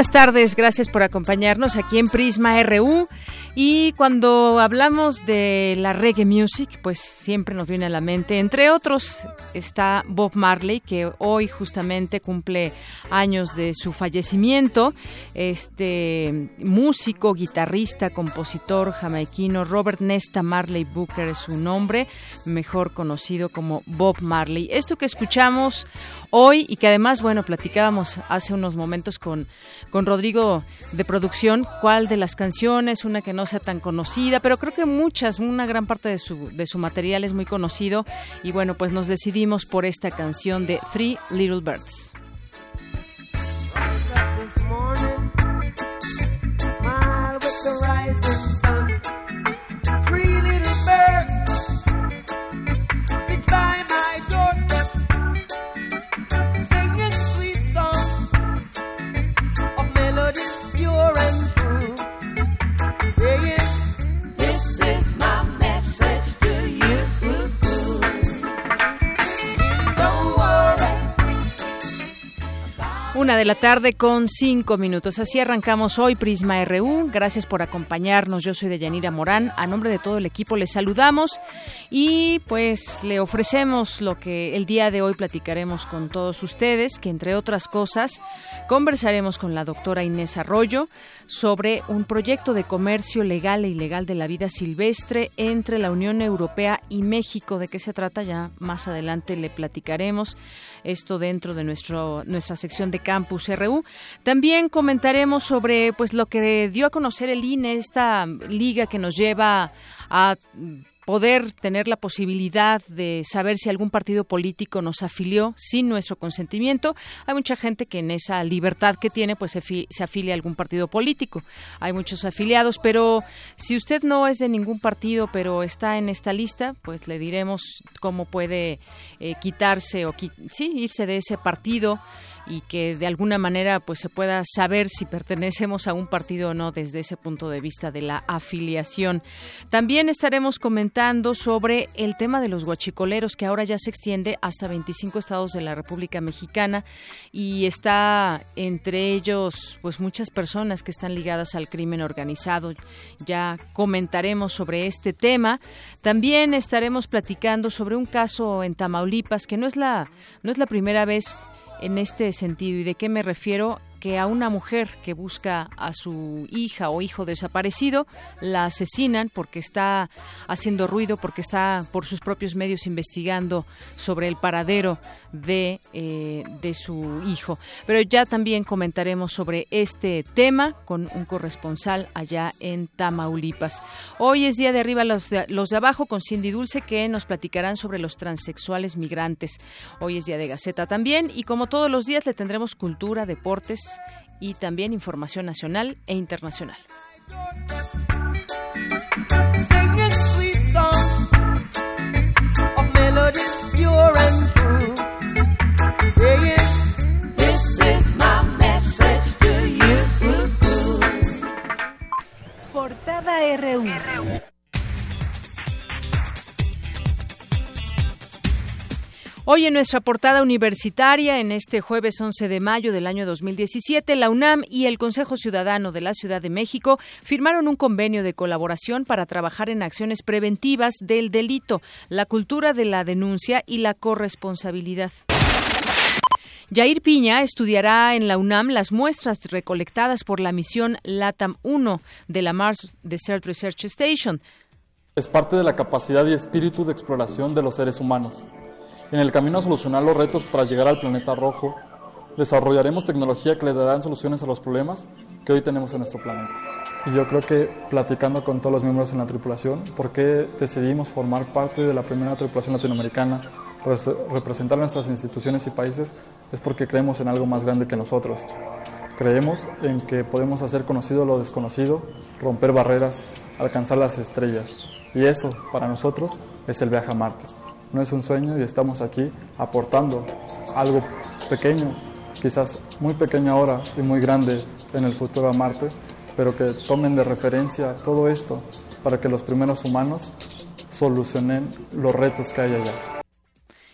Buenas tardes, gracias por acompañarnos aquí en Prisma RU. Y cuando hablamos de la reggae music, pues siempre nos viene a la mente, entre otros, está Bob Marley, que hoy justamente cumple años de su fallecimiento. Este músico, guitarrista, compositor jamaiquino, Robert Nesta Marley Booker es su nombre, mejor conocido como Bob Marley. Esto que escuchamos hoy y que además, bueno, platicábamos hace unos momentos con, con Rodrigo de producción, cuál de las canciones, una que no sea tan conocida, pero creo que muchas, una gran parte de su, de su material es muy conocido y bueno, pues nos decidimos por esta canción de Three Little Birds. Una de la tarde con cinco minutos. Así arrancamos hoy Prisma RU. Gracias por acompañarnos. Yo soy Deyanira Morán. A nombre de todo el equipo les saludamos y pues le ofrecemos lo que el día de hoy platicaremos con todos ustedes, que entre otras cosas conversaremos con la doctora Inés Arroyo sobre un proyecto de comercio legal e ilegal de la vida silvestre entre la Unión Europea y México. ¿De qué se trata? Ya más adelante le platicaremos esto dentro de nuestro, nuestra sección de Campus RU. También comentaremos sobre pues lo que dio a conocer el INE, esta liga que nos lleva a poder tener la posibilidad de saber si algún partido político nos afilió sin nuestro consentimiento. Hay mucha gente que en esa libertad que tiene, pues se, afilia a algún partido político. Hay muchos afiliados, pero si usted no es de ningún partido, pero está en esta lista, pues le diremos cómo puede eh, quitarse o sí, irse de ese partido y que de alguna manera pues se pueda saber si pertenecemos a un partido o no desde ese punto de vista de la afiliación. También estaremos comentando sobre el tema de los guachicoleros que ahora ya se extiende hasta 25 estados de la República Mexicana y está entre ellos pues muchas personas que están ligadas al crimen organizado. Ya comentaremos sobre este tema. También estaremos platicando sobre un caso en Tamaulipas que no es la no es la primera vez en este sentido. ¿Y de qué me refiero? que a una mujer que busca a su hija o hijo desaparecido la asesinan porque está haciendo ruido, porque está por sus propios medios investigando sobre el paradero de, eh, de su hijo. Pero ya también comentaremos sobre este tema con un corresponsal allá en Tamaulipas. Hoy es día de arriba los de, los de abajo con Cindy Dulce que nos platicarán sobre los transexuales migrantes. Hoy es día de Gaceta también y como todos los días le tendremos cultura, deportes, y también información nacional e internacional. Portada RU. Hoy en nuestra portada universitaria, en este jueves 11 de mayo del año 2017, la UNAM y el Consejo Ciudadano de la Ciudad de México firmaron un convenio de colaboración para trabajar en acciones preventivas del delito, la cultura de la denuncia y la corresponsabilidad. Jair Piña estudiará en la UNAM las muestras recolectadas por la misión LATAM 1 de la Mars Desert Research Station. Es parte de la capacidad y espíritu de exploración de los seres humanos. En el camino a solucionar los retos para llegar al planeta rojo, desarrollaremos tecnología que le dará soluciones a los problemas que hoy tenemos en nuestro planeta. Y yo creo que platicando con todos los miembros en la tripulación, por qué decidimos formar parte de la primera tripulación latinoamericana, representar nuestras instituciones y países, es porque creemos en algo más grande que nosotros. Creemos en que podemos hacer conocido lo desconocido, romper barreras, alcanzar las estrellas. Y eso, para nosotros, es el viaje a Marte. No es un sueño y estamos aquí aportando algo pequeño, quizás muy pequeño ahora y muy grande en el futuro a Marte, pero que tomen de referencia todo esto para que los primeros humanos solucionen los retos que hay allá.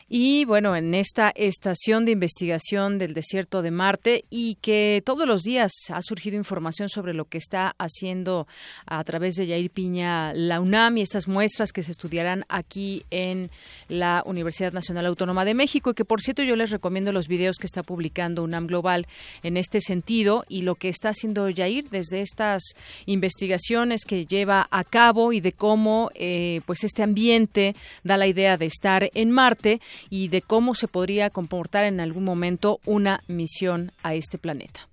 Y bueno, en esta estación de investigación del desierto de Marte y que todos los días ha surgido información sobre lo que está haciendo a través de Yair Piña la UNAM y estas muestras que se estudiarán aquí en la Universidad Nacional Autónoma de México. Y que por cierto yo les recomiendo los videos que está publicando UNAM Global en este sentido y lo que está haciendo Yair desde estas investigaciones que lleva a cabo y de cómo eh, pues este ambiente da la idea de estar en Marte y de cómo se podría comportar en algún momento una misión a este planeta.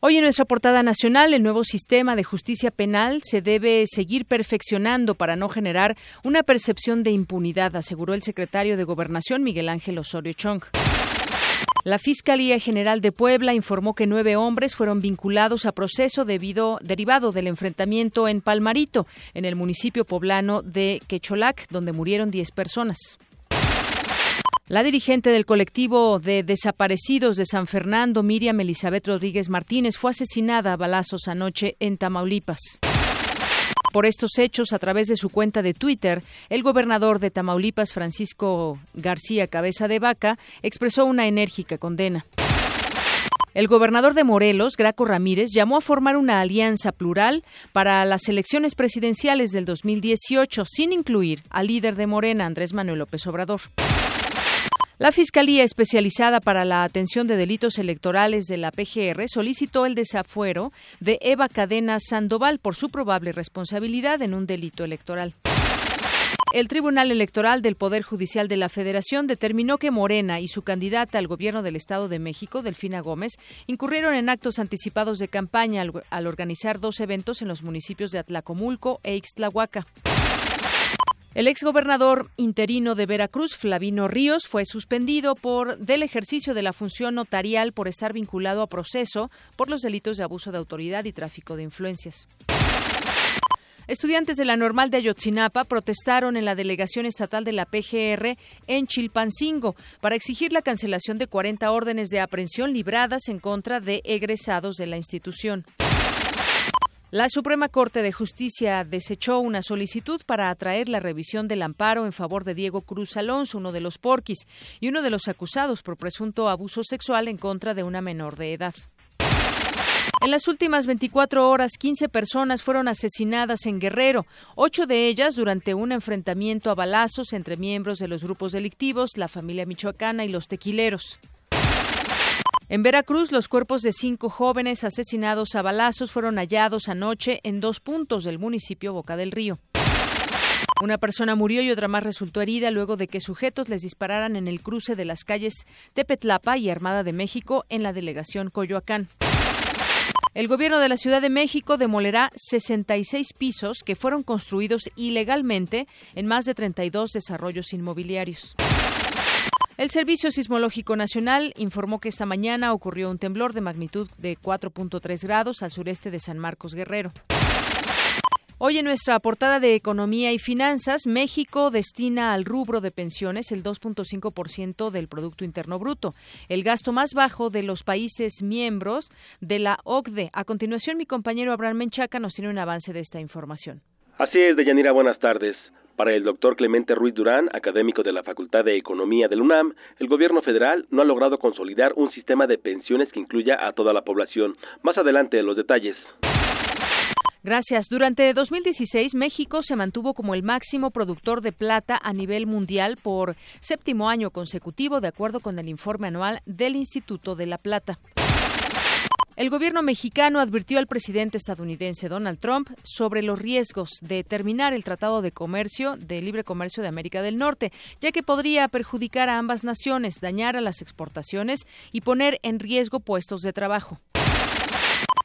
Hoy en nuestra portada nacional, el nuevo sistema de justicia penal se debe seguir perfeccionando para no generar una percepción de impunidad, aseguró el secretario de Gobernación Miguel Ángel Osorio Chong. La Fiscalía General de Puebla informó que nueve hombres fueron vinculados a proceso debido, derivado del enfrentamiento en Palmarito, en el municipio poblano de Quecholac, donde murieron diez personas. La dirigente del colectivo de desaparecidos de San Fernando, Miriam Elizabeth Rodríguez Martínez, fue asesinada a balazos anoche en Tamaulipas. Por estos hechos, a través de su cuenta de Twitter, el gobernador de Tamaulipas, Francisco García Cabeza de Vaca, expresó una enérgica condena. El gobernador de Morelos, Graco Ramírez, llamó a formar una alianza plural para las elecciones presidenciales del 2018, sin incluir al líder de Morena, Andrés Manuel López Obrador. La Fiscalía Especializada para la Atención de Delitos Electorales de la PGR solicitó el desafuero de Eva Cadena Sandoval por su probable responsabilidad en un delito electoral. El Tribunal Electoral del Poder Judicial de la Federación determinó que Morena y su candidata al gobierno del Estado de México, Delfina Gómez, incurrieron en actos anticipados de campaña al, organizar dos eventos en los municipios de Atlacomulco e Ixtlahuaca. El exgobernador interino de Veracruz, Flavino Ríos, fue suspendido por del ejercicio de la función notarial por estar vinculado a proceso por los delitos de abuso de autoridad y tráfico de influencias. Estudiantes de la Normal de Ayotzinapa protestaron en la delegación estatal de la PGR en Chilpancingo para exigir la cancelación de 40 órdenes de aprehensión libradas en contra de egresados de la institución. La Suprema Corte de Justicia desechó una solicitud para atraer la revisión del amparo en favor de Diego Cruz Alonso, uno de los porquis, y uno de los acusados por presunto abuso sexual en contra de una menor de edad. En las últimas 24 horas, 15 personas fueron asesinadas en Guerrero, ocho de ellas durante un enfrentamiento a balazos entre miembros de los grupos delictivos, la familia michoacana y los tequileros. En Veracruz, los cuerpos de cinco jóvenes asesinados a balazos fueron hallados anoche en dos puntos del municipio Boca del Río. Una persona murió y otra más resultó herida luego de que sujetos les dispararan en el cruce de las calles Tepetlapa y Armada de México en la delegación Coyoacán. El gobierno de la Ciudad de México demolerá 66 pisos que fueron construidos ilegalmente en más de 32 desarrollos inmobiliarios. El Servicio Sismológico Nacional informó que esta mañana ocurrió un temblor de magnitud de 4.3 grados al sureste de San Marcos Guerrero. Hoy en nuestra portada de Economía y Finanzas, México destina al rubro de pensiones el 2.5% del Producto Interno Bruto, el gasto más bajo de los países miembros de la OCDE. A continuación, mi compañero Abraham Menchaca nos tiene un avance de esta información. Así es, Deyanira, buenas tardes. Para el doctor Clemente Ruiz Durán, académico de la Facultad de Economía del UNAM, el gobierno federal no ha logrado consolidar un sistema de pensiones que incluya a toda la población. Más adelante, los detalles. Gracias. Durante 2016, México se mantuvo como el máximo productor de plata a nivel mundial por séptimo año consecutivo, de acuerdo con el informe anual del Instituto de la Plata. El gobierno mexicano advirtió al presidente estadounidense Donald Trump sobre los riesgos de terminar el Tratado de Comercio de Libre Comercio de América del Norte, ya que podría perjudicar a ambas naciones, dañar a las exportaciones y poner en riesgo puestos de trabajo.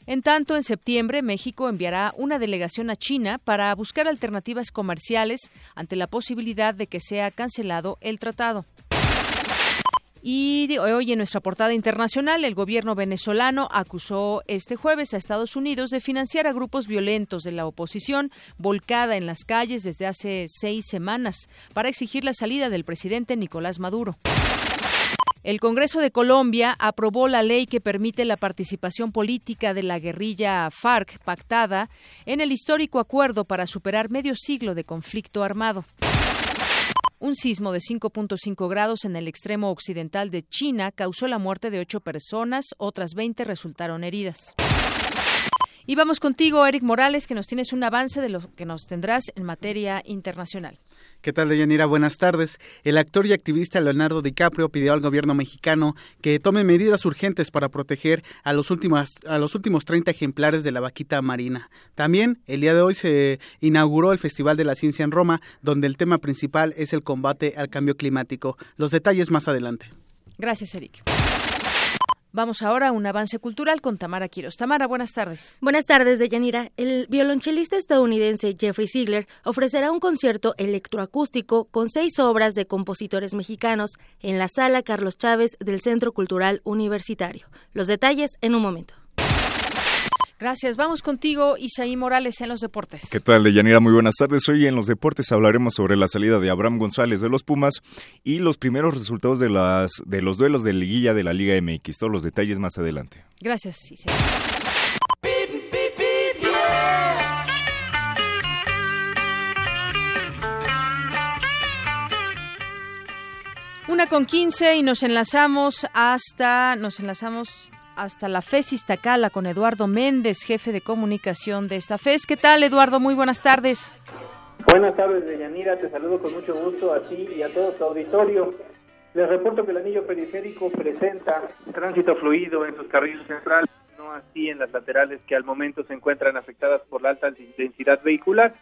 En tanto, en septiembre, México enviará una delegación a China para buscar alternativas comerciales ante la posibilidad de que sea cancelado el tratado. Y hoy en nuestra portada internacional, el gobierno venezolano acusó este jueves a Estados Unidos de financiar a grupos violentos de la oposición volcada en las calles desde hace seis semanas para exigir la salida del presidente Nicolás Maduro. El Congreso de Colombia aprobó la ley que permite la participación política de la guerrilla FARC pactada en el histórico acuerdo para superar medio siglo de conflicto armado. Un sismo de 5.5 grados en el extremo occidental de China causó la muerte de ocho personas, otras 20 resultaron heridas. Y vamos contigo, Eric Morales, que nos tienes un avance de lo que nos tendrás en materia internacional. ¿Qué tal, Deyanira? Buenas tardes. El actor y activista Leonardo DiCaprio pidió al gobierno mexicano que tome medidas urgentes para proteger a los últimos, a los últimos 30 ejemplares de la vaquita marina. También, el día de hoy se inauguró el Festival de la Ciencia en Roma, donde el tema principal es el combate al cambio climático. Los detalles más adelante. Gracias, Eric. Vamos ahora a un avance cultural con Tamara Quiros. Tamara, buenas tardes. Buenas tardes, Deyanira. El violonchelista estadounidense Jeffrey Ziegler ofrecerá un concierto electroacústico con seis obras de compositores mexicanos en la Sala Carlos Chávez del Centro Cultural Universitario. Los detalles en un momento. Gracias. Vamos contigo, Isaí Morales, en los deportes. ¿Qué tal, Deyanira? Muy buenas tardes. Hoy en los deportes hablaremos sobre la salida de Abraham González de los Pumas y los primeros resultados de, las, de los duelos de liguilla de la Liga MX. Todos los detalles más adelante. Gracias, Isaí. Una con quince y nos enlazamos hasta, nos enlazamos hasta la FES Iztacala con Eduardo Méndez, jefe de comunicación de esta FES. ¿Qué tal, Eduardo? Muy buenas tardes. Buenas tardes, Deyanira. Te saludo con mucho gusto a ti y a todo tu auditorio. Les reporto que el anillo periférico presenta tránsito fluido en sus carriles centrales, no así en las laterales que al momento se encuentran afectadas por la alta intensidad vehicular,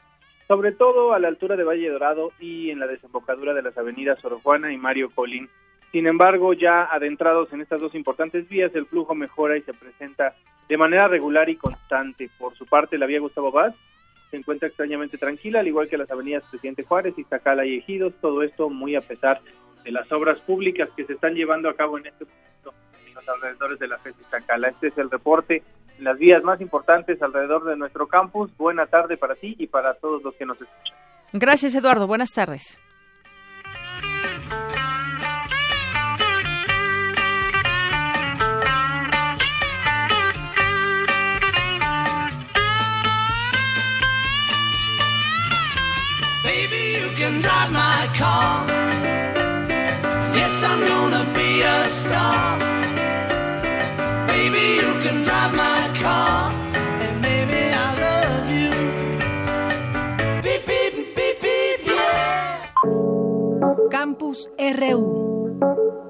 sobre todo a la altura de Valle Dorado y en la desembocadura de las avenidas Sor Juana y Mario Colín. Sin embargo, ya adentrados en estas dos importantes vías, el flujo mejora y se presenta de manera regular y constante. Por su parte, la vía Gustavo Vaz se encuentra extrañamente tranquila, al igual que las avenidas Presidente Juárez, Iztacala y Ejidos, todo esto muy a pesar de las obras públicas que se están llevando a cabo en este momento en los alrededores de la FES Iztacala. Este es el reporte en las vías más importantes alrededor de nuestro campus. Buena tarde para ti y para todos los que nos escuchan. Gracias, Eduardo. Buenas tardes. Drive my car. Yes, I'm gonna be a star. And maybe love you. Campus RU.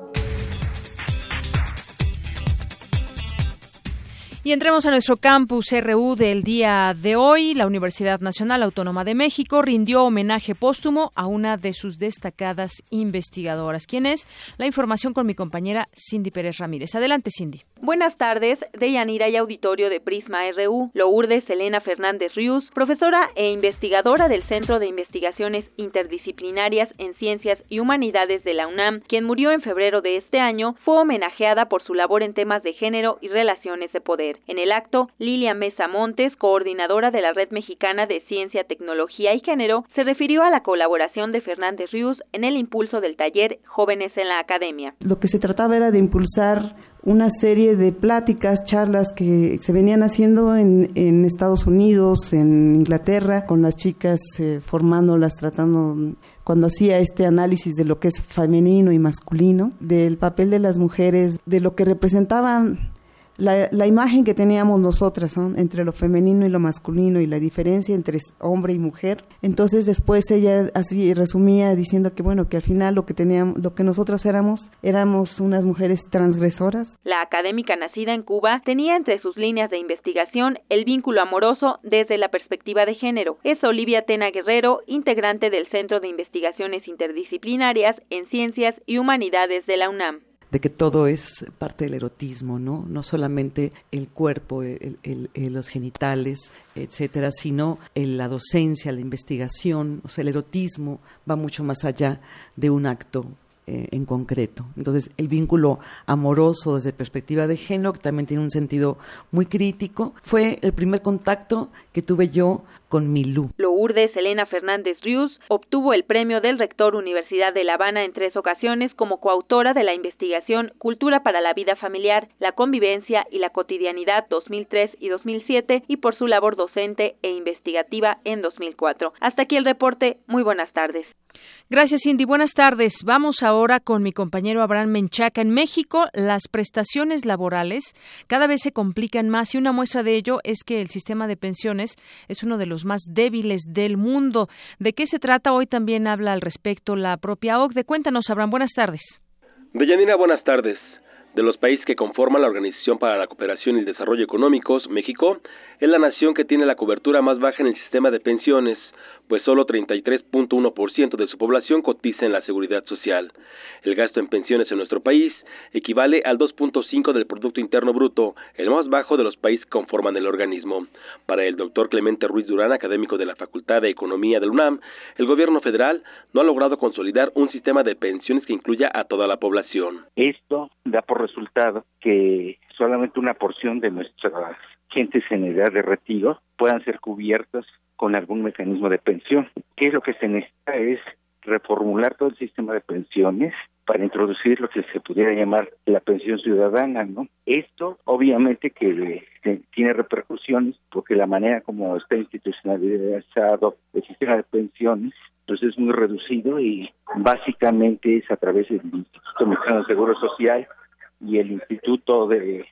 Y entremos a nuestro campus RU del día de hoy. La Universidad Nacional Autónoma de México rindió homenaje póstumo a una de sus destacadas investigadoras. ¿Quién es? La información con mi compañera Cindy Pérez Ramírez. Adelante, Cindy. Buenas tardes, de Yanira y Auditorio de Prisma RU. Lourdes Elena Fernández Rius, profesora e investigadora del Centro de Investigaciones Interdisciplinarias en Ciencias y Humanidades de la UNAM, quien murió en febrero de este año, fue homenajeada por su labor en temas de género y relaciones de poder. En el acto, Lilia Mesa Montes, coordinadora de la Red Mexicana de Ciencia, Tecnología y Género, se refirió a la colaboración de Fernández Rius en el impulso del taller Jóvenes en la Academia. Lo que se trataba era de impulsar una serie de pláticas, charlas que se venían haciendo en, en Estados Unidos, en Inglaterra, con las chicas eh, formándolas, tratando, cuando hacía este análisis de lo que es femenino y masculino, del papel de las mujeres, de lo que representaban la, imagen que teníamos nosotras entre lo femenino y lo masculino y la diferencia entre hombre y mujer. Entonces después ella así resumía diciendo que bueno, que al final lo que teníamos, lo que nosotros éramos, éramos unas mujeres transgresoras. La académica nacida en Cuba tenía entre sus líneas de investigación el vínculo amoroso desde la perspectiva de género. Es Olivia Tena Guerrero, integrante del Centro de Investigaciones Interdisciplinarias en Ciencias y Humanidades de la UNAM de que todo es parte del erotismo, ¿no? No solamente el cuerpo, los genitales, etcétera, sino la docencia, la investigación, o sea, el erotismo va mucho más allá de un acto eh, en concreto. Entonces, el vínculo amoroso desde perspectiva de género, que también tiene un sentido muy crítico, fue el primer contacto que tuve yo con Milú. Lourdes Elena Fernández Rius obtuvo el premio del rector Universidad de La Habana en tres ocasiones como coautora de la investigación Cultura para la Vida Familiar, la Convivencia y la Cotidianidad 2003 y 2007 y por su labor docente e investigativa en 2004. Hasta aquí el reporte. Muy buenas tardes. Gracias, Cindy. Buenas tardes. Vamos ahora con mi compañero Abraham Menchaca. En México, las prestaciones laborales cada vez se complican más y una muestra de ello es que el sistema de pensiones es uno de los más débiles del mundo. ¿De qué se trata? Hoy también habla al respecto la propia OCDE. Cuéntanos, Abraham. Buenas tardes. Deyanira, buenas tardes. De los países que conforman la Organización para la Cooperación y el Desarrollo Económicos, México es la nación que tiene la cobertura más baja en el sistema de pensiones, pues solo 33.1% de su población cotiza en la seguridad social. El gasto en pensiones en nuestro país equivale al 2.5 del Producto Interno Bruto, el más bajo de los países que conforman el organismo. Para el doctor Clemente Ruiz Durán, académico de la Facultad de Economía del UNAM, el gobierno federal no ha logrado consolidar un sistema de pensiones que incluya a toda la población. Esto da por resultado que solamente una porción de nuestras gentes en edad de retiro puedan ser cubiertas con algún mecanismo de pensión. ¿Qué es lo que se necesita? Es reformular todo el sistema de pensiones para introducir lo que se pudiera llamar la pensión ciudadana, ¿no? Esto obviamente que tiene repercusiones porque la manera como está institucionalizado el sistema de pensiones pues es muy reducido y básicamente es a través del Instituto Mexicano de Seguro Social y el Instituto de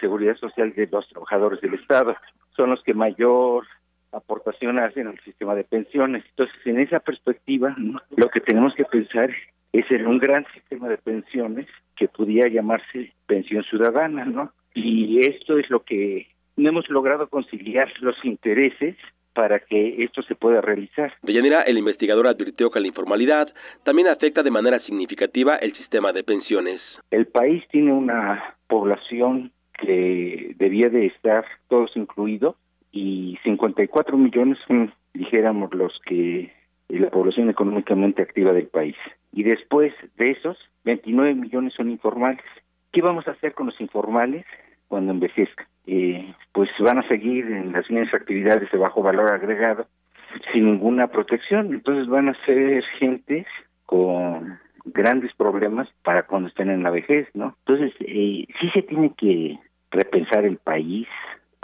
Seguridad Social de los Trabajadores del Estado. Son los que mayor aportación hacen al sistema de pensiones. Entonces, en esa perspectiva, lo que tenemos que pensar es en un gran sistema de pensiones que pudiera llamarse pensión ciudadana, ¿no? Y esto es lo que no hemos logrado conciliar los intereses para que esto se pueda realizar. Deyanira, el investigador advirtió que la informalidad también afecta de manera significativa el sistema de pensiones. El país tiene una población que debía de estar todos incluidos y 54 millones son, dijéramos, los que la población económicamente activa del país. Y después de esos, 29 millones son informales. ¿Qué vamos a hacer con los informales cuando envejezcan? Eh, pues van a seguir en las mismas actividades de bajo valor agregado sin ninguna protección. Entonces van a ser gente con grandes problemas para cuando estén en la vejez, ¿no? Entonces, eh, sí se tiene que repensar el país,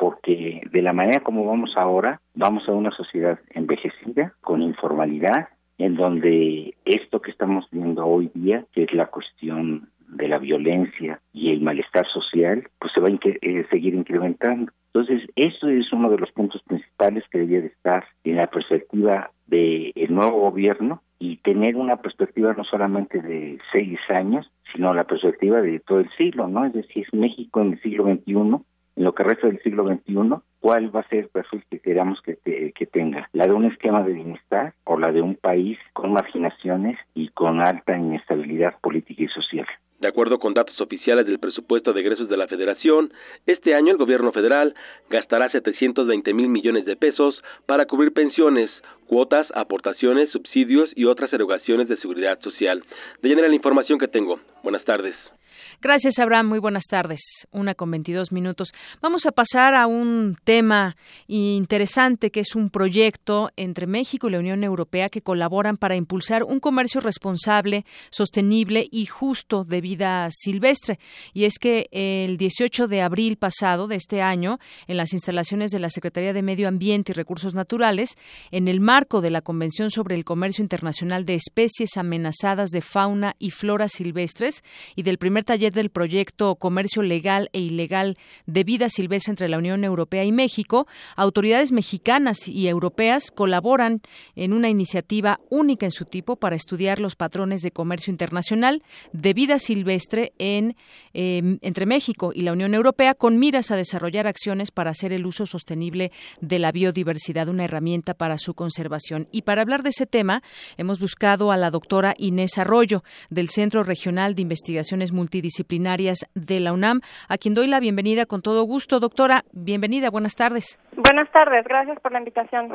porque de la manera como vamos ahora, vamos a una sociedad envejecida, con informalidad, en donde esto que estamos viendo hoy día, que es la cuestión de la violencia y el malestar social, pues se va a eh, seguir incrementando. Entonces, eso es uno de los puntos principales que debería de estar en la perspectiva del nuevo gobierno y tener una perspectiva no solamente de seis años, sino la perspectiva de todo el siglo, ¿no? Es decir, México en el siglo XXI en lo que resta del siglo XXI, cuál va a ser el perfil que queramos que, tenga, la de un esquema de bienestar o la de un país con marginaciones y con alta inestabilidad política y social. De acuerdo con datos oficiales del presupuesto de egresos de la Federación, este año el gobierno federal gastará 720 mil millones de pesos para cubrir pensiones, cuotas, aportaciones, subsidios y otras erogaciones de seguridad social. De llenar la información que tengo. Buenas tardes. Gracias, Abraham. Muy buenas tardes. Una con 22 minutos. Vamos a pasar a un tema interesante que es un proyecto entre México y la Unión Europea que colaboran para impulsar un comercio responsable, sostenible y justo de vida silvestre. Y es que el 18 de abril pasado de este año, en las instalaciones de la Secretaría de Medio Ambiente y Recursos Naturales, en el marco de la Convención sobre el Comercio Internacional de Especies Amenazadas de Fauna y Flora Silvestres y del primer taller del proyecto Comercio Legal e Ilegal de Vida Silvestre entre la Unión Europea y México, autoridades mexicanas y europeas colaboran en una iniciativa única en su tipo para estudiar los patrones de comercio internacional de vida silvestre en, em, entre México y la Unión Europea con miras a desarrollar acciones para hacer el uso sostenible de la biodiversidad, una herramienta para su conservación. Y para hablar de ese tema, hemos buscado a la doctora Inés Arroyo del Centro Regional de Investigaciones Multidisciplinarias de la UNAM, a quien doy la bienvenida con todo gusto. Doctora, bienvenida, buenas tardes. Buenas tardes, gracias por la invitación.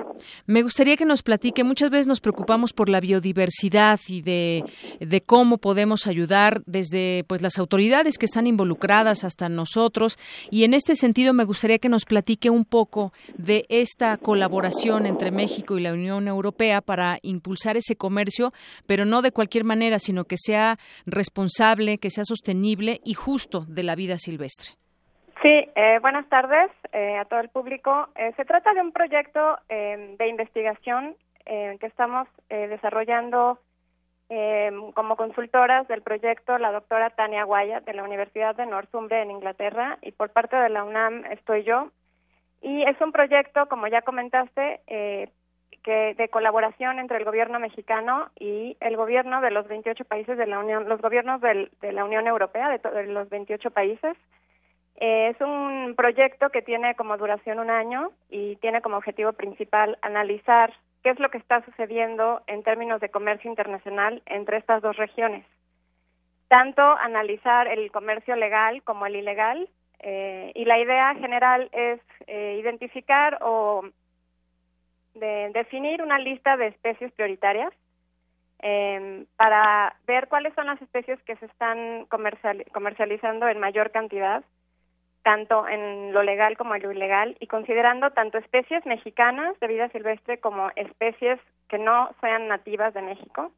Me gustaría que nos platique, muchas veces nos preocupamos por la biodiversidad y de, de cómo podemos ayudar desde pues las autoridades que están involucradas hasta nosotros y en este sentido me gustaría que nos platique un poco de esta colaboración entre México y la Unión Europea para impulsar ese comercio, pero no de cualquier manera, sino que sea responsable, que sea sostenible y justo de la vida silvestre. Sí, eh, buenas tardes eh, a todo el público. Eh, se trata de un proyecto de investigación que estamos desarrollando como consultoras del proyecto la doctora Tania Guaya de la Universidad de Northumbria en Inglaterra y por parte de la UNAM estoy yo. Y es un proyecto, como ya comentaste, que de colaboración entre el gobierno mexicano y el gobierno de los 28 países de la Unión, los gobiernos del, de la Unión Europea, de, de los 28 países. Eh, es un proyecto que tiene como duración un año y tiene como objetivo principal analizar qué es lo que está sucediendo en términos de comercio internacional entre estas dos regiones. Tanto analizar el comercio legal como el ilegal eh, y la idea general es eh, identificar o definir una lista de especies prioritarias em, para ver cuáles son las especies que se están comercializando en mayor cantidad tanto en lo legal como en lo ilegal y considerando tanto especies mexicanas de vida silvestre como especies que no sean nativas de México,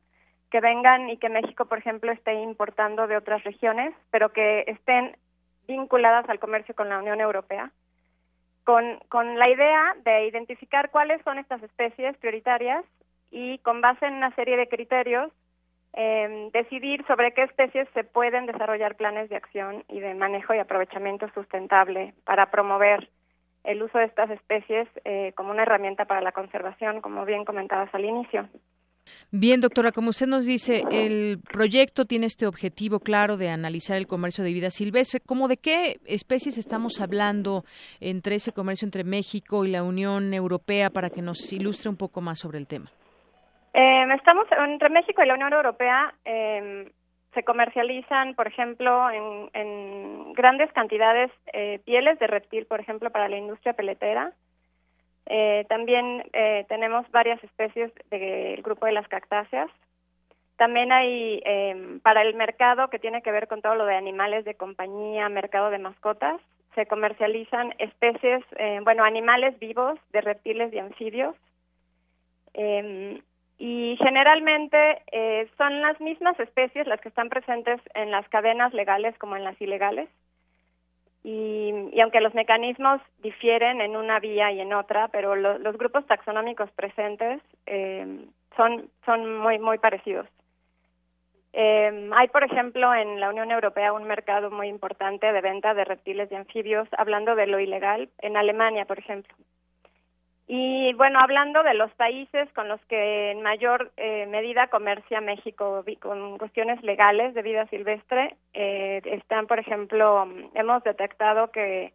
que vengan y que México, por ejemplo, esté importando de otras regiones, pero que estén vinculadas al comercio con la Unión Europea, con, con la idea de identificar cuáles son estas especies prioritarias y con base en una serie de criterios eh, decidir sobre qué especies se pueden desarrollar planes de acción y de manejo y aprovechamiento sustentable para promover el uso de estas especies eh, como una herramienta para la conservación, como bien comentabas al inicio. Bien, doctora, como usted nos dice, el proyecto tiene este objetivo claro de analizar el comercio de vida silvestre. ¿Cómo de qué especies estamos hablando entre ese comercio entre México y la Unión Europea para que nos ilustre un poco más sobre el tema? Eh, estamos entre México y la Unión Europea. Eh, se comercializan, por ejemplo, en, en grandes cantidades eh, pieles de reptil, por ejemplo, para la industria peletera. Eh, también eh, tenemos varias especies del grupo de las cactáceas. También hay eh, para el mercado que tiene que ver con todo lo de animales de compañía, mercado de mascotas, se comercializan especies, eh, bueno, animales vivos de reptiles y anfibios. Eh, y generalmente eh, son las mismas especies las que están presentes en las cadenas legales como en las ilegales. Y, y aunque los mecanismos difieren en una vía y en otra, pero lo, los grupos taxonómicos presentes eh, son, son muy, muy parecidos. Eh, hay, por ejemplo, en la Unión Europea un mercado muy importante de venta de reptiles y anfibios, hablando de lo ilegal, en Alemania, por ejemplo. Y bueno, hablando de los países con los que en mayor eh, medida comercia México con cuestiones legales de vida silvestre, eh, están, por ejemplo, hemos detectado que,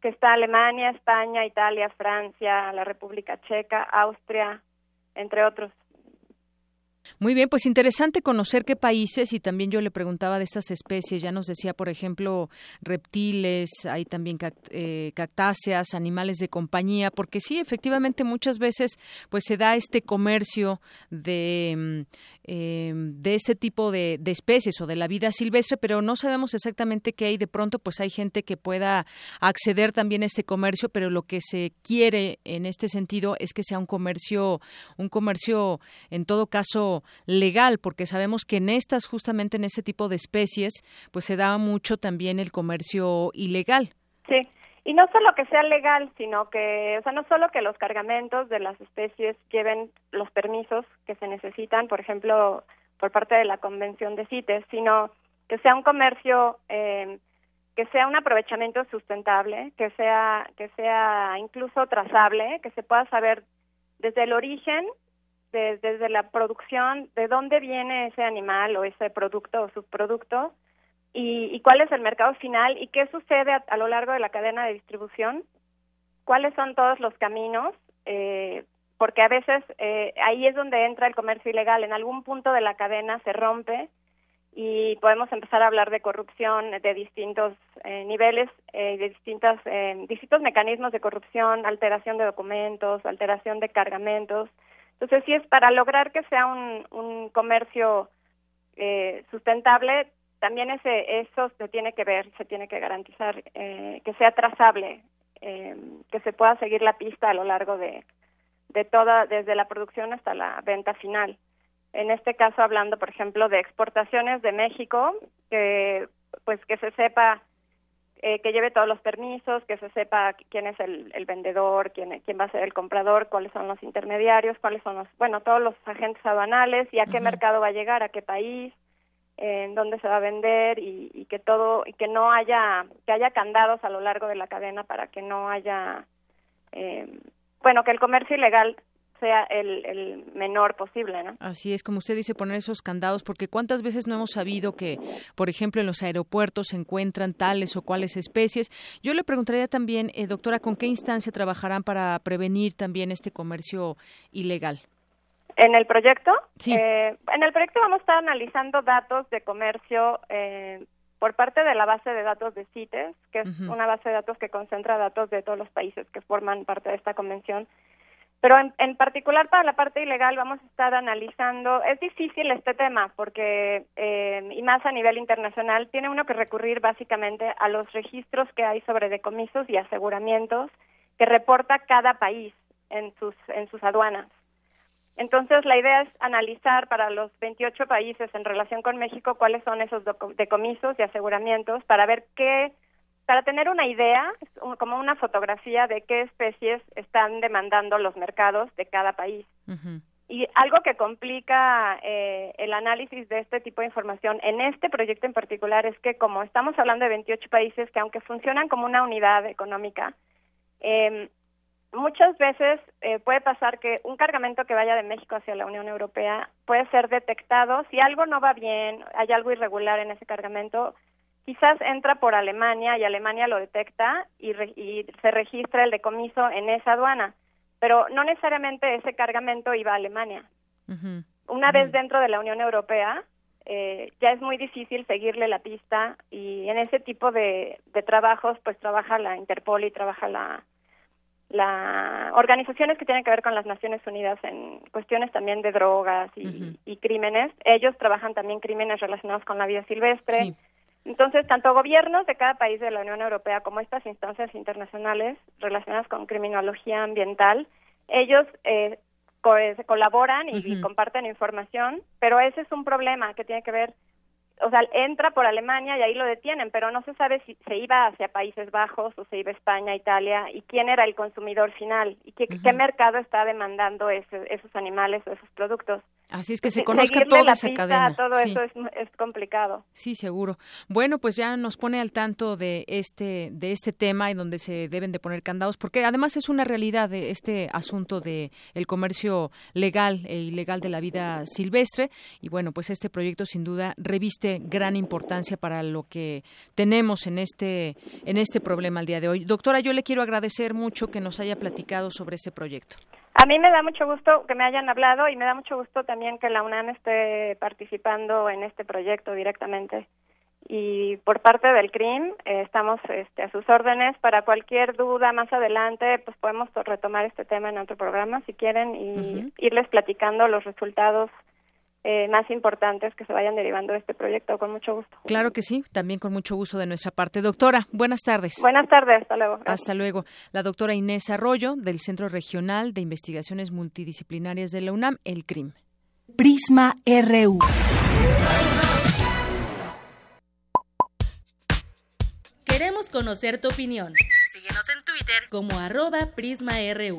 que está Alemania, España, Italia, Francia, la República Checa, Austria, entre otros. Muy bien, pues interesante conocer qué países y también yo le preguntaba de estas especies, ya nos decía, por ejemplo, reptiles, hay también eh, cactáceas, animales de compañía, porque sí, efectivamente muchas veces pues se da este comercio de mm, eh, de este tipo de, de, especies o de la vida silvestre, pero no sabemos exactamente qué hay. De pronto, pues hay gente que pueda acceder también a este comercio, pero lo que se quiere en este sentido es que sea un comercio, un comercio en todo caso legal, porque sabemos que en estas, justamente en este tipo de especies, pues se da mucho también el comercio ilegal. Sí. Y no solo que sea legal, sino que, o sea, no solo que los cargamentos de las especies lleven los permisos que se necesitan, por ejemplo, por parte de la Convención de CITES, sino que sea un comercio eh, que sea un aprovechamiento sustentable, que sea que sea incluso trazable, que se pueda saber desde el origen, desde la producción, de dónde viene ese animal o ese producto o subproducto y, cuál es el mercado final y qué sucede a, lo largo de la cadena de distribución, cuáles son todos los caminos, eh, porque a veces eh, ahí es donde entra el comercio ilegal, en algún punto de la cadena se rompe y podemos empezar a hablar de corrupción de distintos eh, niveles, eh, de distintas, eh, distintos mecanismos de corrupción, alteración de documentos, alteración de cargamentos. Entonces, sí es para lograr que sea un, un comercio sustentable, también ese eso se tiene que ver, se tiene que garantizar que sea trazable, que se pueda seguir la pista a lo largo de, de toda, desde la producción hasta la venta final. En este caso hablando, por ejemplo, de exportaciones de México, que pues que se sepa eh, que lleve todos los permisos, que se sepa quién es el, vendedor, quién, quién va a ser el comprador, cuáles son los intermediarios, cuáles son los, bueno, todos los agentes aduanales y a qué mercado va a llegar, a qué país, en dónde se va a vender y, que todo y que no haya que haya candados a lo largo de la cadena para que no haya eh, bueno que el comercio ilegal sea el, menor posible, ¿no? Así es, como usted dice, poner esos candados, porque cuántas veces no hemos sabido que, por ejemplo, en los aeropuertos se encuentran tales o cuales especies. Yo le preguntaría también, eh, doctora, ¿con qué instancia trabajarán para prevenir también este comercio ilegal? En el proyecto, sí. Eh, en el proyecto vamos a estar analizando datos de comercio eh, por parte de la base de datos de CITES, que es una base de datos que concentra datos de todos los países que forman parte de esta convención pero en, particular para la parte ilegal vamos a estar analizando, es difícil este tema porque, eh, y más a nivel internacional, tiene uno que recurrir básicamente a los registros que hay sobre decomisos y aseguramientos que reporta cada país en sus, en sus aduanas. Entonces, la idea es analizar para los 28 países en relación con México cuáles son esos decomisos y aseguramientos para ver qué para tener una idea, como una fotografía de qué especies están demandando los mercados de cada país. Y algo que complica eh, el análisis de este tipo de información en este proyecto en particular es que como estamos hablando de 28 países que aunque funcionan como una unidad económica, eh, muchas veces eh, puede pasar que un cargamento que vaya de México hacia la Unión Europea puede ser detectado. Si algo no va bien, hay algo irregular en ese cargamento, quizás entra por Alemania y Alemania lo detecta y, se registra el decomiso en esa aduana, pero no necesariamente ese cargamento iba a Alemania. Una vez dentro de la Unión Europea, eh, ya es muy difícil seguirle la pista y en ese tipo de, trabajos pues trabaja la Interpol y trabaja la, la organizaciones que tienen que ver con las Naciones Unidas en cuestiones también de drogas y, crímenes. Ellos trabajan también crímenes relacionados con la vida silvestre. Entonces, tanto gobiernos de cada país de la Unión Europea como estas instancias internacionales relacionadas con criminología ambiental, ellos eh, colaboran y, comparten información, pero ese es un problema que tiene que ver o sea, entra por Alemania y ahí lo detienen, pero no se sabe si se iba hacia Países Bajos o se iba a España, Italia, y quién era el consumidor final y qué, qué mercado está demandando esos animales o esos productos. Así es que se conozca toda esa cadena. Todo eso es, complicado. Sí, seguro. Bueno, pues ya nos pone al tanto de este de este tema en donde se deben de poner candados, porque además es una realidad de este asunto de el comercio legal e ilegal de la vida silvestre y bueno, pues este proyecto sin duda reviste gran importancia para lo que tenemos en este en este problema al día de hoy. Doctora, yo le quiero agradecer mucho que nos haya platicado sobre este proyecto. A mí me da mucho gusto que me hayan hablado y me da mucho gusto también que la UNAM esté participando en este proyecto directamente. Y por parte del CRIM eh, estamos este, a sus órdenes para cualquier duda más adelante, pues podemos retomar este tema en otro programa si quieren y irles platicando los resultados eh, más importantes que se vayan derivando de este proyecto, con mucho gusto. Claro que sí, también con mucho gusto de nuestra parte. Doctora, buenas tardes. Buenas tardes, hasta luego. Hasta luego. La doctora Inés Arroyo, del Centro Regional de Investigaciones Multidisciplinarias de la UNAM, el CRIM. Prisma RU. Queremos conocer tu opinión. Síguenos en Twitter como arroba PrismaRU.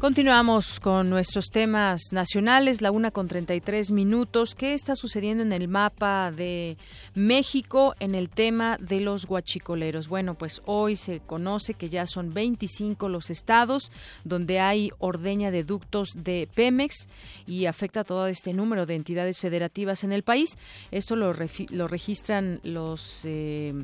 Continuamos con nuestros temas nacionales, la una con 33 minutos. ¿Qué está sucediendo en el mapa de México en el tema de los guachicoleros? Bueno, pues hoy se conoce que ya son 25 los estados donde hay ordeña de ductos de Pemex y afecta a todo este número de entidades federativas en el país. Esto lo, lo registran los... Eh,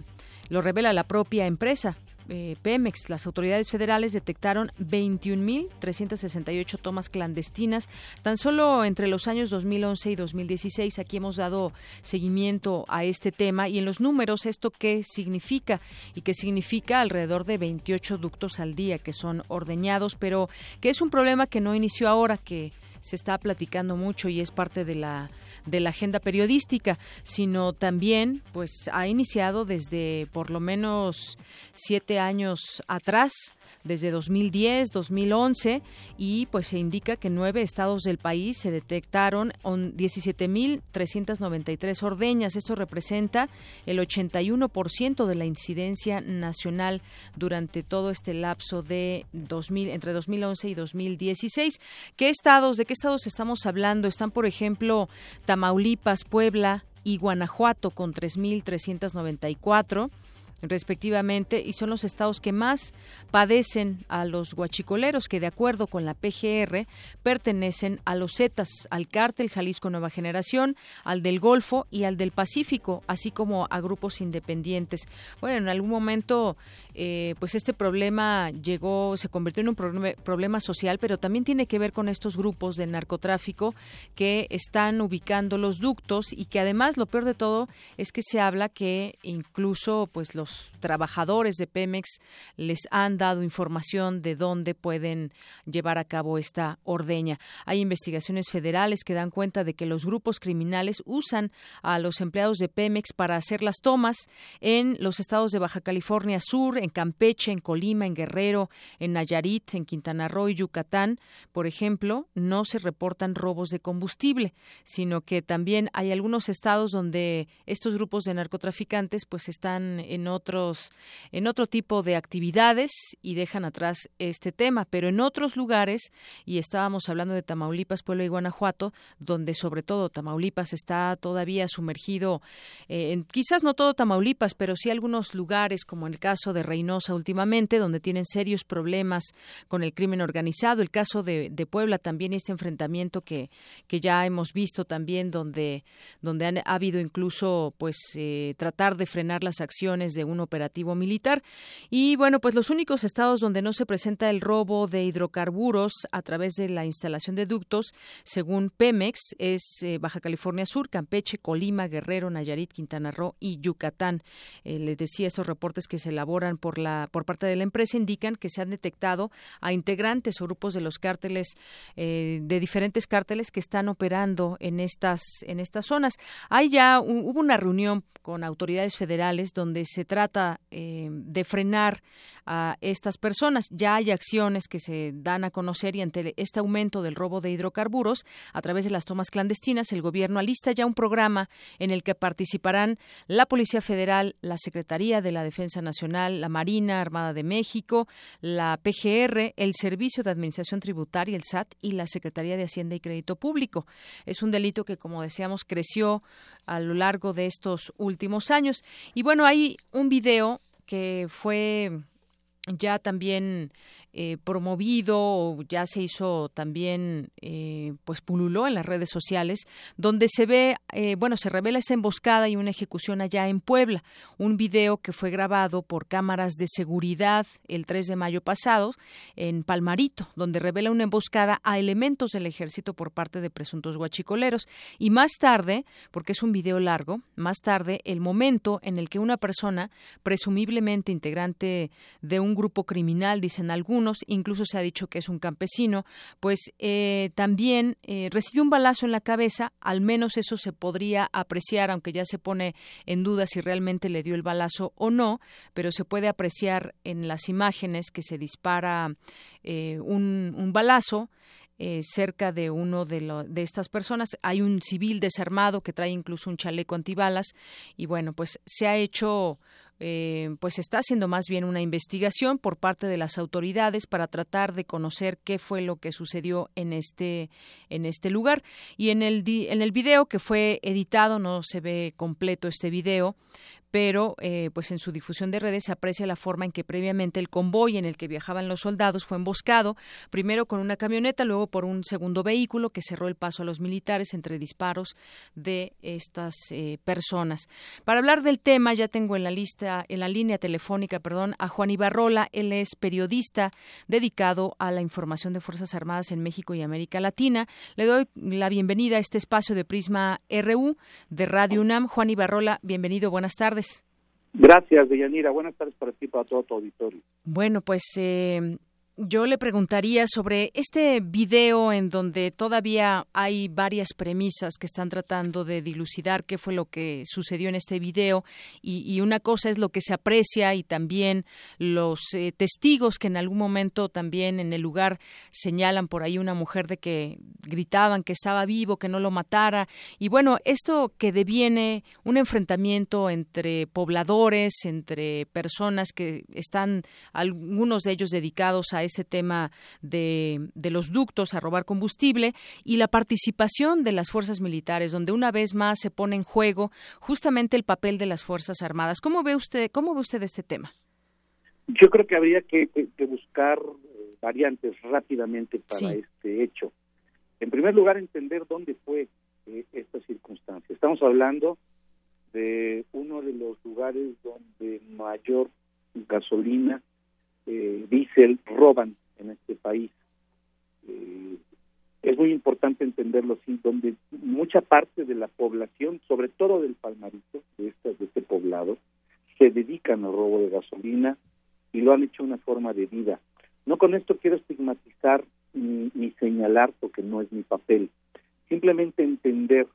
lo revela la propia empresa, eh, Pemex, las autoridades federales detectaron 21.368 tomas clandestinas tan solo entre los años 2011 y 2016. Aquí hemos dado seguimiento a este tema y en los números esto qué significa y qué significa alrededor de 28 ductos al día que son ordeñados, pero que es un problema que no inició ahora, que se está platicando mucho y es parte de la de la agenda periodística, sino también pues ha iniciado desde por lo menos siete años atrás desde 2010, 2011 y pues se indica que nueve estados del país se detectaron 17.393 ordeñas. Esto representa el 81% de la incidencia nacional durante todo este lapso de 2000 entre 2011 y 2016. ¿Qué estados, de qué estados estamos hablando? Están, por ejemplo, Tamaulipas, Puebla y Guanajuato con 3.394 respectivamente, y son los estados que más padecen a los guachicoleros, que de acuerdo con la PGR pertenecen a los Zetas, al cártel Jalisco Nueva Generación, al del Golfo y al del Pacífico, así como a grupos independientes. Bueno, en algún momento eh, pues este problema llegó, se convirtió en un problema, social, pero también tiene que ver con estos grupos de narcotráfico que están ubicando los ductos y que además lo peor de todo es que se habla que incluso pues los trabajadores de Pemex les han dado información de dónde pueden llevar a cabo esta ordeña. Hay investigaciones federales que dan cuenta de que los grupos criminales usan a los empleados de Pemex para hacer las tomas en los estados de Baja California Sur, en Campeche, en Colima, en Guerrero, en Nayarit, en Quintana Roo y Yucatán, por ejemplo, no se reportan robos de combustible, sino que también hay algunos estados donde estos grupos de narcotraficantes pues están en otros en otro tipo de actividades y dejan atrás este tema, pero en otros lugares y estábamos hablando de Tamaulipas, Puebla y Guanajuato, donde sobre todo Tamaulipas está todavía sumergido eh, en quizás no todo Tamaulipas, pero sí algunos lugares como el caso de Reynosa últimamente, donde tienen serios problemas con el crimen organizado. El caso de, Puebla también este enfrentamiento que, que ya hemos visto también, donde, donde han, ha habido incluso pues eh, tratar de frenar las acciones de un operativo militar. Y bueno, pues los únicos estados donde no se presenta el robo de hidrocarburos a través de la instalación de ductos, según Pemex, es eh, Baja California Sur, Campeche, Colima, Guerrero, Nayarit, Quintana Roo y Yucatán. Eh, les decía estos reportes que se elaboran por, la, por parte de la empresa indican que se han detectado a integrantes o grupos de los cárteles, eh, de diferentes cárteles que están operando en estas, en estas zonas. Hay ya, hubo una reunión con autoridades federales donde se trata de frenar a estas personas. Ya hay acciones que se dan a conocer y ante este aumento del robo de hidrocarburos a través de las tomas clandestinas, el gobierno alista ya un programa en el que participarán la Policía Federal, la Secretaría de la Defensa Nacional, la Marina Armada de México, la PGR, el Servicio de Administración Tributaria, el SAT y la Secretaría de Hacienda y Crédito Público. Es un delito que, como decíamos, creció a lo largo de estos últimos años. Y bueno, hay un video que fue ya también eh, promovido o ya se hizo también, eh, pues pululó en las redes sociales, donde se ve, eh, bueno, se revela esa emboscada y una ejecución allá en Puebla. Un video que fue grabado por cámaras de seguridad el 3 de mayo pasado en Palmarito, donde revela una emboscada a elementos del ejército por parte de presuntos guachicoleros. Y más tarde, porque es un video largo, más tarde, el momento en el que una persona, presumiblemente integrante de un grupo criminal, dicen algunos, incluso se ha dicho que es un campesino, pues eh, también eh, recibió un balazo en la cabeza, al menos eso se podría apreciar, aunque ya se pone en duda si realmente le dio el balazo o no, pero se puede apreciar en las imágenes que se dispara eh, un, balazo cerca de uno de, de estas personas. Hay un civil desarmado que trae incluso un chaleco antibalas y bueno, pues se ha hecho eh, pues está haciendo más bien una investigación por parte de las autoridades para tratar de conocer qué fue lo que sucedió en este en este lugar. Y en el en el video que fue editado no se ve completo este video pero eh, pues en su difusión de redes se aprecia la forma en que previamente el convoy en el que viajaban los soldados fue emboscado, primero con una camioneta, luego por un segundo vehículo que cerró el paso a los militares entre disparos de estas eh, personas. Para hablar del tema ya tengo en la lista, en la línea telefónica, perdón, a Juan Ibarrola. Él es periodista dedicado a la información de Fuerzas Armadas en México y América Latina. Le doy la bienvenida a este espacio de Prisma RU de Radio UNAM. Juan Ibarrola, bienvenido, buenas tardes. Gracias, Deyanira. Buenas tardes para ti, para todo tu auditorio. Bueno, pues eh, yo le preguntaría sobre este video en donde todavía hay varias premisas que están tratando de dilucidar qué fue lo que sucedió en este video y, una cosa es lo que se aprecia y también los eh, testigos que en algún momento también en el lugar señalan por ahí una mujer de que gritaban que estaba vivo, que no lo matara. Y bueno, esto que deviene un enfrentamiento entre pobladores, entre personas que están algunos de ellos dedicados a ese tema de, de los ductos a robar combustible y la participación de las fuerzas militares, donde una vez más se pone en juego justamente el papel de las fuerzas armadas. ¿Cómo ve usted, cómo ve usted este tema? Yo creo que habría que, buscar eh, variantes rápidamente para este hecho. En primer lugar, entender dónde fue eh, esta circunstancia. Estamos hablando de uno de los lugares donde mayor gasolina eh, roban en este país. Eh, es muy importante entenderlo así, donde mucha parte de la población, sobre todo del Palmarito, de este, de este poblado, se dedican al robo de gasolina y lo han hecho una forma de vida. No con esto quiero estigmatizar ni, ni señalar porque no es mi papel. Simplemente entender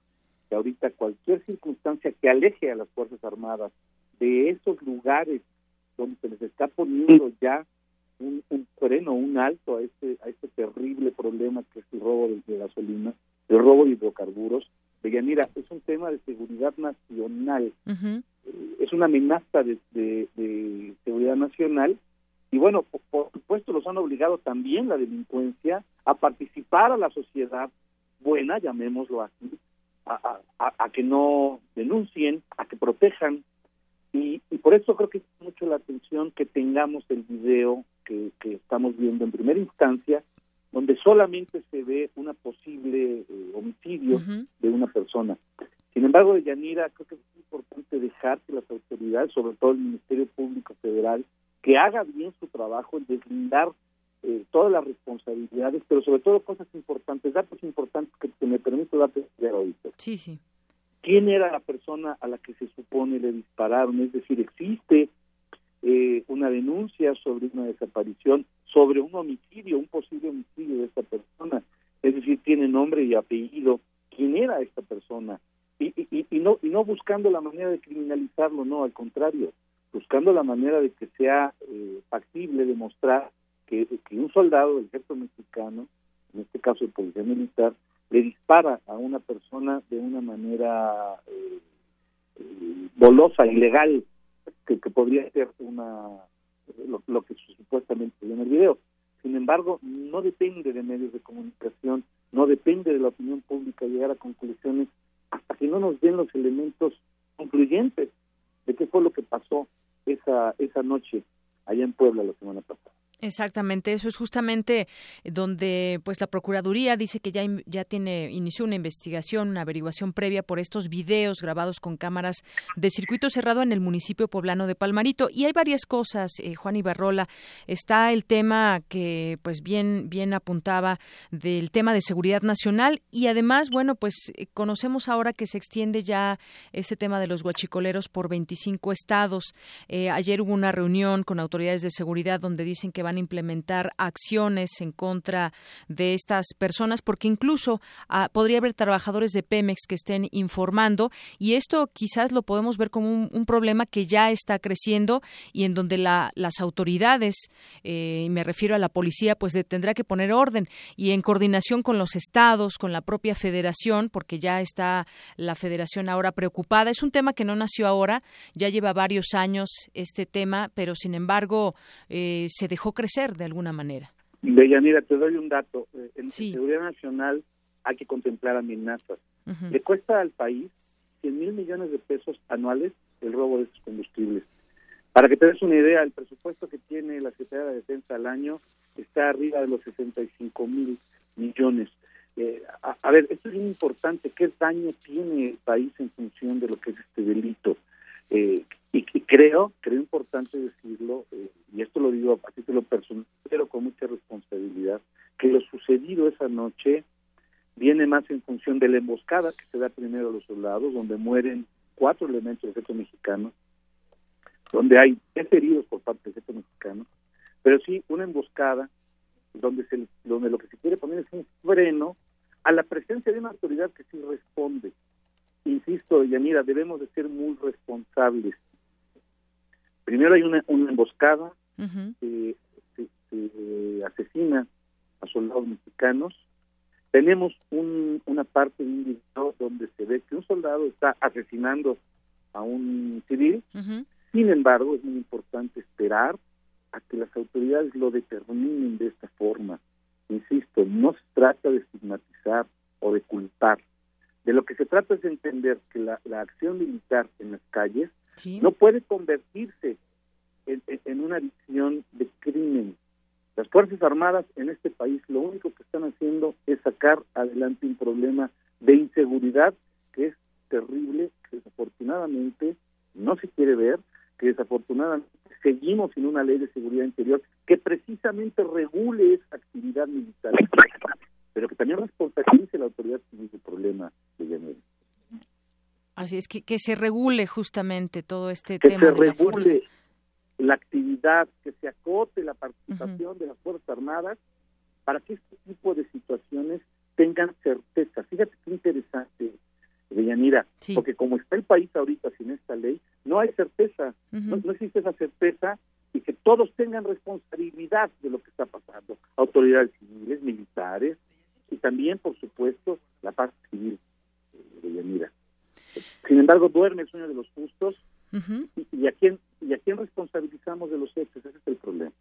que ahorita cualquier circunstancia que aleje a las Fuerzas Armadas de esos lugares donde se les está poniendo ya un, un freno, un alto a este, a este terrible problema que es el robo de, gasolina, el robo de hidrocarburos. mira, es un tema de seguridad nacional, eh, es una amenaza de, de, seguridad nacional. Y bueno, por, supuesto los han obligado también la delincuencia a participar a la sociedad buena, llamémoslo así, a, a, a, que no denuncien, a que protejan y, por eso creo que es mucho la atención que tengamos el video que, estamos viendo en primera instancia, donde solamente se ve una posible eh, homicidio de una persona. Sin embargo, de Yanira, creo que es importante dejar que las autoridades, sobre todo el Ministerio Público Federal, que haga bien su trabajo en deslindar eh, todas las responsabilidades, pero sobre todo cosas importantes, datos importantes que, que me permito darte ahorita. Sí, sí quién era la persona a la que se supone le dispararon, es decir, existe eh, una denuncia sobre una desaparición, sobre un homicidio, un posible homicidio de esta persona, es decir, tiene nombre y apellido, quién era esta persona, y, y, no, y no buscando la manera de criminalizarlo, no, al contrario, buscando la manera de que sea eh, factible demostrar que, que un soldado del ejército mexicano, en este caso el policía militar, le dispara a una persona de una manera eh, eh, ilegal, que, podría ser una lo, que supuestamente se en el video. Sin embargo, no depende de medios de comunicación, no depende de la opinión pública llegar a conclusiones hasta que no nos den los elementos concluyentes de qué fue lo que pasó esa esa noche allá en Puebla la semana pasada. Exactamente, eso es justamente donde pues la procuraduría dice que ya ya tiene inició una investigación, una averiguación previa por estos videos grabados con cámaras de circuito cerrado en el municipio poblano de Palmarito y hay varias cosas, eh, Juan Ibarrola, está el tema que pues bien bien apuntaba del tema de seguridad nacional y además, bueno, pues eh, conocemos ahora que se extiende ya ese tema de los guachicoleros por 25 estados. Eh, ayer hubo una reunión con autoridades de seguridad donde dicen que van implementar acciones en contra de estas personas, porque incluso ah, podría haber trabajadores de Pemex que estén informando y esto quizás lo podemos ver como un, problema que ya está creciendo y en donde la, las autoridades, eh, y me refiero a la policía, pues tendrá que poner orden y en coordinación con los estados, con la propia federación, porque ya está la federación ahora preocupada. Es un tema que no nació ahora, ya lleva varios años este tema, pero sin embargo eh, se dejó crecer de alguna manera. Deyanira, te doy un dato. Eh, en seguridad nacional hay que contemplar amenazas. Le cuesta al país 100 mil millones de pesos anuales el robo de estos combustibles. Para que te des una idea, el presupuesto que tiene la Secretaría de Defensa al año está arriba de los 65 mil millones. Eh, a, ver, esto es muy importante. ¿Qué daño tiene el país en función de lo que es este delito? Eh, y, creo, creo importante decirlo, eh, y esto lo digo a título personal, pero con mucha responsabilidad, que lo sucedido esa noche viene más en función de la emboscada que se da primero a los soldados, donde mueren cuatro elementos del ejército mexicano, donde hay tres heridos por parte del ejército mexicano, pero sí una emboscada donde, se, donde lo que se quiere poner es un freno a la presencia de una autoridad que sí responde. Insisto, Yanira, debemos de ser muy responsables. Primero hay una, una emboscada que asesina a soldados mexicanos. Tenemos un, una parte de un video donde se ve que un soldado está asesinando a un civil. Sin embargo, es muy importante esperar a que las autoridades lo determinen de esta forma. Insisto, no se trata de estigmatizar o de culpar. De lo que se trata es de entender que la, acción militar en las calles no puede convertirse en, una visión de crimen. Las Fuerzas Armadas en este país lo único que están haciendo es sacar adelante un problema de inseguridad que es terrible, que desafortunadamente no se quiere ver, que desafortunadamente seguimos sin una ley de seguridad interior que precisamente regule esa actividad militar, pero que también responsabilice a la autoridad civil del problema de género. Así es, que, que se regule justamente todo este que tema. Se regule la, actividad, que se acote la participación de las Fuerzas Armadas para que este tipo de situaciones tengan certeza. Fíjate qué interesante, Deyanira, porque como está el país ahorita sin esta ley, no hay certeza, no, existe esa certeza y que todos tengan responsabilidad de lo que está pasando, autoridades civiles, militares y también, por supuesto, la paz civil eh, Deyanira. Sin embargo, duerme el sueño de los justos y, a quién y a quién responsabilizamos de los hechos, ese es el problema.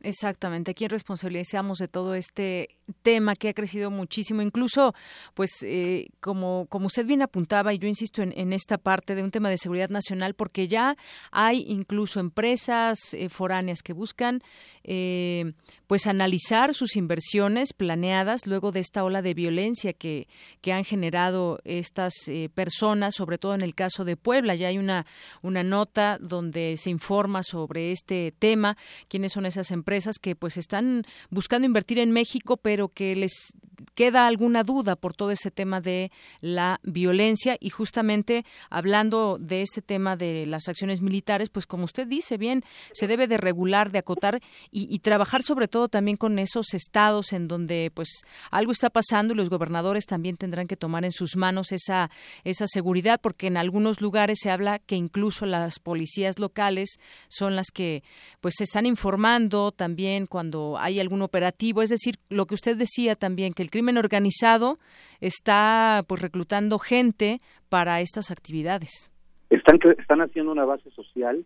Exactamente, ¿a quién responsabilizamos de todo este tema que ha crecido muchísimo? Incluso, pues, eh, como, como usted bien apuntaba, y yo insisto en, esta parte de un tema de seguridad nacional, porque ya hay incluso empresas eh, foráneas que buscan eh, pues analizar sus inversiones planeadas luego de esta ola de violencia que, que han generado estas eh, personas, sobre todo en el caso de Puebla. Ya hay una, una nota donde se informa sobre este tema, quiénes son esas empresas que pues están buscando invertir en México, pero que les queda alguna duda por todo ese tema de la violencia y justamente hablando de este tema de las acciones militares, pues como usted dice bien, se debe de regular, de acotar y, trabajar sobre todo también con esos estados en donde pues algo está pasando y los gobernadores también tendrán que tomar en sus manos esa esa seguridad porque en algunos lugares se habla que incluso las policías locales son las que pues se están informando también cuando hay algún operativo, es decir, lo que usted decía también que el crimen organizado está pues reclutando gente para estas actividades. Están están haciendo una base social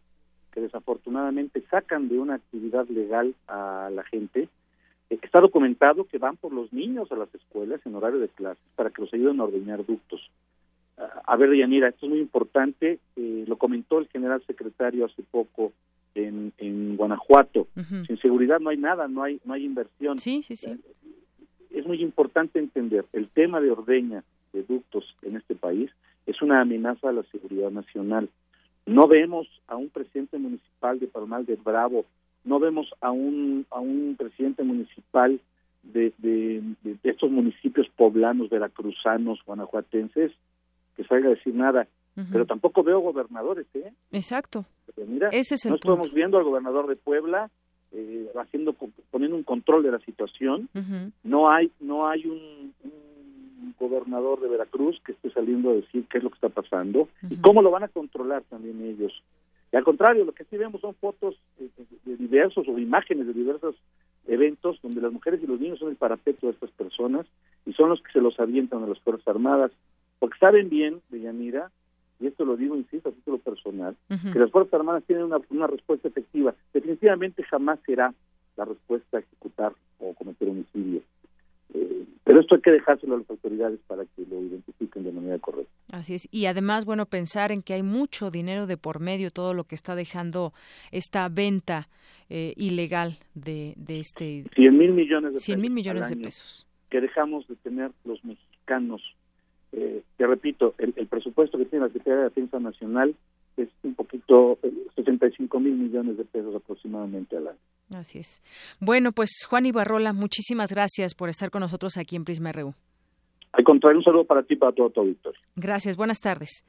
que desafortunadamente sacan de una actividad legal a la gente. Eh, está documentado que van por los niños a las escuelas en horario de clases para que los ayuden a ordeñar ductos. Ah, a ver, Yanira, esto es muy importante. Eh, lo comentó el general secretario hace poco en, en Guanajuato. Sin seguridad no hay nada, no hay no hay inversión. Sí, sí, sí. Eh, es muy importante entender el tema de ordeña de ductos en este país es una amenaza a la seguridad nacional. No vemos a un presidente municipal de Palmal de Bravo, no vemos a un, a un presidente municipal de, de, estos municipios poblanos, veracruzanos, guanajuatenses, que salga a decir nada. Pero tampoco veo gobernadores, ¿eh? Exacto. mira, Ese es el no estamos viendo al gobernador de Puebla, eh, haciendo poniendo un control de la situación. No hay no hay un, gobernador de Veracruz que esté saliendo a decir qué es lo que está pasando y cómo lo van a controlar también ellos. Y al contrario, lo que sí vemos son fotos de, diversos o imágenes de diversos eventos donde las mujeres y los niños son el parapeto de estas personas y son los que se los avientan a las Fuerzas Armadas, porque saben bien, de Yanira, y esto lo digo, insisto, a título personal, que las Fuerzas Armadas tienen una, una respuesta efectiva. Definitivamente jamás será la respuesta a ejecutar o cometer homicidio. Eh, pero esto hay que dejárselo a las autoridades para que lo identifiquen de manera correcta. Así es. Y además, bueno, pensar en que hay mucho dinero de por medio, todo lo que está dejando esta venta eh, ilegal de, de este... 100 mil millones de 100 mil millones de pesos. Que dejamos de tener los mexicanos. Eh, te repito, el, presupuesto que tiene la Secretaría de Defensa Nacional es un poquito, 65 mil millones de pesos aproximadamente al año. Así es. Bueno, pues Juan Ibarrola, muchísimas gracias por estar con nosotros aquí en Prisma RU. Al contrario, un saludo para ti y para todo tu auditorio. Gracias, buenas tardes.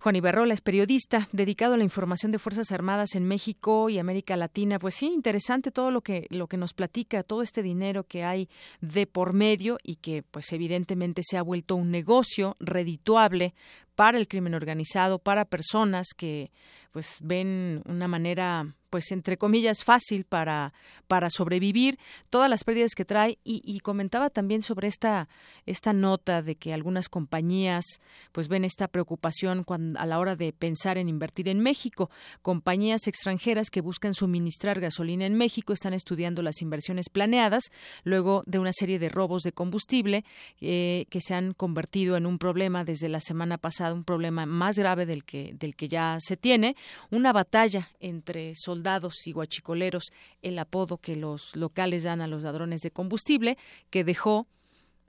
Juan Ibarrola es periodista dedicado a la información de Fuerzas Armadas en México y América Latina. Pues sí, interesante todo lo que lo que nos platica, todo este dinero que hay de por medio y que pues evidentemente se ha vuelto un negocio redituable para el crimen organizado, para personas que pues ven una manera pues entre comillas fácil para para sobrevivir todas las pérdidas que trae. Y, comentaba también sobre esta esta nota de que algunas compañías pues ven esta preocupación a la hora de pensar en invertir en México. Compañías extranjeras que buscan suministrar gasolina en México están estudiando las inversiones planeadas luego de una serie de robos de combustible eh, que se han convertido en un problema desde la semana pasada un problema más grave del que del que ya se tiene una batalla entre soldados y guachicoleros, el apodo que los locales dan a los ladrones de combustible, que dejó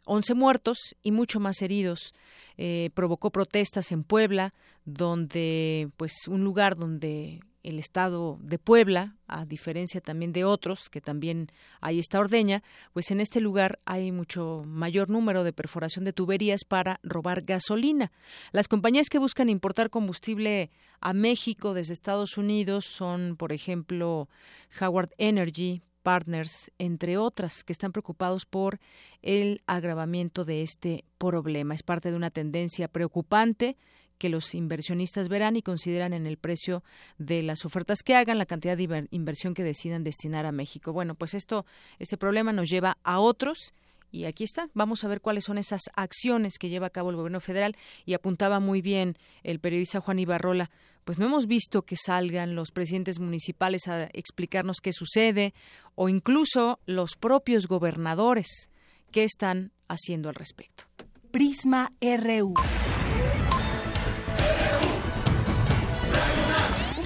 11 muertos y mucho más heridos. Eh, provocó protestas en Puebla, donde, pues, un lugar donde el estado de Puebla, a diferencia también de otros, que también hay esta ordeña, pues en este lugar hay mucho mayor número de perforación de tuberías para robar gasolina. Las compañías que buscan importar combustible a México desde Estados Unidos son, por ejemplo, Howard Energy, Partners, entre otras, que están preocupados por el agravamiento de este problema. Es parte de una tendencia preocupante que los inversionistas verán y consideran en el precio de las ofertas que hagan, la cantidad de inversión que decidan destinar a México. Bueno, pues esto, este problema nos lleva a otros. Y aquí está, vamos a ver cuáles son esas acciones que lleva a cabo el gobierno federal. Y apuntaba muy bien el periodista Juan Ibarrola, pues no hemos visto que salgan los presidentes municipales a explicarnos qué sucede o incluso los propios gobernadores qué están haciendo al respecto. Prisma RU.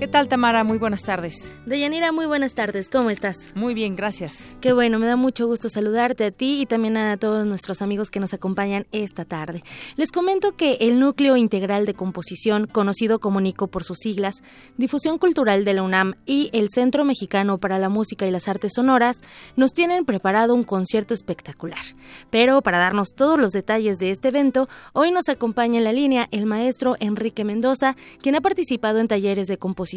¿Qué tal, Tamara? Muy buenas tardes. Deyanira, muy buenas tardes. ¿Cómo estás? Muy bien, gracias. Qué bueno, me da mucho gusto saludarte a ti y también a todos nuestros amigos que nos acompañan esta tarde. Les comento que el Núcleo Integral de Composición, conocido como NICO por sus siglas, Difusión Cultural de la UNAM y el Centro Mexicano para la Música y las Artes Sonoras, nos tienen preparado un concierto espectacular. Pero para darnos todos los detalles de este evento, hoy nos acompaña en la línea el maestro Enrique Mendoza, quien ha participado en talleres de composición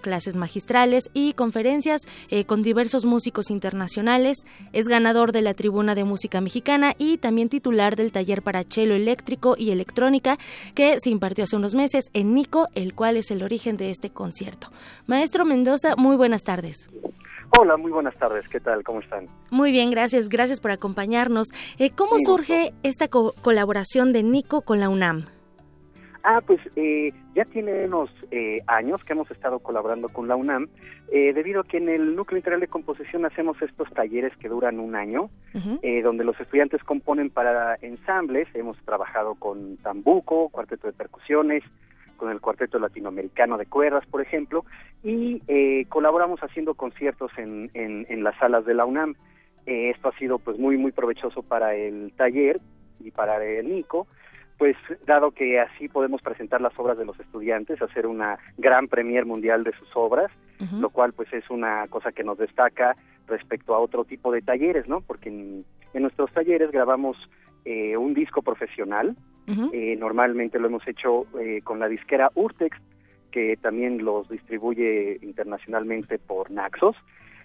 clases magistrales y conferencias eh, con diversos músicos internacionales. Es ganador de la Tribuna de Música Mexicana y también titular del taller para cello eléctrico y electrónica que se impartió hace unos meses en Nico, el cual es el origen de este concierto. Maestro Mendoza, muy buenas tardes. Hola, muy buenas tardes. ¿Qué tal? ¿Cómo están? Muy bien, gracias. Gracias por acompañarnos. Eh, ¿Cómo surge esta colaboración de Nico con la UNAM? Ah, pues eh, ya tiene unos eh, años que hemos estado colaborando con la UNAM, eh, debido a que en el Núcleo Integral de Composición hacemos estos talleres que duran un año, donde los estudiantes componen para ensambles. Hemos trabajado con Tambuco, Cuarteto de Percusiones, con el Cuarteto Latinoamericano de Cuerdas, por ejemplo, y colaboramos haciendo conciertos en, en, en, las salas de la UNAM. esto ha sido pues muy, muy provechoso para el taller y para el NICO pues dado que así podemos presentar las obras de los estudiantes, hacer una gran premier mundial de sus obras, lo cual pues es una cosa que nos destaca respecto a otro tipo de talleres, ¿no? Porque en, nuestros talleres grabamos eh, un disco profesional, eh, normalmente lo hemos hecho eh, con la disquera Urtex, que también los distribuye internacionalmente por Naxos,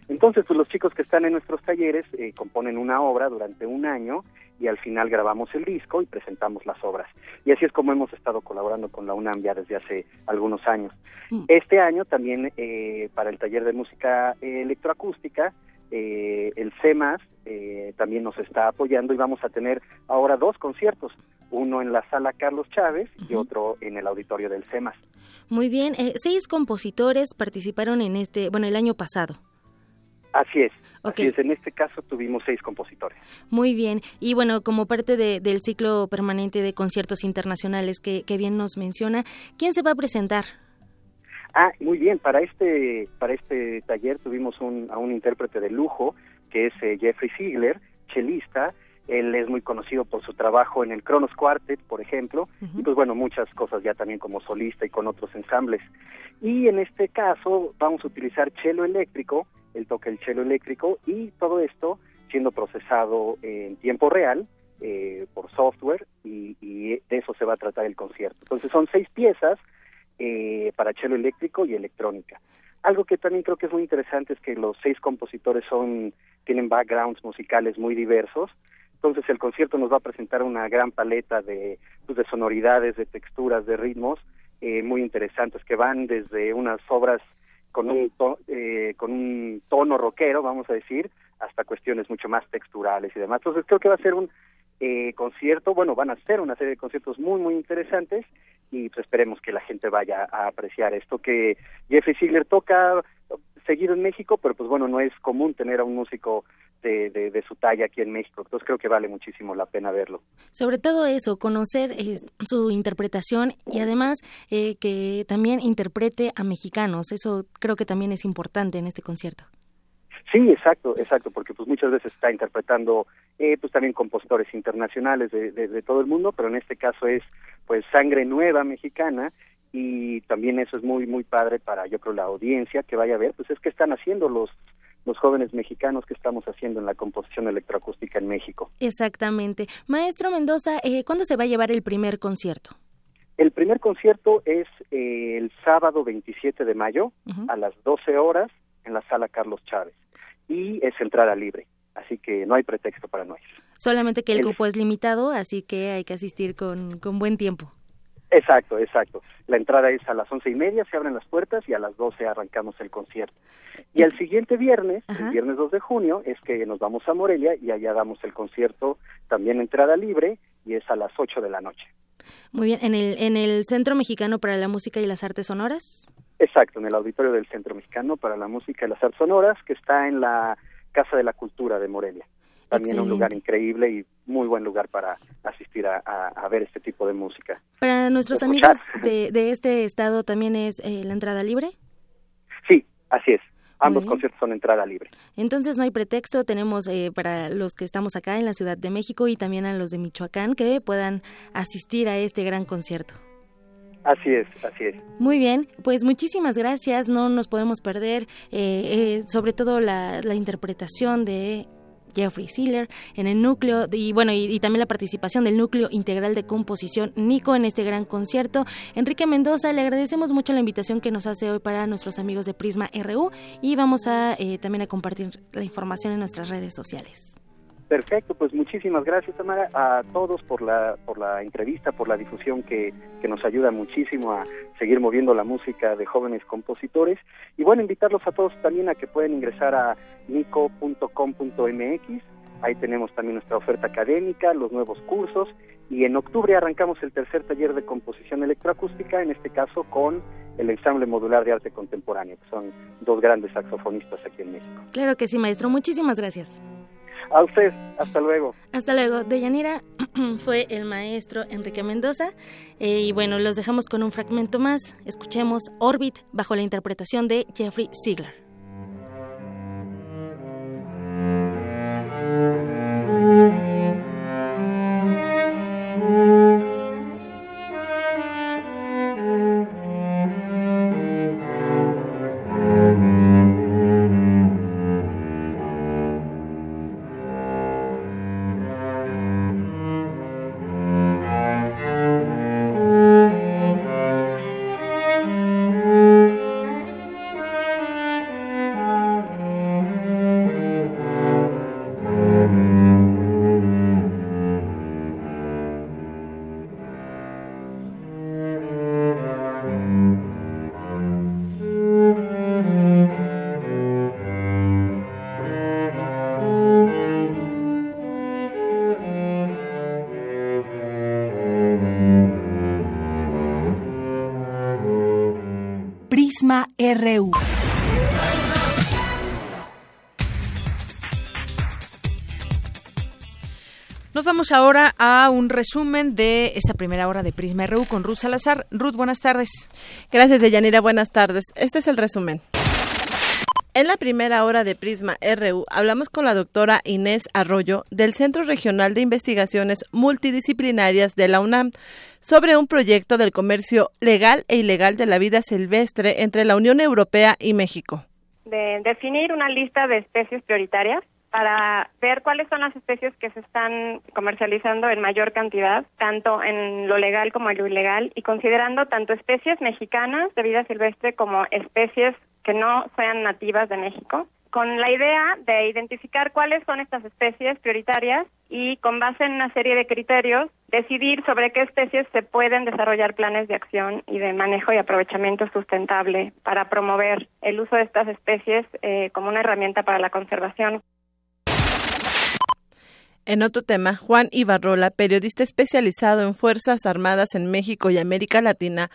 entonces, pues los chicos que están en nuestros talleres eh, componen una obra durante un año y al final grabamos el disco y presentamos las obras. Y así es como hemos estado colaborando con la UNAM ya desde hace algunos años. Mm. Este año también eh, para el taller de música electroacústica, eh, el CEMAS también nos está apoyando y vamos a tener ahora dos conciertos, uno en la sala Carlos Chávez y otro en el auditorio del CEMAS. Muy bien, seis compositores participaron en este, bueno, el año pasado. Así es. Así es, en este caso tuvimos seis compositores. Muy bien, y bueno, como parte del ciclo permanente de conciertos internacionales que, bien nos menciona, ¿quién se va a presentar? Ah, muy bien, para este, para este taller tuvimos un, a un intérprete de lujo, que es eh, Jeffrey Ziegler, chelista, él es muy conocido por su trabajo en el Kronos Quartet, por ejemplo, y pues bueno, muchas cosas ya también como solista y con otros ensambles. Y en este caso vamos a utilizar chelo eléctrico, él toca el chelo eléctrico y todo esto siendo procesado en tiempo real eh, por software y, de eso se va a tratar el concierto. Entonces son seis piezas eh, para chelo eléctrico y electrónica. Algo que también creo que es muy interesante es que los seis compositores son tienen backgrounds musicales muy diversos. Entonces el concierto nos va a presentar una gran paleta de, pues, de sonoridades, de texturas, de ritmos eh, muy interesantes que van desde unas obras con un, eh, con un tono rockero, vamos a decir, hasta cuestiones mucho más texturales y demás. Entonces creo que va a ser un eh, concierto, bueno, van a ser una serie de conciertos muy, muy interesantes y pues esperemos que la gente vaya a apreciar esto que Jeffrey Ziegler toca seguido en México, pero pues bueno, no es común tener a un músico de, de, su talla aquí en México. Entonces creo que vale muchísimo la pena verlo. Sobre todo eso, conocer eh, su interpretación y además eh, que también interprete a mexicanos. Eso creo que también es importante en este concierto. Sí, exacto, exacto, porque pues muchas veces está interpretando eh, pues también compositores internacionales de, de, todo el mundo, pero en este caso es pues sangre nueva mexicana y también eso es muy muy padre para yo creo la audiencia que vaya a ver, pues es que están haciendo los los jóvenes mexicanos que estamos haciendo en la composición electroacústica en México. Exactamente. Maestro Mendoza, eh, ¿cuándo se va a llevar el primer concierto? El primer concierto es eh, el sábado 27 de mayo a las 12 horas en la sala Carlos Chávez y es entrada libre, así que no hay pretexto para no ir. Solamente que el, grupo es limitado, así que hay que asistir con, con buen tiempo. Exacto, exacto. La entrada es a las once y media, se abren las puertas y a las doce arrancamos el concierto. Y el siguiente viernes, el viernes 2 de junio, es que nos vamos a Morelia y allá damos el concierto también entrada libre y es a las ocho de la noche. Muy bien, ¿en el, en el Centro Mexicano para la Música y las Artes Sonoras? Exacto, en el auditorio del Centro Mexicano para la Música y las Artes Sonoras, que está en la Casa de la Cultura de Morelia también un lugar increíble y muy buen lugar para asistir a, ver este tipo de música. Para nuestros amigos de, de, este estado también es eh, la entrada libre. Sí, así es. Ambos conciertos son entrada libre. Entonces no hay pretexto, tenemos eh, para los que estamos acá en la Ciudad de México y también a los de Michoacán que puedan asistir a este gran concierto. Así es, así es. Muy bien, pues muchísimas gracias, no nos podemos perder, eh, sobre todo la, la interpretación de Jeffrey Siller, en el núcleo, y bueno, y, también la participación del núcleo integral de composición Nico en este gran concierto. Enrique Mendoza, le agradecemos mucho la invitación que nos hace hoy para nuestros amigos de Prisma RU y vamos a eh, también a compartir la información en nuestras redes sociales. Perfecto, pues muchísimas gracias a todos por la por la entrevista, por la difusión que, que nos ayuda muchísimo a seguir moviendo la música de jóvenes compositores y bueno, invitarlos a todos también a que pueden ingresar a nico.com.mx, ahí tenemos también nuestra oferta académica, los nuevos cursos y en octubre arrancamos el tercer taller de composición electroacústica, en este caso con el ensamble modular de arte contemporáneo, que son dos grandes saxofonistas aquí en México. Claro que sí, maestro, muchísimas gracias. A hasta luego. Hasta luego. Deyanira fue el maestro Enrique Mendoza. Eh, y bueno, los dejamos con un fragmento más. Escuchemos Orbit bajo la interpretación de Jeffrey Ziegler. Vamos ahora a un resumen de esta primera hora de Prisma RU con Ruth Salazar. Ruth, buenas tardes. Gracias, Deyanira. Buenas tardes. Este es el resumen. En la primera hora de Prisma RU hablamos con la doctora Inés Arroyo del Centro Regional de Investigaciones Multidisciplinarias de la UNAM sobre un proyecto del comercio legal e ilegal de la vida silvestre entre la Unión Europea y México. De definir una lista de especies prioritarias para ver cuáles son las especies que se están comercializando en mayor cantidad, tanto en lo legal como en lo ilegal, y considerando tanto especies mexicanas de vida silvestre como especies que no sean nativas de México, con la idea de identificar cuáles son estas especies prioritarias y con base en una serie de criterios decidir sobre qué especies se pueden desarrollar planes de acción y de manejo y aprovechamiento sustentable para promover el uso de estas especies eh, como una herramienta para la conservación. En otro tema, Juan Ibarrola, periodista especializado en Fuerzas Armadas en México y América Latina,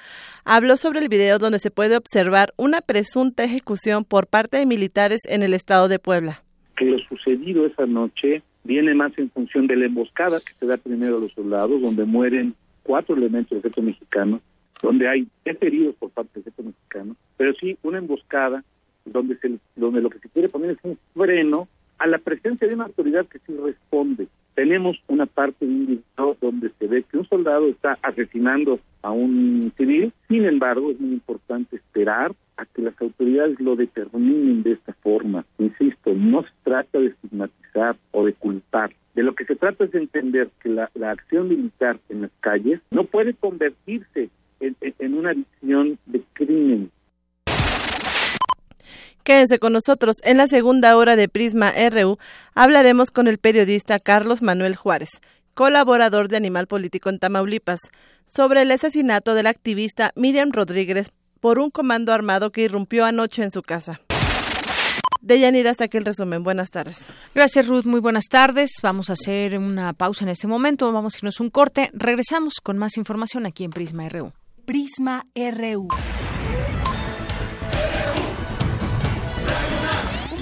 habló sobre el video donde se puede observar una presunta ejecución por parte de militares en el estado de Puebla. Que lo sucedido esa noche viene más en función de la emboscada que se da primero a los soldados, donde mueren cuatro elementos del ejército mexicano, donde hay tres heridos por parte del ejército mexicano, pero sí una emboscada donde, se, donde lo que se quiere poner es un freno a la presencia de una autoridad que sí responde. Tenemos una parte de un video donde se ve que un soldado está asesinando a un civil, sin embargo es muy importante esperar a que las autoridades lo determinen de esta forma. Insisto, no se trata de estigmatizar o de culpar. De lo que se trata es de entender que la, acción militar en las calles no puede convertirse en una visión de crimen, Quédense con nosotros. En la segunda hora de Prisma RU hablaremos con el periodista Carlos Manuel Juárez, colaborador de Animal Político en Tamaulipas, sobre el asesinato del activista Miriam Rodríguez por un comando armado que irrumpió anoche en su casa. De Yanira, hasta aquí el resumen. Buenas tardes. Gracias, Ruth. Muy buenas tardes. Vamos a hacer una pausa en este momento. Vamos a irnos un corte. Regresamos con más información aquí en Prisma RU. Prisma RU.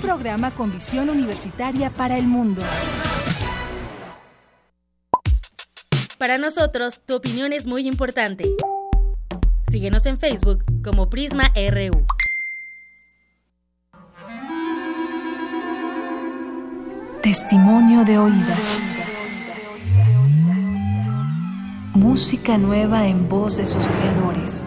Programa con visión universitaria para el mundo. Para nosotros, tu opinión es muy importante. Síguenos en Facebook como Prisma RU. Testimonio de oídas. Música nueva en voz de sus creadores.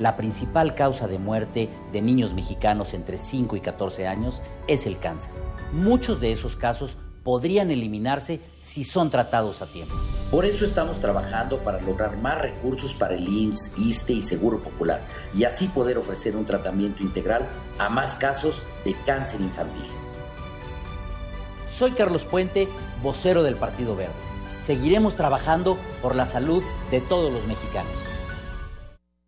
La principal causa de muerte de niños mexicanos entre 5 y 14 años es el cáncer. Muchos de esos casos podrían eliminarse si son tratados a tiempo. Por eso estamos trabajando para lograr más recursos para el IMSS, ISTE y Seguro Popular y así poder ofrecer un tratamiento integral a más casos de cáncer infantil. Soy Carlos Puente, vocero del Partido Verde. Seguiremos trabajando por la salud de todos los mexicanos.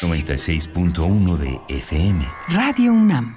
96.1 de FM. Radio UNAM.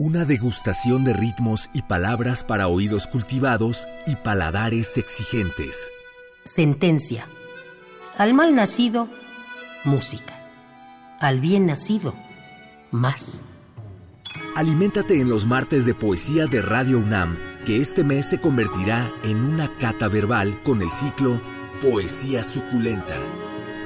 Una degustación de ritmos y palabras para oídos cultivados y paladares exigentes. Sentencia. Al mal nacido, música. Al bien nacido, más. Aliméntate en los martes de poesía de Radio UNAM, que este mes se convertirá en una cata verbal con el ciclo Poesía Suculenta.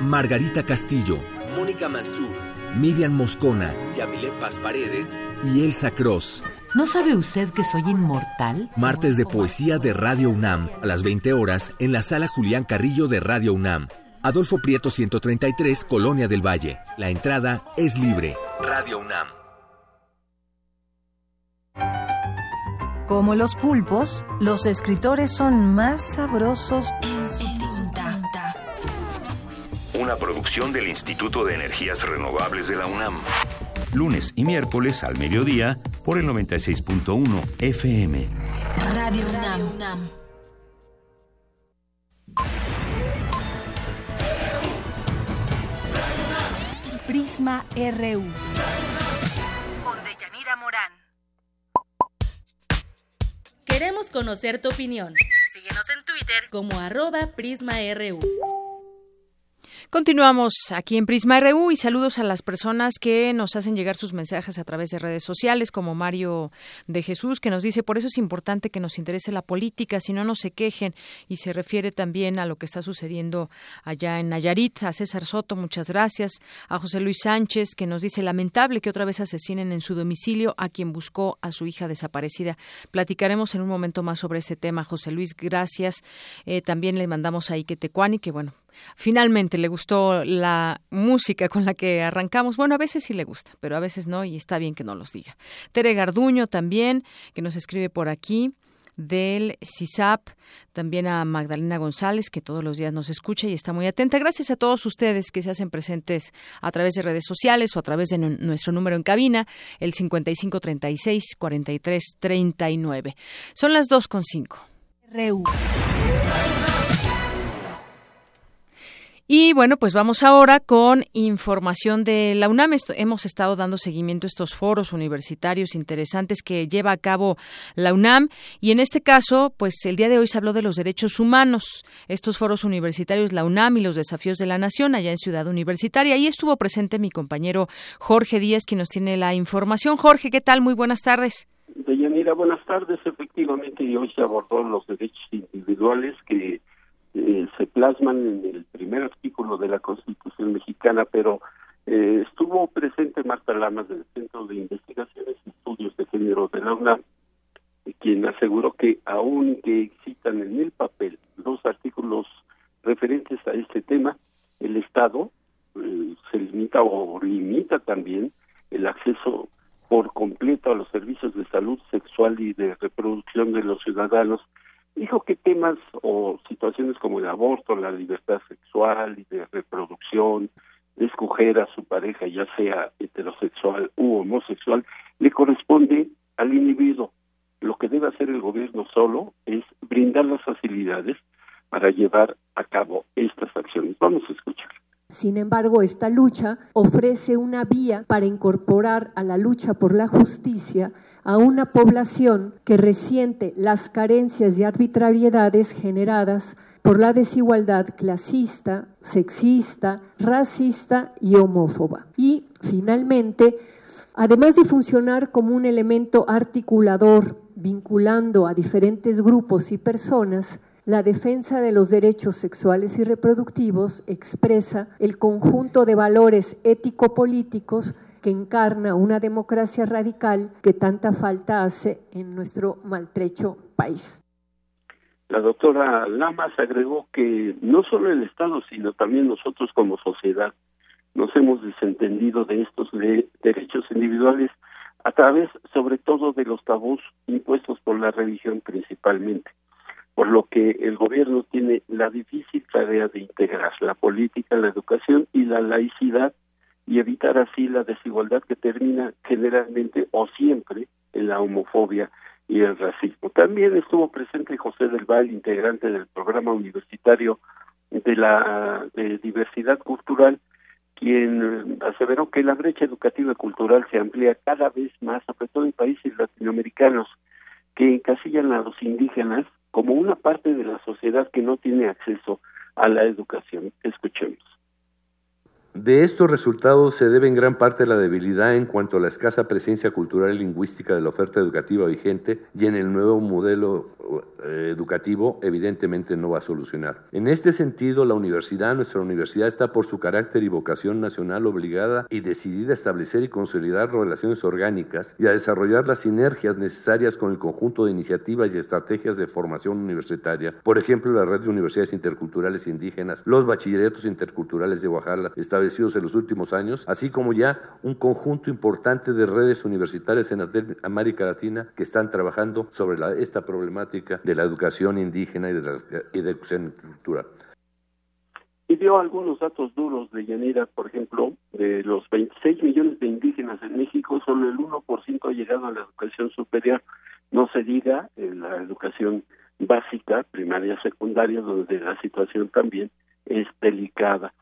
Margarita Castillo, Mónica Mansur, Miriam Moscona, Yamile Paz Paredes y Elsa Cross. ¿No sabe usted que soy inmortal? Martes de poesía de Radio UNAM, a las 20 horas, en la sala Julián Carrillo de Radio UNAM. Adolfo Prieto 133, Colonia del Valle. La entrada es libre. Radio UNAM. Como los pulpos, los escritores son más sabrosos en su tinta una producción del Instituto de Energías Renovables de la UNAM. Lunes y miércoles al mediodía por el 96.1 FM. Radio UNAM. Prisma RU. Con Deyanira Morán. Queremos conocer tu opinión. Síguenos en Twitter como arroba PrismaRU. Continuamos aquí en Prisma RU y saludos a las personas que nos hacen llegar sus mensajes a través de redes sociales, como Mario de Jesús, que nos dice, por eso es importante que nos interese la política, si no, no se quejen. Y se refiere también a lo que está sucediendo allá en Nayarit. A César Soto, muchas gracias. A José Luis Sánchez, que nos dice, lamentable que otra vez asesinen en su domicilio a quien buscó a su hija desaparecida. Platicaremos en un momento más sobre ese tema. José Luis, gracias. Eh, también le mandamos a Ike Tecuani, que bueno, Finalmente le gustó la música con la que arrancamos. Bueno, a veces sí le gusta, pero a veces no y está bien que no los diga. Tere Garduño también, que nos escribe por aquí del CISAP, también a Magdalena González, que todos los días nos escucha y está muy atenta. Gracias a todos ustedes que se hacen presentes a través de redes sociales o a través de nuestro número en cabina, el 5536-4339. Son las 2.5. Reu. Y bueno, pues vamos ahora con información de la UNAM. hemos estado dando seguimiento a estos foros universitarios interesantes que lleva a cabo la UNAM y en este caso, pues el día de hoy se habló de los derechos humanos. Estos foros universitarios, la UNAM y los desafíos de la nación allá en Ciudad Universitaria. Ahí estuvo presente mi compañero Jorge Díaz, quien nos tiene la información. Jorge, ¿qué tal? Muy buenas tardes. Deyanira, buenas tardes. Efectivamente, hoy se abordó los derechos individuales que eh, se plasman en el primer artículo de la Constitución mexicana, pero eh, estuvo presente Marta Lamas del Centro de Investigaciones y Estudios de Género de la UNAM, quien aseguró que aunque existan en el papel dos artículos referentes a este tema, el Estado eh, se limita o limita también el acceso por completo a los servicios de salud sexual y de reproducción de los ciudadanos dijo que temas o situaciones como el aborto, la libertad sexual y de reproducción, de escoger a su pareja, ya sea heterosexual u homosexual, le corresponde al individuo. Lo que debe hacer el gobierno solo es brindar las facilidades para llevar a cabo estas acciones. Vamos a escuchar. Sin embargo, esta lucha ofrece una vía para incorporar a la lucha por la justicia a una población que resiente las carencias y arbitrariedades generadas por la desigualdad clasista, sexista, racista y homófoba. Y, finalmente, además de funcionar como un elemento articulador vinculando a diferentes grupos y personas, la defensa de los derechos sexuales y reproductivos expresa el conjunto de valores ético-políticos que encarna una democracia radical que tanta falta hace en nuestro maltrecho país. La doctora Lamas agregó que no solo el Estado, sino también nosotros como sociedad nos hemos desentendido de estos derechos individuales a través sobre todo de los tabús impuestos por la religión principalmente, por lo que el gobierno tiene la difícil tarea de integrar la política, la educación y la laicidad y evitar así la desigualdad que termina generalmente o siempre en la homofobia y el racismo. También estuvo presente José del Val, integrante del programa universitario de la de diversidad cultural, quien aseveró que la brecha educativa y cultural se amplía cada vez más, sobre todo en países latinoamericanos, que encasillan a los indígenas como una parte de la sociedad que no tiene acceso a la educación. Escuchemos. De estos resultados se debe en gran parte la debilidad en cuanto a la escasa presencia cultural y lingüística de la oferta educativa vigente y en el nuevo modelo eh, educativo evidentemente no va a solucionar. En este sentido, la universidad, nuestra universidad está por su carácter y vocación nacional obligada y decidida a establecer y consolidar relaciones orgánicas y a desarrollar las sinergias necesarias con el conjunto de iniciativas y estrategias de formación universitaria, por ejemplo, la red de universidades interculturales indígenas, los bachilleratos interculturales de Oaxaca, en los últimos años, así como ya un conjunto importante de redes universitarias en América Latina que están trabajando sobre esta problemática de la educación indígena y de la educación cultural. Y dio algunos datos duros de Yanira, por ejemplo, de los 26 millones de indígenas en México, solo el 1% ha llegado a la educación superior. No se diga en la educación básica, primaria, secundaria, donde la situación también es delicada.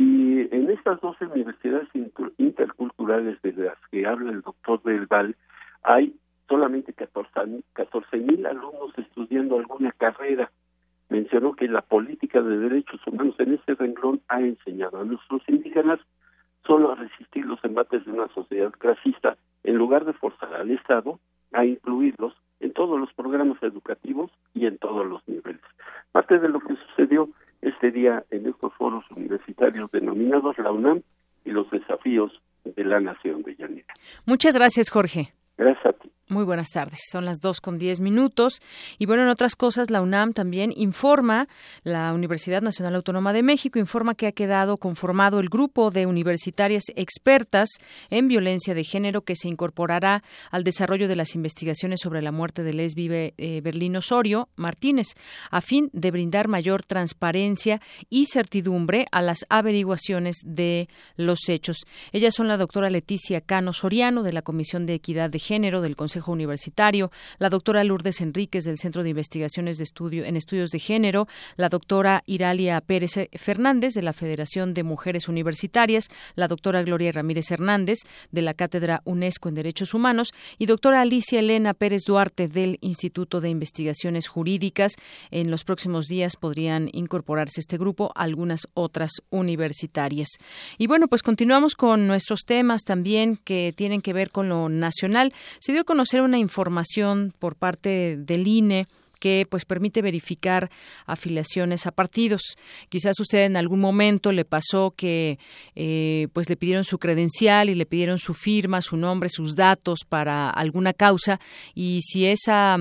Y en estas dos universidades interculturales de las que habla el doctor Del Val, hay solamente 14 mil alumnos estudiando alguna carrera. Mencionó que la política de derechos humanos en este renglón ha enseñado a nuestros indígenas solo a resistir los embates de una sociedad clasista, en lugar de forzar al Estado a incluirlos en todos los programas educativos y en todos los niveles. Parte de lo que sucedió este día en estos foros universitarios denominados la UNAM y los desafíos de la nación de Yanira. Muchas gracias, Jorge. Muy buenas tardes. Son las dos con diez minutos. Y bueno, en otras cosas, la UNAM también informa, la Universidad Nacional Autónoma de México informa que ha quedado conformado el grupo de universitarias expertas en violencia de género que se incorporará al desarrollo de las investigaciones sobre la muerte de Lesbi eh, Berlín Osorio Martínez, a fin de brindar mayor transparencia y certidumbre a las averiguaciones de los hechos. Ellas son la doctora Leticia Cano Soriano, de la Comisión de Equidad de Género del Consejo Universitario, la doctora Lourdes Enríquez del Centro de Investigaciones de Estudio, en Estudios de Género, la doctora Iralia Pérez Fernández de la Federación de Mujeres Universitarias, la doctora Gloria Ramírez Hernández de la Cátedra UNESCO en Derechos Humanos y doctora Alicia Elena Pérez Duarte del Instituto de Investigaciones Jurídicas. En los próximos días podrían incorporarse a este grupo algunas otras universitarias. Y bueno, pues continuamos con nuestros temas también que tienen que ver con lo nacional. Se dio a conocer una información por parte del INE que pues permite verificar afiliaciones a partidos. Quizás usted en algún momento le pasó que eh, pues le pidieron su credencial y le pidieron su firma, su nombre, sus datos para alguna causa y si esa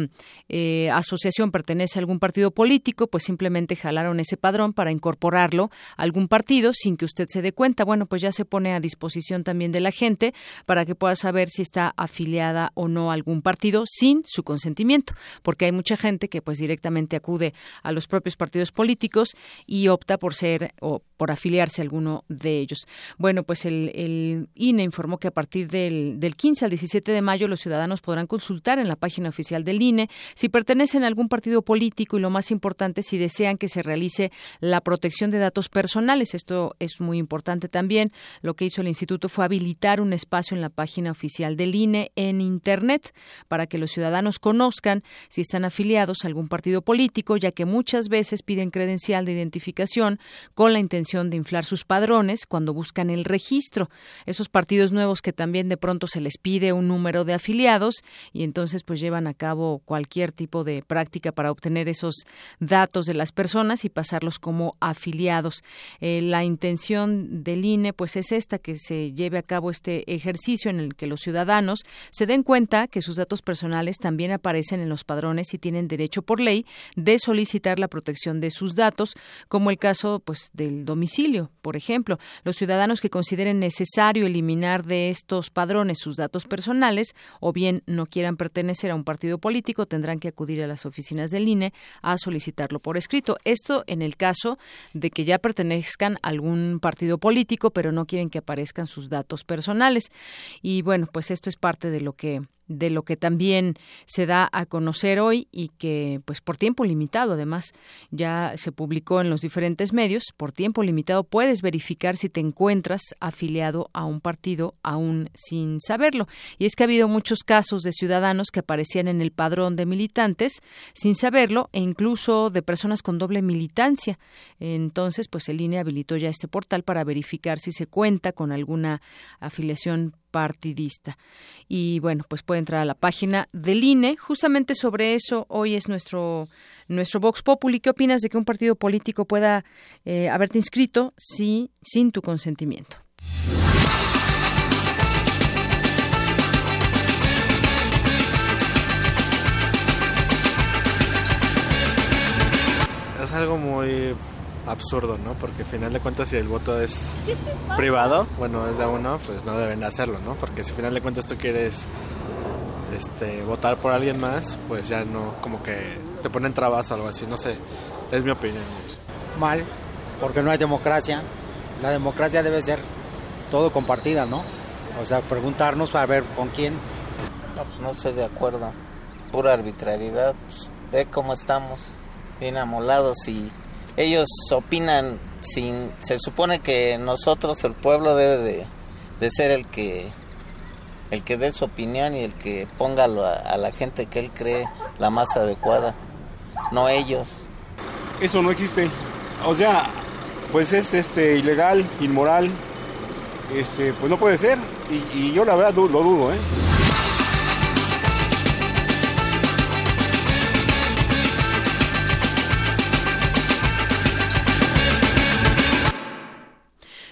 eh, asociación pertenece a algún partido político, pues simplemente jalaron ese padrón para incorporarlo a algún partido sin que usted se dé cuenta. Bueno, pues ya se pone a disposición también de la gente para que pueda saber si está afiliada o no a algún partido sin su consentimiento, porque hay mucha gente que pues directamente acude a los propios partidos políticos y opta por ser o por afiliarse a alguno de ellos. Bueno, pues el, INE informó que a partir del, del 15 al 17 de mayo los ciudadanos podrán consultar en la página oficial del INE si pertenecen a algún partido político y lo más importante si desean que se realice la protección de datos personales. Esto es muy importante también. Lo que hizo el instituto fue habilitar un espacio en la página oficial del INE en Internet para que los ciudadanos conozcan si están afiliados algún partido político, ya que muchas veces piden credencial de identificación con la intención de inflar sus padrones cuando buscan el registro. Esos partidos nuevos que también de pronto se les pide un número de afiliados y entonces pues llevan a cabo cualquier tipo de práctica para obtener esos datos de las personas y pasarlos como afiliados. Eh, la intención del INE pues es esta que se lleve a cabo este ejercicio en el que los ciudadanos se den cuenta que sus datos personales también aparecen en los padrones y tienen derecho derecho por ley de solicitar la protección de sus datos, como el caso pues del domicilio, por ejemplo. Los ciudadanos que consideren necesario eliminar de estos padrones sus datos personales o bien no quieran pertenecer a un partido político tendrán que acudir a las oficinas del INE a solicitarlo por escrito. Esto en el caso de que ya pertenezcan a algún partido político, pero no quieren que aparezcan sus datos personales. Y bueno, pues esto es parte de lo que de lo que también se da a conocer hoy y que pues por tiempo limitado además ya se publicó en los diferentes medios por tiempo limitado puedes verificar si te encuentras afiliado a un partido aún sin saberlo. Y es que ha habido muchos casos de ciudadanos que aparecían en el padrón de militantes sin saberlo e incluso de personas con doble militancia. Entonces pues el INE habilitó ya este portal para verificar si se cuenta con alguna afiliación partidista. Y bueno, pues puede entrar a la página del INE. Justamente sobre eso hoy es nuestro nuestro Vox Populi. ¿Qué opinas de que un partido político pueda eh, haberte inscrito si, sin tu consentimiento? Es algo muy absurdo, ¿no? Porque al final de cuentas si el voto es privado, bueno, es de uno, pues no deben hacerlo, ¿no? Porque si al final de cuentas tú quieres este, votar por alguien más, pues ya no, como que te ponen trabas o algo así, no sé, es mi opinión. Mal, porque no hay democracia. La democracia debe ser todo compartida, ¿no? O sea, preguntarnos para ver con quién. No, pues no estoy de acuerdo. Pura arbitrariedad. Pues, ve cómo estamos, bien amolados y ellos opinan sin se supone que nosotros el pueblo debe de, ser el que el que dé su opinión y el que ponga a, la gente que él cree la más adecuada no ellos. Eso no existe. O sea pues es este ilegal inmoral. Este pues no puede ser. Y, y yo la verdad lo dudo eh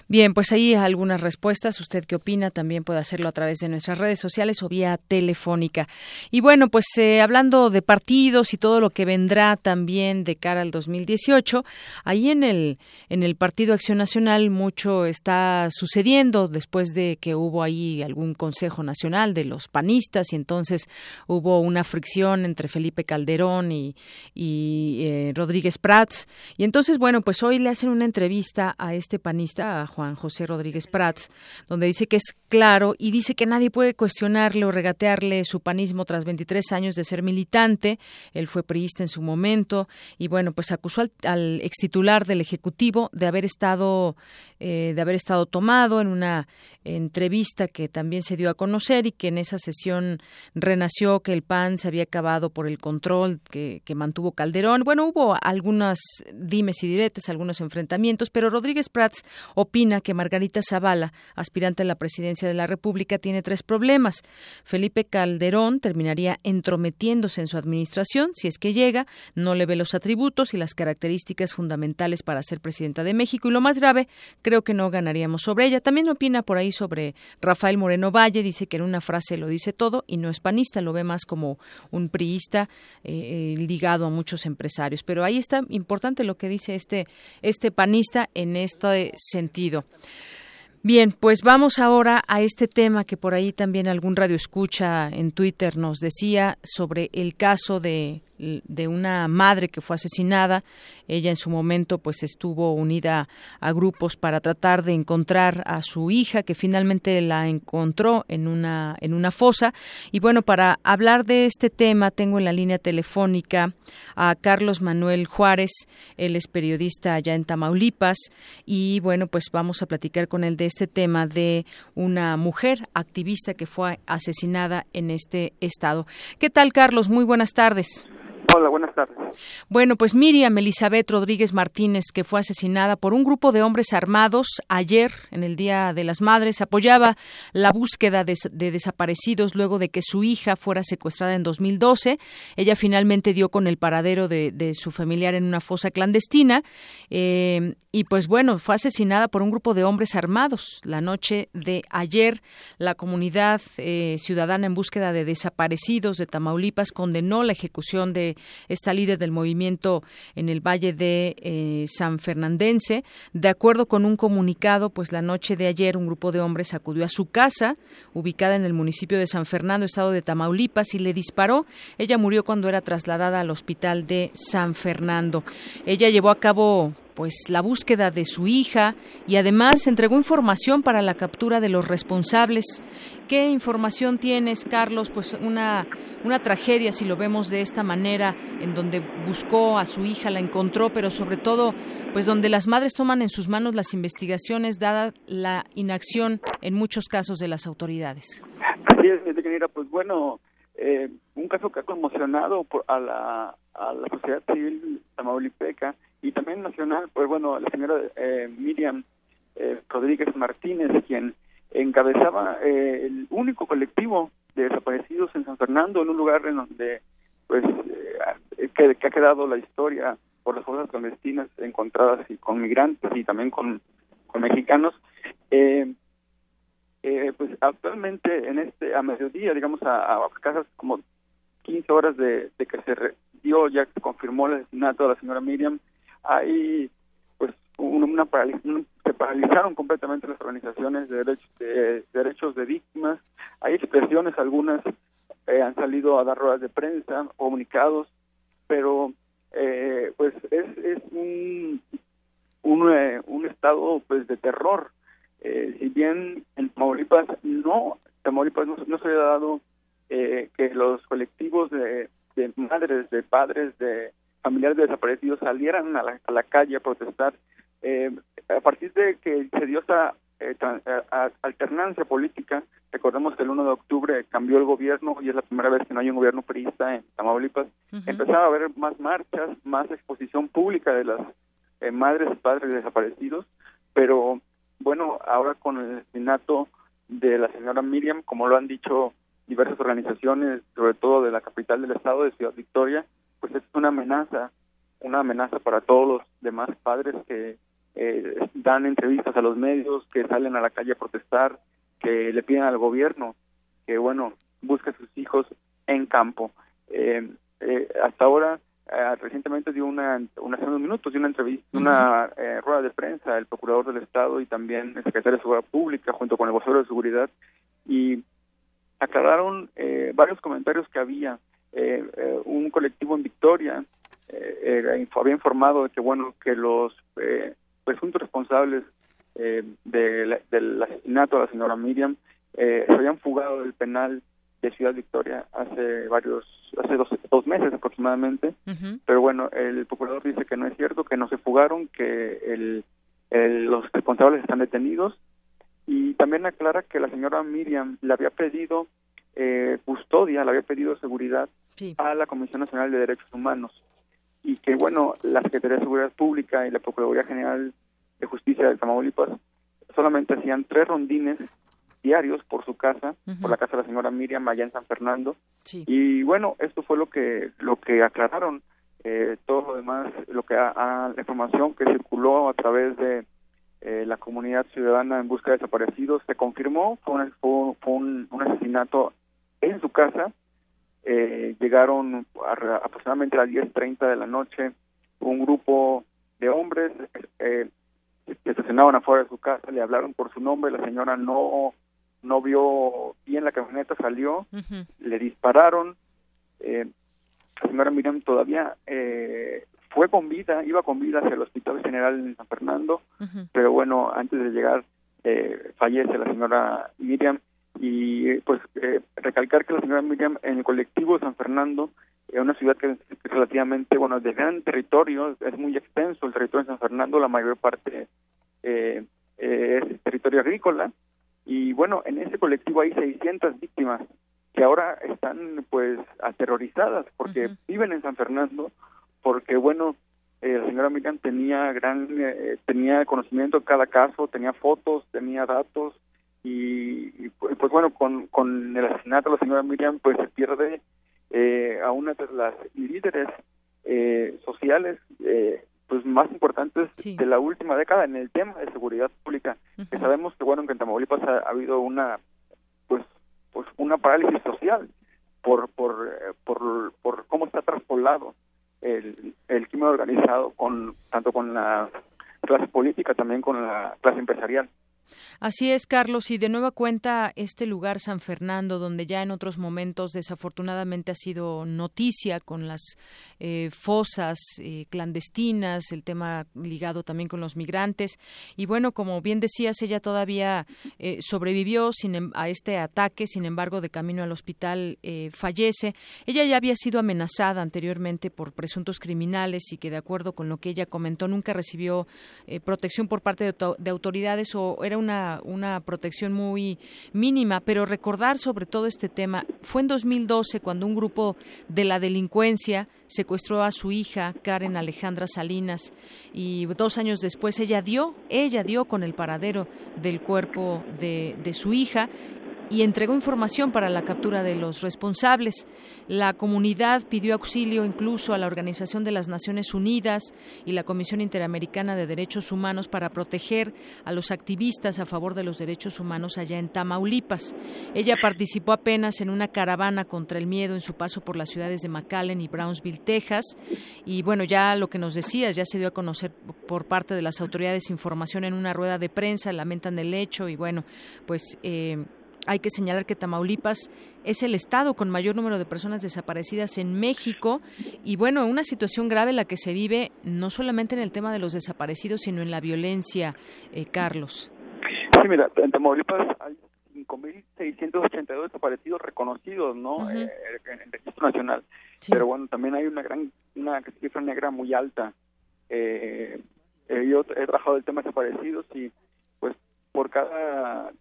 Bien, pues ahí algunas respuestas. ¿Usted qué opina? También puede hacerlo a través de nuestras redes sociales o vía telefónica. Y bueno, pues eh, hablando de partidos y todo lo que vendrá también de cara al 2018, ahí en el, en el Partido Acción Nacional mucho está sucediendo después de que hubo ahí algún Consejo Nacional de los panistas y entonces hubo una fricción entre Felipe Calderón y, y eh, Rodríguez Prats. Y entonces, bueno, pues hoy le hacen una entrevista a este panista, a Juan José Rodríguez Prats, donde dice que es claro y dice que nadie puede cuestionarle o regatearle su panismo tras 23 años de ser militante. Él fue priista en su momento y bueno, pues acusó al, al ex titular del Ejecutivo de haber estado eh, de haber estado tomado en una entrevista que también se dio a conocer y que en esa sesión renació que el PAN se había acabado por el control que, mantuvo Calderón. Bueno, hubo algunas dimes y diretes, algunos enfrentamientos, pero Rodríguez Prats opina que Margarita Zavala, aspirante a la presidencia de la República, tiene tres problemas. Felipe Calderón terminaría entrometiéndose en su administración, si es que llega, no le ve los atributos y las características fundamentales para ser presidenta de México. Y lo más grave, creo que no ganaríamos sobre ella. También opina por ahí sobre Rafael Moreno Valle, dice que en una frase lo dice todo y no es panista, lo ve más como un priista eh, eh, ligado a muchos empresarios. Pero ahí está importante lo que dice este, este panista en este sentido. Bien, pues vamos ahora a este tema que por ahí también algún radio escucha en Twitter nos decía sobre el caso de de una madre que fue asesinada. Ella en su momento pues estuvo unida a grupos para tratar de encontrar a su hija que finalmente la encontró en una en una fosa y bueno, para hablar de este tema tengo en la línea telefónica a Carlos Manuel Juárez, él es periodista allá en Tamaulipas y bueno, pues vamos a platicar con él de este tema de una mujer activista que fue asesinada en este estado. ¿Qué tal, Carlos? Muy buenas tardes. Hola, buenas tardes. Bueno, pues Miriam Elizabeth Rodríguez Martínez, que fue asesinada por un grupo de hombres armados ayer, en el Día de las Madres, apoyaba la búsqueda de, desaparecidos luego de que su hija fuera secuestrada en 2012. Ella finalmente dio con el paradero de, su familiar en una fosa clandestina eh, y pues bueno, fue asesinada por un grupo de hombres armados. La noche de ayer, la comunidad eh, ciudadana en búsqueda de desaparecidos de Tamaulipas condenó la ejecución de esta líder del movimiento en el Valle de eh, San Fernandense. De acuerdo con un comunicado, pues la noche de ayer un grupo de hombres acudió a su casa, ubicada en el municipio de San Fernando, estado de Tamaulipas, y le disparó. Ella murió cuando era trasladada al hospital de San Fernando. Ella llevó a cabo pues la búsqueda de su hija y además entregó información para la captura de los responsables. ¿Qué información tienes, Carlos? Pues una, una tragedia, si lo vemos de esta manera, en donde buscó a su hija, la encontró, pero sobre todo, pues donde las madres toman en sus manos las investigaciones, dada la inacción en muchos casos de las autoridades. Así es, pues bueno, eh, un caso que ha conmocionado a, la, a la sociedad civil tamaulipeca y también nacional, pues bueno, la señora eh, Miriam eh, Rodríguez Martínez, quien encabezaba eh, el único colectivo de desaparecidos en San Fernando, en un lugar en donde pues que, ha quedado la historia por las fuerzas clandestinas encontradas y con migrantes y también con, con mexicanos. Eh, pues actualmente en este a mediodía, digamos a, a casas como 15 horas de, de que se dio, ya confirmó el asesinato de la señora Miriam, hay pues una, se paralizaron completamente las organizaciones de derechos de, derechos de víctimas. Hay expresiones algunas eh, han salido a dar ruedas de prensa comunicados pero eh, pues es, es un un, eh, un estado pues de terror. Si bien en Tamaulipas no Tamaulipas no, no se ha dado que los colectivos de, de madres de padres de familiares de desaparecidos salieran a la, calle a protestar. Eh, a partir de que se dio esta eh, eh, alternancia política, recordemos que el 1 de octubre cambió el gobierno y es la primera vez que no hay un gobierno priista en Tamaulipas, empezaba a haber más marchas, más exposición pública de las madres y padres desaparecidos, pero bueno, ahora con el asesinato de la señora Miriam, como lo han dicho diversas organizaciones, sobre todo de la capital del estado, de Ciudad Victoria, pues es una amenaza, una amenaza para todos los demás padres que eh, dan entrevistas a los medios, que salen a la calle a protestar, que le piden al gobierno que, bueno, busque a sus hijos en campo. Eh, eh, hasta ahora, recientemente dio una, una, hace unos minutos, dio una entrevista, una rueda de prensa el procurador del Estado y también el secretario de Seguridad Pública junto con el vocero de Seguridad y aclararon varios comentarios que había eh, eh, un colectivo en Victoria eh, había informado de que bueno que los presuntos responsables del asesinato de la señora Miriam se habían fugado del penal de Ciudad Victoria hace varios hace dos, dos meses aproximadamente. Pero bueno el procurador dice que no es cierto que no se fugaron que el, los responsables están detenidos. Y también aclara que la señora Miriam le había pedido eh, custodia, le había pedido seguridad a la Comisión Nacional de Derechos Humanos y que, bueno, la Secretaría de Seguridad Pública y la Procuraduría General de Justicia de Tamaulipas solamente hacían tres rondines diarios por su casa, por la casa de la señora Miriam allá en San Fernando. Y bueno, esto fue lo que lo que aclararon. Eh, todo lo demás, lo que a, la información que circuló a través de eh, la comunidad ciudadana en busca de desaparecidos se confirmó, fue, un, un asesinato en su casa eh, llegaron aproximadamente a las 10.30 de la noche un grupo de hombres eh, que estacionaban afuera de su casa, le hablaron por su nombre, la señora no no vio bien la camioneta, salió, le dispararon, eh, la señora Miriam todavía eh, fue con vida, iba con vida hacia el Hospital General en San Fernando, pero bueno, antes de llegar eh, fallece la señora Miriam y pues eh, recalcar que la señora Miriam en el colectivo de San Fernando es una ciudad que es relativamente bueno de gran territorio es muy extenso el territorio de San Fernando la mayor parte eh, eh, es territorio agrícola. Y bueno en ese colectivo hay 600 víctimas que ahora están pues aterrorizadas porque viven en San Fernando porque bueno la señora Miriam tenía gran tenía conocimiento de cada caso tenía fotos tenía datos y, pues, pues, bueno, con, con el asesinato de la señora Miriam, pues se pierde eh, a una de las líderes eh, sociales eh, pues más importantes de la última década en el tema de seguridad pública. que sabemos que bueno que en Tamaulipas ha, habido una pues pues una parálisis social por por por, por cómo está traspolado el, el crimen organizado con tanto con la clase política también con la clase empresarial Así es, Carlos, y de nueva cuenta este lugar San Fernando, donde ya en otros momentos desafortunadamente ha sido noticia con las eh, fosas eh, clandestinas, el tema ligado también con los migrantes. Y bueno, como bien decías, ella todavía eh, sobrevivió sin, em, a este ataque, sin embargo, de camino al hospital fallece. Ella ya había sido amenazada anteriormente por presuntos criminales y que, de acuerdo con lo que ella comentó, nunca recibió protección por parte de autoridades o una una, protección muy mínima, pero recordar sobre todo este tema, fue en 2012 cuando un grupo de la delincuencia secuestró a su hija, Karen Alejandra Salinas, y dos años después ella dio, ella dio con el paradero del cuerpo de, de su hija y entregó información para la captura de los responsables. La comunidad pidió auxilio incluso a la Organización de las Naciones Unidas y la Comisión Interamericana de Derechos Humanos para proteger a los activistas a favor de los derechos humanos allá en Tamaulipas. Ella participó apenas en una caravana contra el miedo en su paso por las ciudades de McAllen y Brownsville, Texas. Y bueno, ya lo que nos decías, ya se dio a conocer por parte de las autoridades información en una rueda de prensa, lamentan el hecho y bueno, pues eh, hay que señalar que Tamaulipas es el estado con mayor número de personas desaparecidas en México y bueno, una situación grave la que se vive no solamente en el tema de los desaparecidos, sino en la violencia, eh, Carlos. Sí, mira, en Tamaulipas hay 5.682 desaparecidos reconocidos, ¿no? Eh, en el registro nacional. Pero bueno, también hay una gran, una cifra negra muy alta. Eh, eh, yo he trabajado el tema de desaparecidos y pues por cada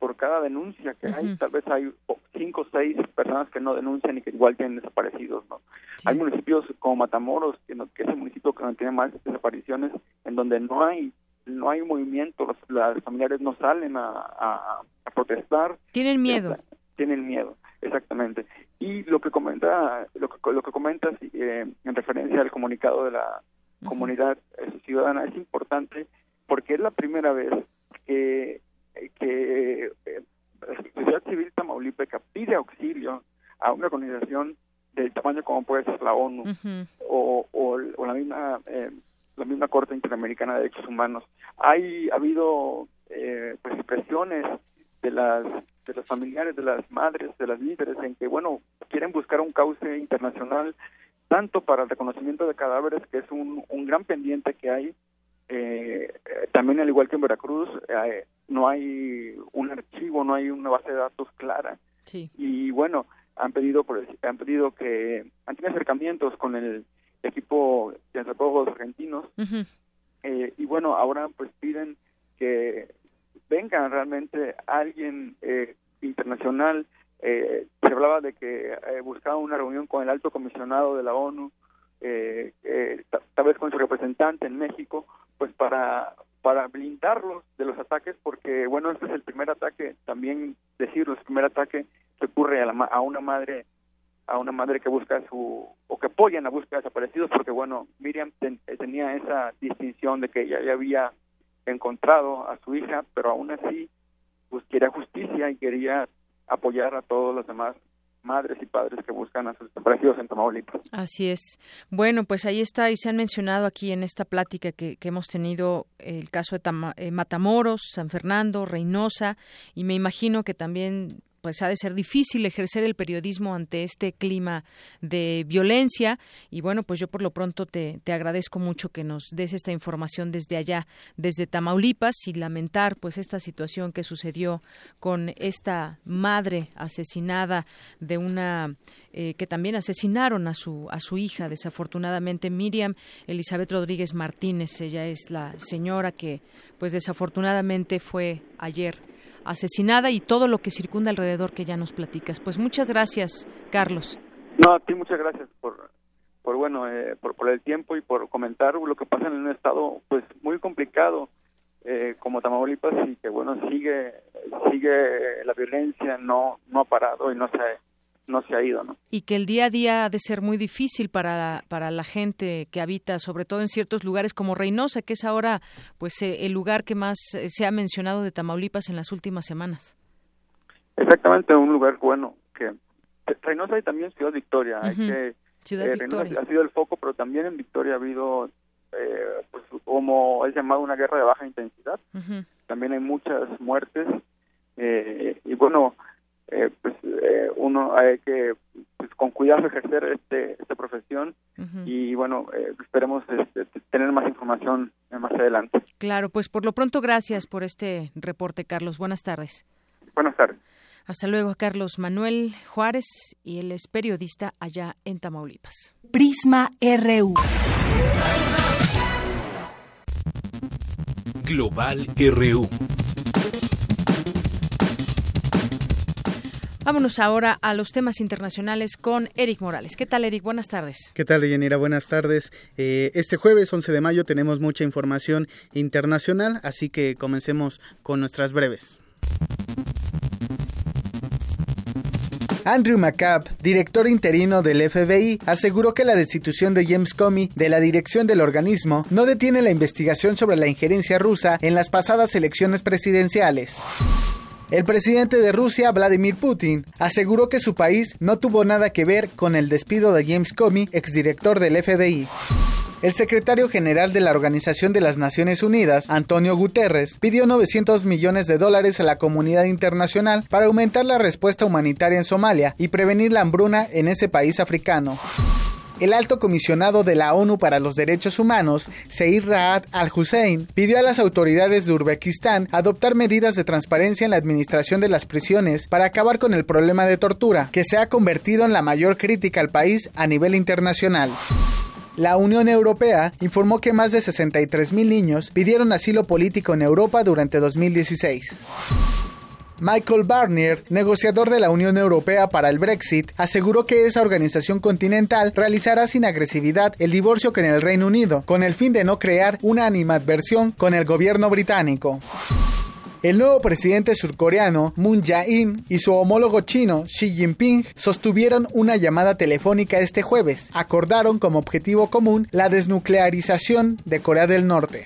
por cada denuncia que hay, tal vez hay cinco o seis personas que no denuncian y que igual tienen desaparecidos, ¿no? Hay municipios como Matamoros, que, que es el municipio que tiene más desapariciones, en donde no hay no hay movimiento, los, las familiares no salen a, a, protestar. Tienen miedo. Tienen miedo, exactamente. Y lo que comenta, lo que, lo que comentas eh, en referencia al comunicado de la comunidad ciudadana es importante porque es la primera vez que que eh, la sociedad civil tamaulipeca pide auxilio a una organización del tamaño como puede ser la ONU o, o, la misma eh, la misma Corte Interamericana de Derechos Humanos. Hay ha habido eh, pues expresiones de las de los familiares, de las madres, de las líderes en que bueno quieren buscar un cauce internacional tanto para el reconocimiento de cadáveres que es un, un gran pendiente que hay eh, también al igual que en Veracruz eh, no hay un archivo, no hay una base de datos clara. Y bueno, han pedido han pedido que han tenido acercamientos con el equipo de antropólogos argentinos eh, y bueno, ahora pues piden que venga realmente alguien eh, internacional. Eh, se hablaba de que buscaba una reunión con el alto comisionado de la ONU, eh, tal vez con su representante en México, pues para para blindarlos de los ataques porque bueno este es el primer ataque también decirlo el primer ataque que ocurre a, la, a una madre a una madre que busca su o que apoya en la búsqueda de desaparecidos porque bueno Miriam tenía esa distinción de que ella ya había encontrado a su hija pero aún así pues quería justicia y quería apoyar a todos los demás madres y padres que buscan a sus desaparecidos en Tamaulipas. Así es. Bueno, pues ahí está y se han mencionado aquí en esta plática que, que hemos tenido el caso de eh, Matamoros, San Fernando, Reynosa y me imagino que también pues ha de ser difícil ejercer el periodismo ante este clima de violencia. Y bueno pues yo por lo pronto te, te, agradezco mucho que nos des esta información desde allá desde Tamaulipas y lamentar pues esta situación que sucedió con esta madre asesinada de una eh, que también asesinaron a su a su hija desafortunadamente. Miriam Elizabeth Rodríguez Martínez ella es la señora que pues desafortunadamente fue ayer asesinada y todo lo que circunda alrededor que ya nos platicas. Pues muchas gracias, Carlos. No, a ti muchas gracias por, por bueno, eh, por, por el tiempo y por comentar lo que pasa en un estado pues muy complicado eh, como Tamaulipas y que bueno sigue sigue la violencia no no ha parado y no se no se ha ido, ¿no? Y que el día a día ha de ser muy difícil para, para la gente que habita, sobre todo en ciertos lugares como Reynosa, que es ahora pues eh, el lugar que más eh, se ha mencionado de Tamaulipas en las últimas semanas. Exactamente, un lugar bueno que Reynosa y también Ciudad Victoria, que, Ciudad eh, Victoria. ha sido el foco, pero también en Victoria ha habido pues como es llamado una guerra de baja intensidad. También hay muchas muertes eh, y bueno, eh, pues eh, uno hay que pues, con cuidado ejercer este esta profesión y bueno eh, esperemos este, tener más información más adelante. Claro pues por lo pronto gracias por este reporte Carlos. Buenas tardes. Buenas tardes. Hasta luego Carlos Manuel Juárez y él es periodista allá en Tamaulipas. Prisma RU Global RU Vámonos ahora a los temas internacionales con Eric Morales. ¿Qué tal, Eric? Buenas tardes. ¿Qué tal, Deyanira? Buenas tardes. Eh, este jueves 11 de mayo tenemos mucha información internacional, así que comencemos con nuestras breves. Andrew McCabe, director interino del FBI, aseguró que la destitución de James Comey de la dirección del organismo no detiene la investigación sobre la injerencia rusa en las pasadas elecciones presidenciales. El presidente de Rusia, Vladimir Putin, aseguró que su país no tuvo nada que ver con el despido de James Comey, exdirector del FBI. El secretario general de la Organización de las Naciones Unidas, Antonio Guterres, pidió 900 millones de dólares a la comunidad internacional para aumentar la respuesta humanitaria en Somalia y prevenir la hambruna en ese país africano. El alto comisionado de la ONU para los Derechos Humanos, Seir Raad al-Hussein, pidió a las autoridades de Uzbekistán adoptar medidas de transparencia en la administración de las prisiones para acabar con el problema de tortura, que se ha convertido en la mayor crítica al país a nivel internacional. La Unión Europea informó que más de 63.000 niños pidieron asilo político en Europa durante 2016. Michael Barnier, negociador de la Unión Europea para el Brexit, aseguró que esa organización continental realizará sin agresividad el divorcio con el Reino Unido, con el fin de no crear una animadversión con el gobierno británico. El nuevo presidente surcoreano Moon Jae-in y su homólogo chino Xi Jinping sostuvieron una llamada telefónica este jueves. Acordaron como objetivo común la desnuclearización de Corea del Norte.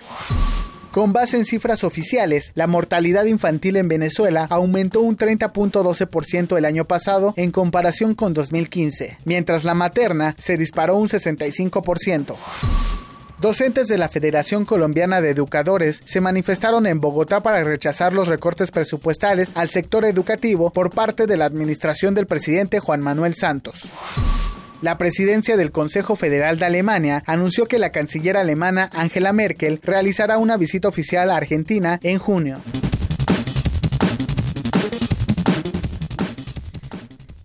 Con base en cifras oficiales, la mortalidad infantil en Venezuela aumentó un 30.12% el año pasado en comparación con 2015, mientras la materna se disparó un 65%. Docentes de la Federación Colombiana de Educadores se manifestaron en Bogotá para rechazar los recortes presupuestales al sector educativo por parte de la administración del presidente Juan Manuel Santos. La presidencia del Consejo Federal de Alemania anunció que la canciller alemana Angela Merkel realizará una visita oficial a Argentina en junio.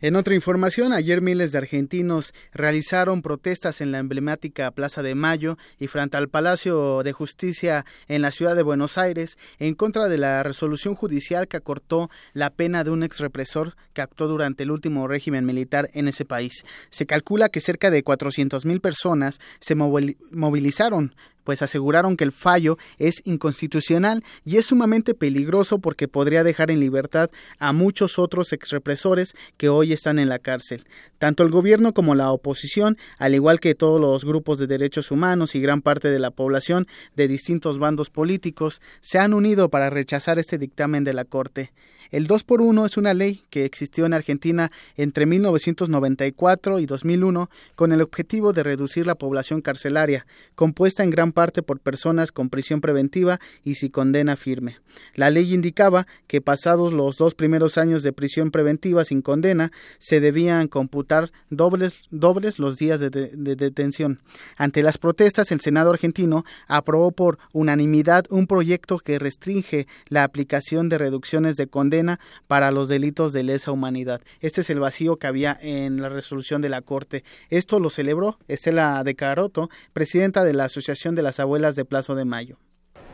En otra información, ayer miles de argentinos realizaron protestas en la emblemática Plaza de Mayo y frente al Palacio de Justicia en la ciudad de Buenos Aires en contra de la resolución judicial que acortó la pena de un ex represor que actuó durante el último régimen militar en ese país. Se calcula que cerca de 400.000 personas se movilizaron pues aseguraron que el fallo es inconstitucional y es sumamente peligroso porque podría dejar en libertad a muchos otros exrepresores que hoy están en la cárcel. Tanto el gobierno como la oposición, al igual que todos los grupos de derechos humanos y gran parte de la población de distintos bandos políticos, se han unido para rechazar este dictamen de la Corte. El 2 por 1 es una ley que existió en Argentina entre 1994 y 2001 con el objetivo de reducir la población carcelaria, compuesta en gran parte por personas con prisión preventiva y sin condena firme. La ley indicaba que pasados los dos primeros años de prisión preventiva sin condena, se debían computar dobles, dobles los días de, de detención. Ante las protestas, el Senado argentino aprobó por unanimidad un proyecto que restringe la aplicación de reducciones de condena para los delitos de lesa humanidad. Este es el vacío que había en la resolución de la Corte. Esto lo celebró Estela de Caroto, presidenta de la Asociación de las Abuelas de Plazo de Mayo.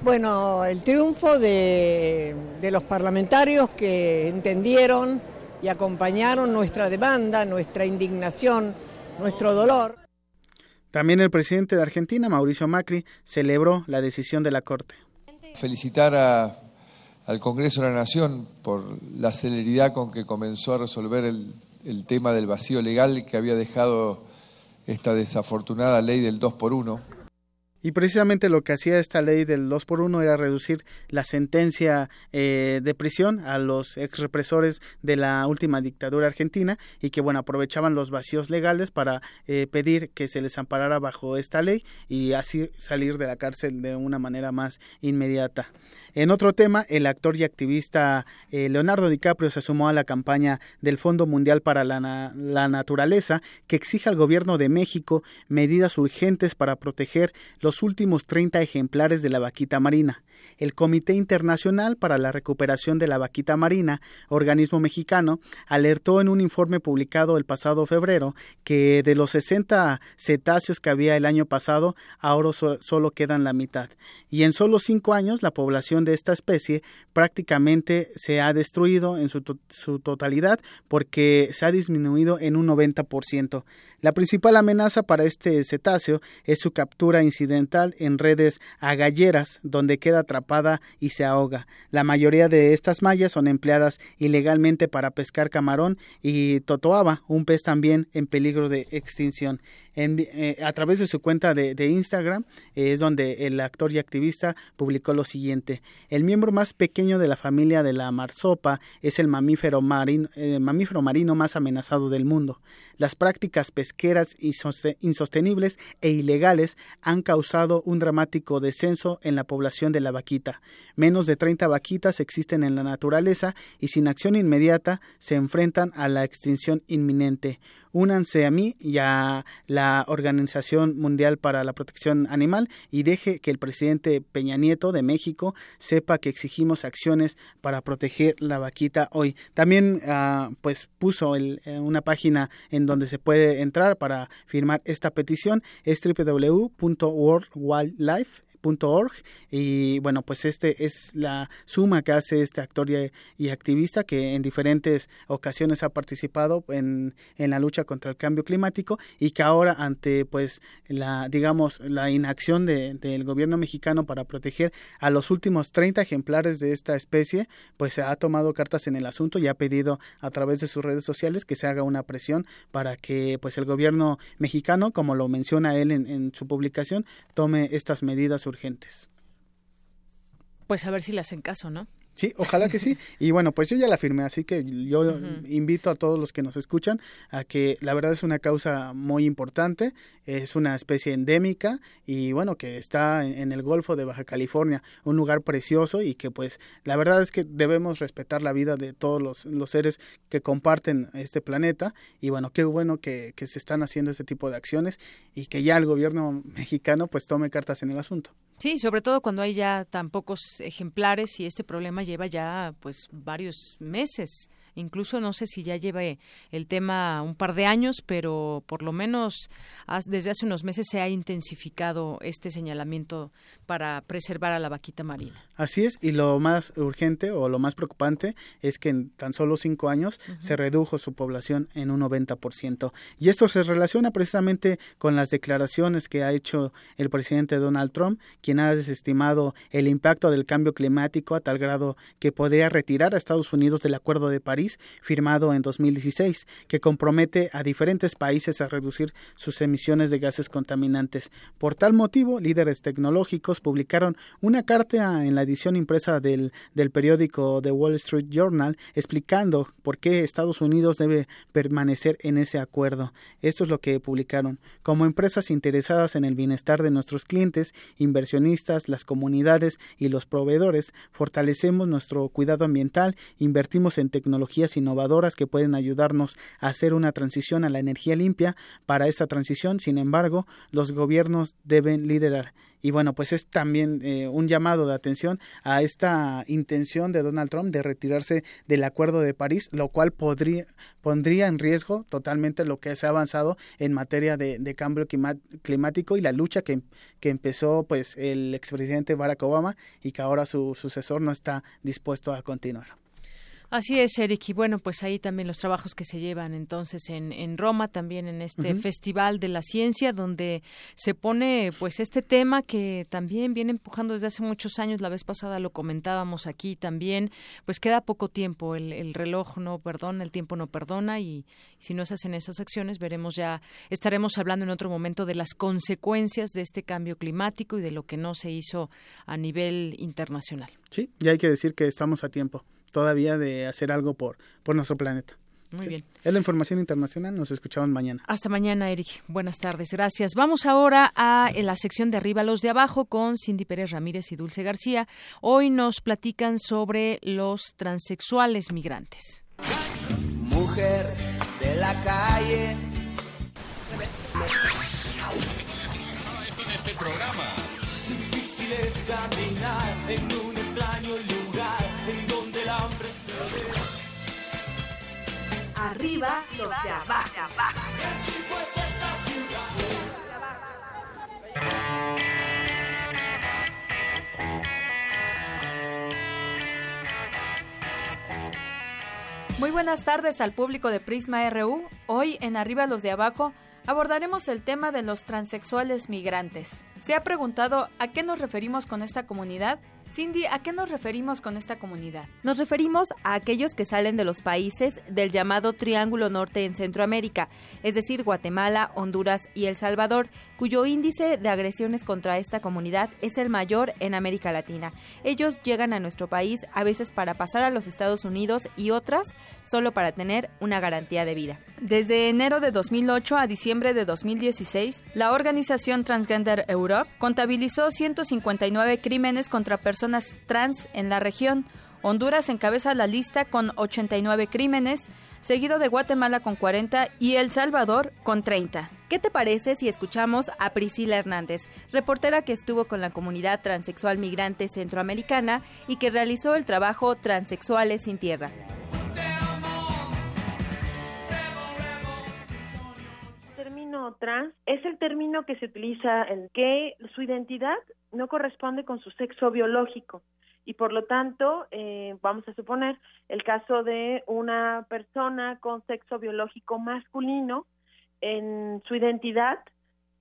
Bueno, el triunfo de, de los parlamentarios que entendieron y acompañaron nuestra demanda, nuestra indignación, nuestro dolor. También el presidente de Argentina, Mauricio Macri, celebró la decisión de la Corte. Felicitar a al Congreso de la Nación por la celeridad con que comenzó a resolver el, el tema del vacío legal que había dejado esta desafortunada ley del 2 por 1. Y precisamente lo que hacía esta ley del 2 por 1 era reducir la sentencia eh, de prisión a los ex represores de la última dictadura argentina y que, bueno, aprovechaban los vacíos legales para eh, pedir que se les amparara bajo esta ley y así salir de la cárcel de una manera más inmediata. En otro tema, el actor y activista eh, Leonardo DiCaprio se sumó a la campaña del Fondo Mundial para la, la Naturaleza que exige al gobierno de México medidas urgentes para proteger los últimos 30 ejemplares de la vaquita marina el Comité Internacional para la Recuperación de la Vaquita Marina, organismo mexicano, alertó en un informe publicado el pasado febrero que de los 60 cetáceos que había el año pasado, ahora solo quedan la mitad. Y en solo cinco años, la población de esta especie prácticamente se ha destruido en su, su totalidad porque se ha disminuido en un 90%. La principal amenaza para este cetáceo es su captura incidental en redes agalleras, donde queda atrapada y se ahoga. La mayoría de estas mallas son empleadas ilegalmente para pescar camarón y totoaba, un pez también en peligro de extinción. Eh, a través de su cuenta de, Instagram eh, es donde el actor y activista publicó lo siguiente. El miembro más pequeño de la familia de la marsopa es el mamífero marino, eh, mamífero marino más amenazado del mundo. Las prácticas pesqueras insostenibles e ilegales han causado un dramático descenso en la población de la vaquita. Menos de 30 vaquitas existen en la naturaleza y sin acción inmediata se enfrentan a la extinción inminente únanse a mí y a la Organización Mundial para la Protección Animal y deje que el presidente Peña Nieto de México sepa que exigimos acciones para proteger la vaquita hoy. También uh, pues puso el, eh, una página en donde se puede entrar para firmar esta petición es www.worldwildlife org y bueno pues este es la suma que hace este actor y, activista que en diferentes ocasiones ha participado en, en, la lucha contra el cambio climático y que ahora ante pues la digamos la inacción del de, gobierno mexicano para proteger a los últimos 30 ejemplares de esta especie pues se ha tomado cartas en el asunto y ha pedido a través de sus redes sociales que se haga una presión para que pues el gobierno mexicano como lo menciona él en, en su publicación tome estas medidas urgentes. Pues a ver si le hacen caso, ¿no? Sí, ojalá que sí. Y bueno, pues yo ya la firmé, así que yo invito a todos los que nos escuchan a que la verdad es una causa muy importante, es una especie endémica y bueno, que está en el Golfo de Baja California, un lugar precioso y que pues la verdad es que debemos respetar la vida de todos los, los seres que comparten este planeta y bueno, qué bueno que, que se están haciendo este tipo de acciones y que ya el gobierno mexicano pues tome cartas en el asunto. Sí, sobre todo cuando hay ya tan pocos ejemplares y este problema lleva ya pues varios meses incluso no sé si ya lleve el tema un par de años, pero por lo menos desde hace unos meses se ha intensificado este señalamiento para preservar a la vaquita marina. Así es, y lo más urgente o lo más preocupante es que en tan solo cinco años se redujo su población en un 90%. Y esto se relaciona precisamente con las declaraciones que ha hecho el presidente Donald Trump, quien ha desestimado el impacto del cambio climático a tal grado que podría retirar a Estados Unidos del Acuerdo de París firmado en 2016, que compromete a diferentes países a reducir sus emisiones de gases contaminantes. Por tal motivo, líderes tecnológicos publicaron una carta en la edición impresa del, del periódico The Wall Street Journal explicando por qué Estados Unidos debe permanecer en ese acuerdo. Esto es lo que publicaron. Como empresas interesadas en el bienestar de nuestros clientes, inversionistas, las comunidades y los proveedores, fortalecemos nuestro cuidado ambiental, invertimos en tecnología innovadoras que pueden ayudarnos a hacer una transición a la energía limpia. Para esta transición, sin embargo, los gobiernos deben liderar. Y bueno, pues es también eh, un llamado de atención a esta intención de Donald Trump de retirarse del Acuerdo de París, lo cual podría, pondría en riesgo totalmente lo que se ha avanzado en materia de, cambio climático y la lucha que, que empezó pues el expresidente Barack Obama y que ahora su sucesor no está dispuesto a continuar. Así es, Eric. Y bueno, pues ahí también los trabajos que se llevan entonces en, en Roma, también en este Festival de la Ciencia, donde se pone pues este tema que también viene empujando desde hace muchos años. La vez pasada lo comentábamos aquí también. Pues queda poco tiempo. El, el reloj no perdona, el tiempo no perdona. Y si no se hacen esas acciones, veremos ya, estaremos hablando en otro momento de las consecuencias de este cambio climático y de lo que no se hizo a nivel internacional. Sí, y hay que decir que estamos a tiempo todavía de hacer algo por, por nuestro planeta. Muy bien. Es la información internacional. Nos escuchamos mañana. Hasta mañana, Eric. Buenas tardes. Gracias. Vamos ahora a la sección de arriba, los de abajo, con Cindy Pérez Ramírez y Dulce García. Hoy nos platican sobre los transexuales migrantes. Mujer de la calle. Este programa. Difícil es caminar en un extraño Arriba los de abajo. Muy buenas tardes al público de Prisma RU. Hoy en Arriba los de Abajo abordaremos el tema de los transexuales migrantes. ¿Se ha preguntado a qué nos referimos con esta comunidad? Cindy, ¿a qué nos referimos con esta comunidad? Nos referimos a aquellos que salen de los países del llamado Triángulo Norte en Centroamérica, es decir, Guatemala, Honduras y El Salvador, cuyo índice de agresiones contra esta comunidad es el mayor en América Latina. Ellos llegan a nuestro país a veces para pasar a los Estados Unidos y otras solo para tener una garantía de vida. Desde enero de 2008 a diciembre de 2016, la organización Transgender Europe contabilizó 159 crímenes contra personas trans en la región. Honduras encabeza la lista con 89 crímenes, seguido de Guatemala con 40 y El Salvador con 30. ¿Qué te parece si escuchamos a Priscila Hernández, reportera que estuvo con la comunidad transexual migrante centroamericana y que realizó el trabajo Transexuales sin Tierra? término trans es el término que se utiliza en que su identidad no corresponde con su sexo biológico y por lo tanto eh, vamos a suponer el caso de una persona con sexo biológico masculino en su identidad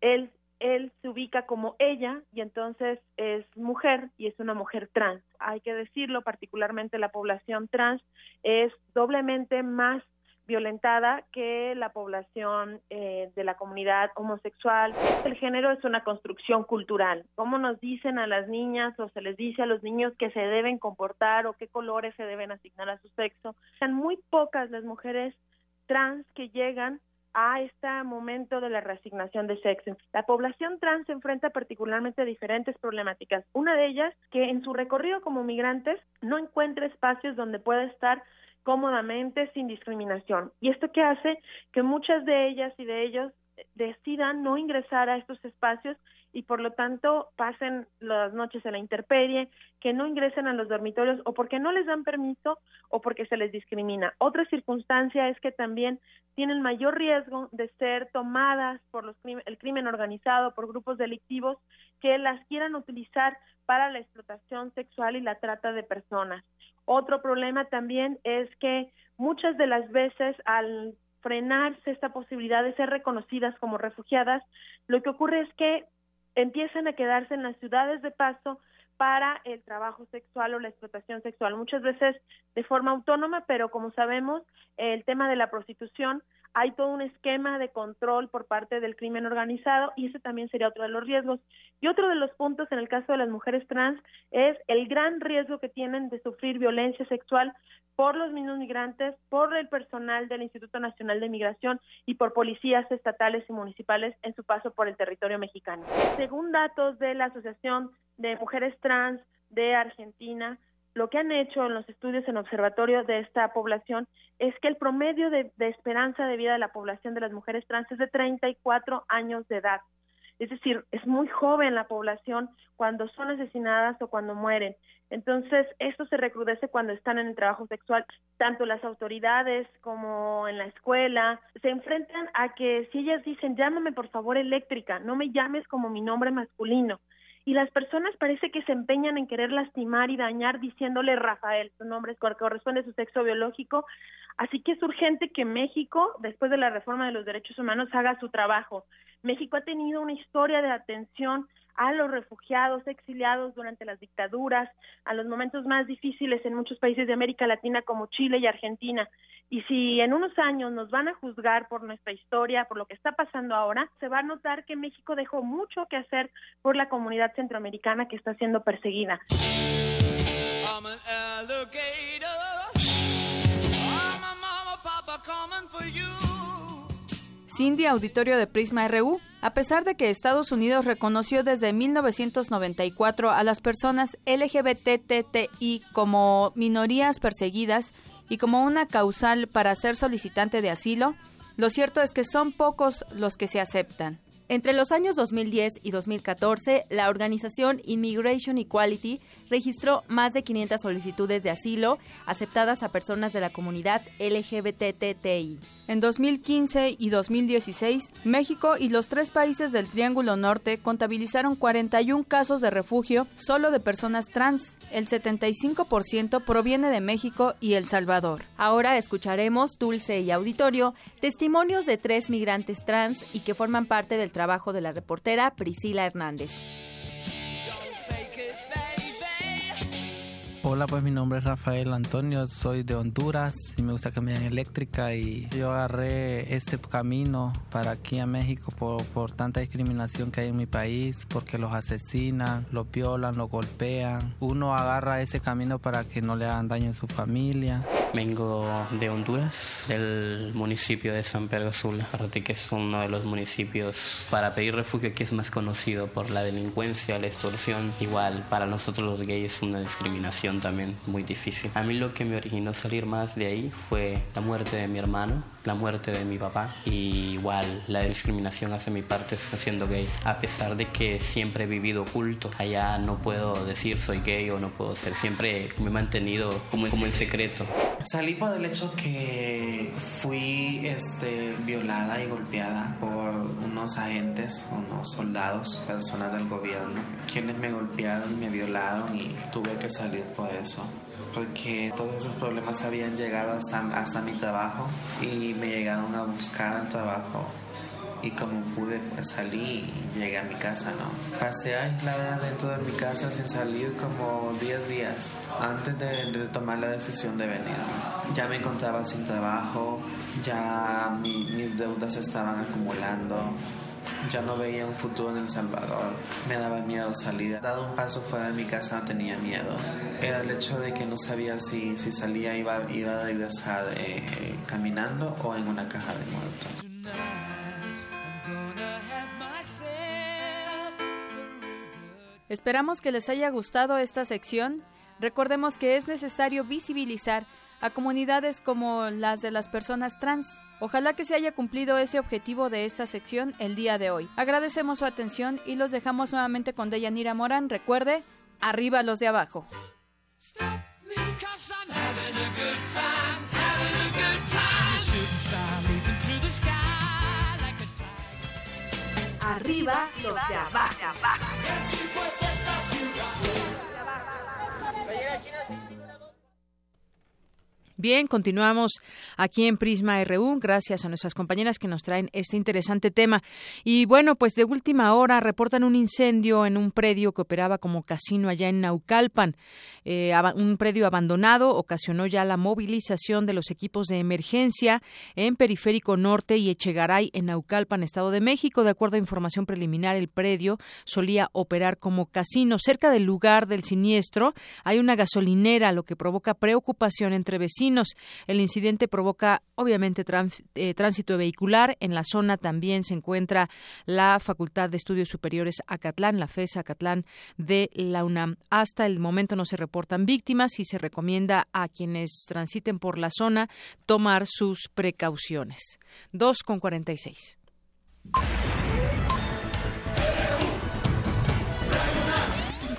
él él se ubica como ella y entonces es mujer y es una mujer trans. Hay que decirlo, particularmente la población trans es doblemente más violentada que la población eh, de la comunidad homosexual. El género es una construcción cultural. ¿Cómo nos dicen a las niñas o se les dice a los niños que se deben comportar o qué colores se deben asignar a su sexo? Son muy pocas las mujeres trans que llegan a este momento de la reasignación de sexo. La población trans se enfrenta particularmente a diferentes problemáticas. Una de ellas, que en su recorrido como migrantes no encuentra espacios donde pueda estar cómodamente, sin discriminación. ¿Y esto qué hace? Que muchas de ellas y de ellos decidan no ingresar a estos espacios y por lo tanto pasen las noches en la interperie, que no ingresen a los dormitorios o porque no les dan permiso o porque se les discrimina. Otra circunstancia es que también tienen mayor riesgo de ser tomadas por los el crimen organizado, por grupos delictivos que las quieran utilizar para la explotación sexual y la trata de personas. Otro problema también es que muchas de las veces al frenarse esta posibilidad de ser reconocidas como refugiadas, lo que ocurre es que empiezan a quedarse en las ciudades de paso para el trabajo sexual o la explotación sexual, muchas veces de forma autónoma, pero como sabemos, el tema de la prostitución hay todo un esquema de control por parte del crimen organizado y ese también sería otro de los riesgos. Y otro de los puntos en el caso de las mujeres trans es el gran riesgo que tienen de sufrir violencia sexual por los mismos migrantes, por el personal del Instituto Nacional de Migración y por policías estatales y municipales en su paso por el territorio mexicano. Según datos de la Asociación de Mujeres Trans de Argentina, lo que han hecho en los estudios en observatorio de esta población es que el promedio de, esperanza de vida de la población de las mujeres trans es de 34 años de edad. Es decir, es muy joven la población cuando son asesinadas o cuando mueren. Entonces, esto se recrudece cuando están en el trabajo sexual. Tanto las autoridades como en la escuela se enfrentan a que si ellas dicen, llámame por favor eléctrica, no me llames como mi nombre masculino y las personas parece que se empeñan en querer lastimar y dañar diciéndole Rafael, su nombre corresponde a su sexo biológico, así que es urgente que México, después de la reforma de los derechos humanos, haga su trabajo. México ha tenido una historia de atención a los refugiados, exiliados durante las dictaduras, a los momentos más difíciles en muchos países de América Latina como Chile y Argentina. Y si en unos años nos van a juzgar por nuestra historia, por lo que está pasando ahora, se va a notar que México dejó mucho que hacer por la comunidad centroamericana que está siendo perseguida. Cindy Auditorio de Prisma RU, a pesar de que Estados Unidos reconoció desde 1994 a las personas LGBTTI como minorías perseguidas y como una causal para ser solicitante de asilo, lo cierto es que son pocos los que se aceptan. Entre los años 2010 y 2014, la organización Immigration Equality registró más de 500 solicitudes de asilo aceptadas a personas de la comunidad LGBTTI. En 2015 y 2016, México y los tres países del Triángulo Norte contabilizaron 41 casos de refugio solo de personas trans. El 75% proviene de México y El Salvador. Ahora escucharemos, Dulce y Auditorio, testimonios de tres migrantes trans y que forman parte del trabajo de la reportera Priscila Hernández. Hola, pues mi nombre es Rafael Antonio, soy de Honduras y me gusta cambiar en eléctrica y yo agarré este camino para aquí a México por, por tanta discriminación que hay en mi país, porque los asesinan, los violan, los golpean. Uno agarra ese camino para que no le hagan daño a su familia. Vengo de Honduras, del municipio de San Pedro Sula, que es uno de los municipios para pedir refugio que es más conocido por la delincuencia, la extorsión. Igual para nosotros los gays es una discriminación también muy difícil. A mí lo que me originó salir más de ahí fue la muerte de mi hermano, la muerte de mi papá y igual la discriminación hacia mi parte siendo gay. A pesar de que siempre he vivido oculto, allá no puedo decir soy gay o no puedo ser, siempre me he mantenido como, como en secreto. Salí por el hecho que fui este, violada y golpeada por unos agentes, unos soldados, personas del gobierno, quienes me golpearon me violaron y tuve que salir por eso porque todos esos problemas habían llegado hasta, hasta mi trabajo y me llegaron a buscar al trabajo y como pude pues, salí y llegué a mi casa, ¿no? Pasé aislada dentro de mi casa sin salir como 10 días antes de, tomar la decisión de venir. Ya me encontraba sin trabajo, ya mis deudas estaban acumulando, ya no veía un futuro en El Salvador. Me daba miedo salir. Dado un paso fuera de mi casa tenía miedo. Era el hecho de que no sabía si, si salía iba, iba a regresar eh, caminando o en una caja de muertos. Esperamos que les haya gustado esta sección. Recordemos que es necesario visibilizar a comunidades como las de las personas trans. Ojalá que se haya cumplido ese objetivo de esta sección el día de hoy. Agradecemos su atención y los dejamos nuevamente con Deyanira Morán. Recuerde, arriba los de abajo. Arriba los de abajo. Bien, continuamos aquí en Prisma RU, gracias a nuestras compañeras que nos traen este interesante tema. Y bueno, pues de última hora reportan un incendio en un predio que operaba como casino allá en Naucalpan. Eh, un predio abandonado ocasionó ya la movilización de los equipos de emergencia en Periférico Norte y Echegaray en Naucalpan, Estado de México. De acuerdo a información preliminar, el predio solía operar como casino. Cerca del lugar del siniestro hay una gasolinera, lo que provoca preocupación entre vecinos el incidente provoca, obviamente, eh, tránsito vehicular. En la zona también se encuentra la Facultad de Estudios Superiores Acatlán, la FES Acatlán de la UNAM. Hasta el momento no se reportan víctimas y se recomienda a quienes transiten por la zona tomar sus precauciones. 2 con 46.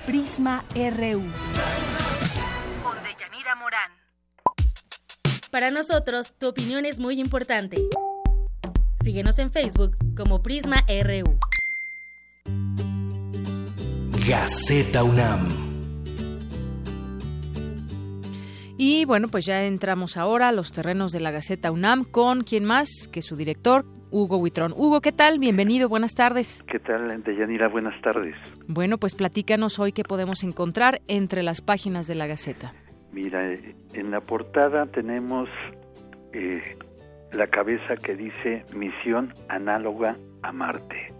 Prisma RU. Para nosotros, tu opinión es muy importante. Síguenos en Facebook como Prisma RU. Gaceta UNAM. Y bueno, pues ya entramos ahora a los terrenos de la Gaceta UNAM con quien más que su director, Hugo Huitrón. Hugo, ¿qué tal? Bienvenido, buenas tardes. ¿Qué tal, Deyanira? Buenas tardes. Bueno, pues platícanos hoy qué podemos encontrar entre las páginas de la Gaceta. Mira, eh, en la portada tenemos eh, la cabeza que dice Misión análoga a Marte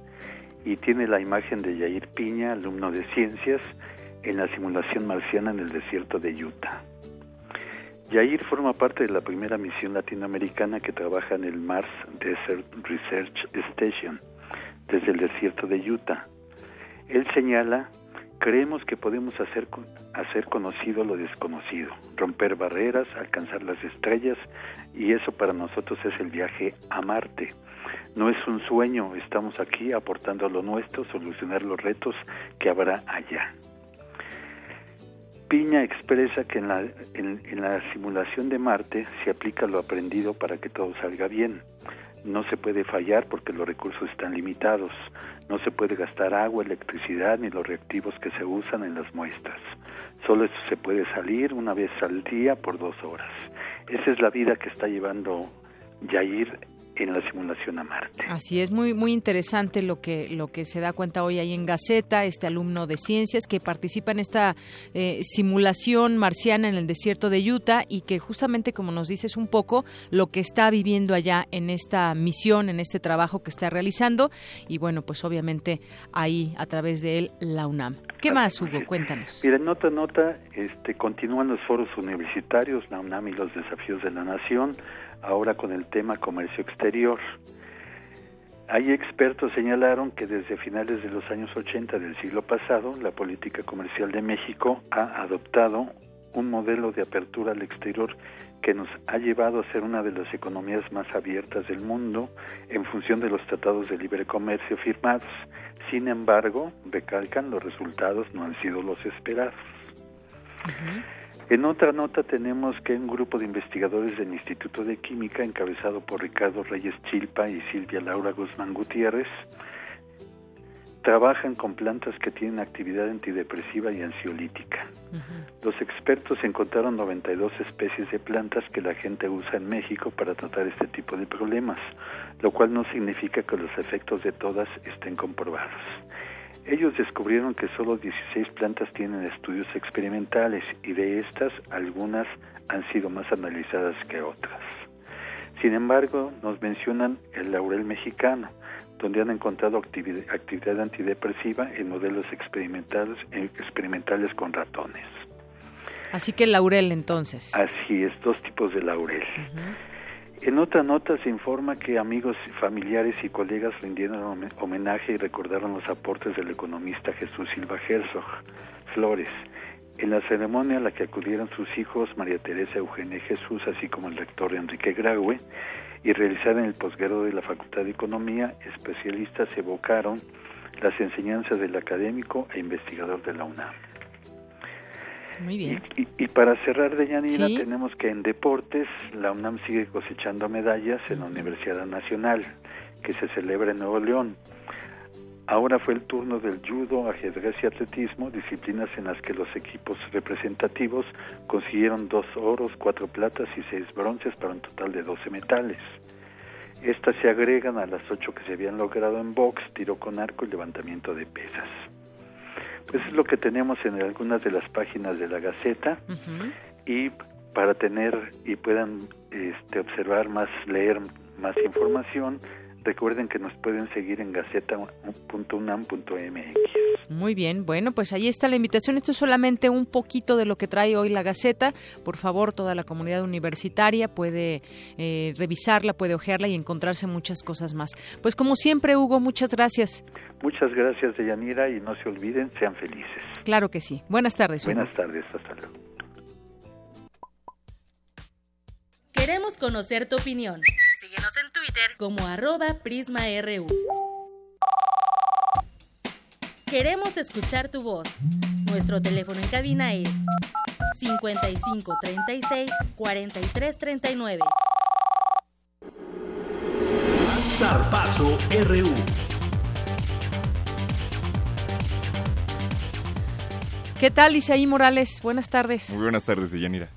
y tiene la imagen de Yair Piña, alumno de ciencias, en la simulación marciana en el desierto de Utah. Yair forma parte de la primera misión latinoamericana que trabaja en el Mars Desert Research Station desde el desierto de Utah. Él señala, creemos que podemos hacer, hacer conocido lo desconocido, romper barreras, alcanzar las estrellas y eso para nosotros es el viaje a Marte. No es un sueño, estamos aquí aportando lo nuestro, solucionar los retos que habrá allá. Piña expresa que en la, en, la simulación de Marte se aplica lo aprendido para que todo salga bien. No se puede fallar porque los recursos están limitados. No se puede gastar agua, electricidad ni los reactivos que se usan en las muestras. Solo se puede salir una vez al día por dos horas. Esa es la vida que está llevando Yair en la simulación a Marte. Así es, muy muy interesante lo que lo que se da cuenta hoy ahí en Gaceta, este alumno de ciencias que participa en esta eh, simulación marciana en el desierto de Utah y que justamente como nos dices un poco lo que está viviendo allá en esta misión, en este trabajo que está realizando y bueno, pues obviamente ahí a través de él la UNAM. ¿Qué más, Hugo? Cuéntanos. Mira, nota nota, este continúan los foros universitarios, la UNAM y los desafíos de la nación ahora con el tema comercio exterior. Hay expertos señalaron que desde finales de los años 80 del siglo pasado, la política comercial de México ha adoptado un modelo de apertura al exterior que nos ha llevado a ser una de las economías más abiertas del mundo en función de los tratados de libre comercio firmados. Sin embargo, recalcan, los resultados no han sido los esperados. En otra nota tenemos que un grupo de investigadores del Instituto de Química, encabezado por Ricardo Reyes Chilpa y Silvia Laura Guzmán Gutiérrez, trabajan con plantas que tienen actividad antidepresiva y ansiolítica. Los expertos encontraron 92 especies de plantas que la gente usa en México para tratar este tipo de problemas, lo cual no significa que los efectos de todas estén comprobados. Ellos descubrieron que solo 16 plantas tienen estudios experimentales y de estas algunas han sido más analizadas que otras. Sin embargo, nos mencionan el laurel mexicano, donde han encontrado actividad, antidepresiva en modelos experimentales, experimentales con ratones. Así que laurel entonces. Así es, dos tipos de laurel. En otra nota se informa que amigos, familiares y colegas rindieron homenaje y recordaron los aportes del economista Jesús Silva Herzog Flores. En la ceremonia a la que acudieron sus hijos María Teresa Eugenia Jesús, así como el rector Enrique Graue, y realizada en el posgrado de la Facultad de Economía, especialistas evocaron las enseñanzas del académico e investigador de la UNAM. Muy bien. Y, para cerrar, de Yanira, tenemos que en deportes la UNAM sigue cosechando medallas en la Universidad Nacional, que se celebra en Nuevo León. Ahora fue el turno del judo, ajedrez y atletismo, disciplinas en las que los equipos representativos consiguieron dos oros, cuatro platas y seis bronces para un total de 12 metales. Estas se agregan a las ocho que se habían logrado en box, tiro con arco y levantamiento de pesas. Pues es lo que tenemos en algunas de las páginas de la Gaceta y para tener y puedan este, observar más, leer más información, recuerden que nos pueden seguir en gaceta.unam.mx. Muy bien, bueno, pues ahí está la invitación. Esto es solamente un poquito de lo que trae hoy la Gaceta. Por favor, toda la comunidad universitaria puede eh, revisarla, puede ojearla y encontrarse muchas cosas más. Pues como siempre, Hugo, muchas gracias. Muchas gracias, Deyanira, y no se olviden, sean felices. Claro que sí. Buenas tardes. Buenas tardes, hasta luego. Queremos conocer tu opinión. Síguenos en Twitter como arroba PrismaRU. Queremos escuchar tu voz. Nuestro teléfono en cabina es 55 36 43 39. Zarpazo RU. ¿Qué tal, Isaí Morales? Buenas tardes. Muy buenas tardes, Deyanira.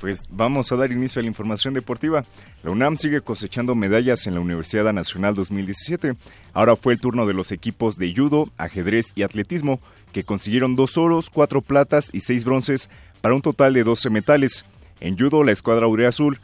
Pues vamos a dar inicio a la información deportiva. La UNAM sigue cosechando medallas en la Universidad Nacional 2017. Ahora fue el turno de los equipos de judo, ajedrez y atletismo, que consiguieron dos oros, cuatro platas y seis bronces para un total de 12 metales. En judo, la escuadra Urea Azul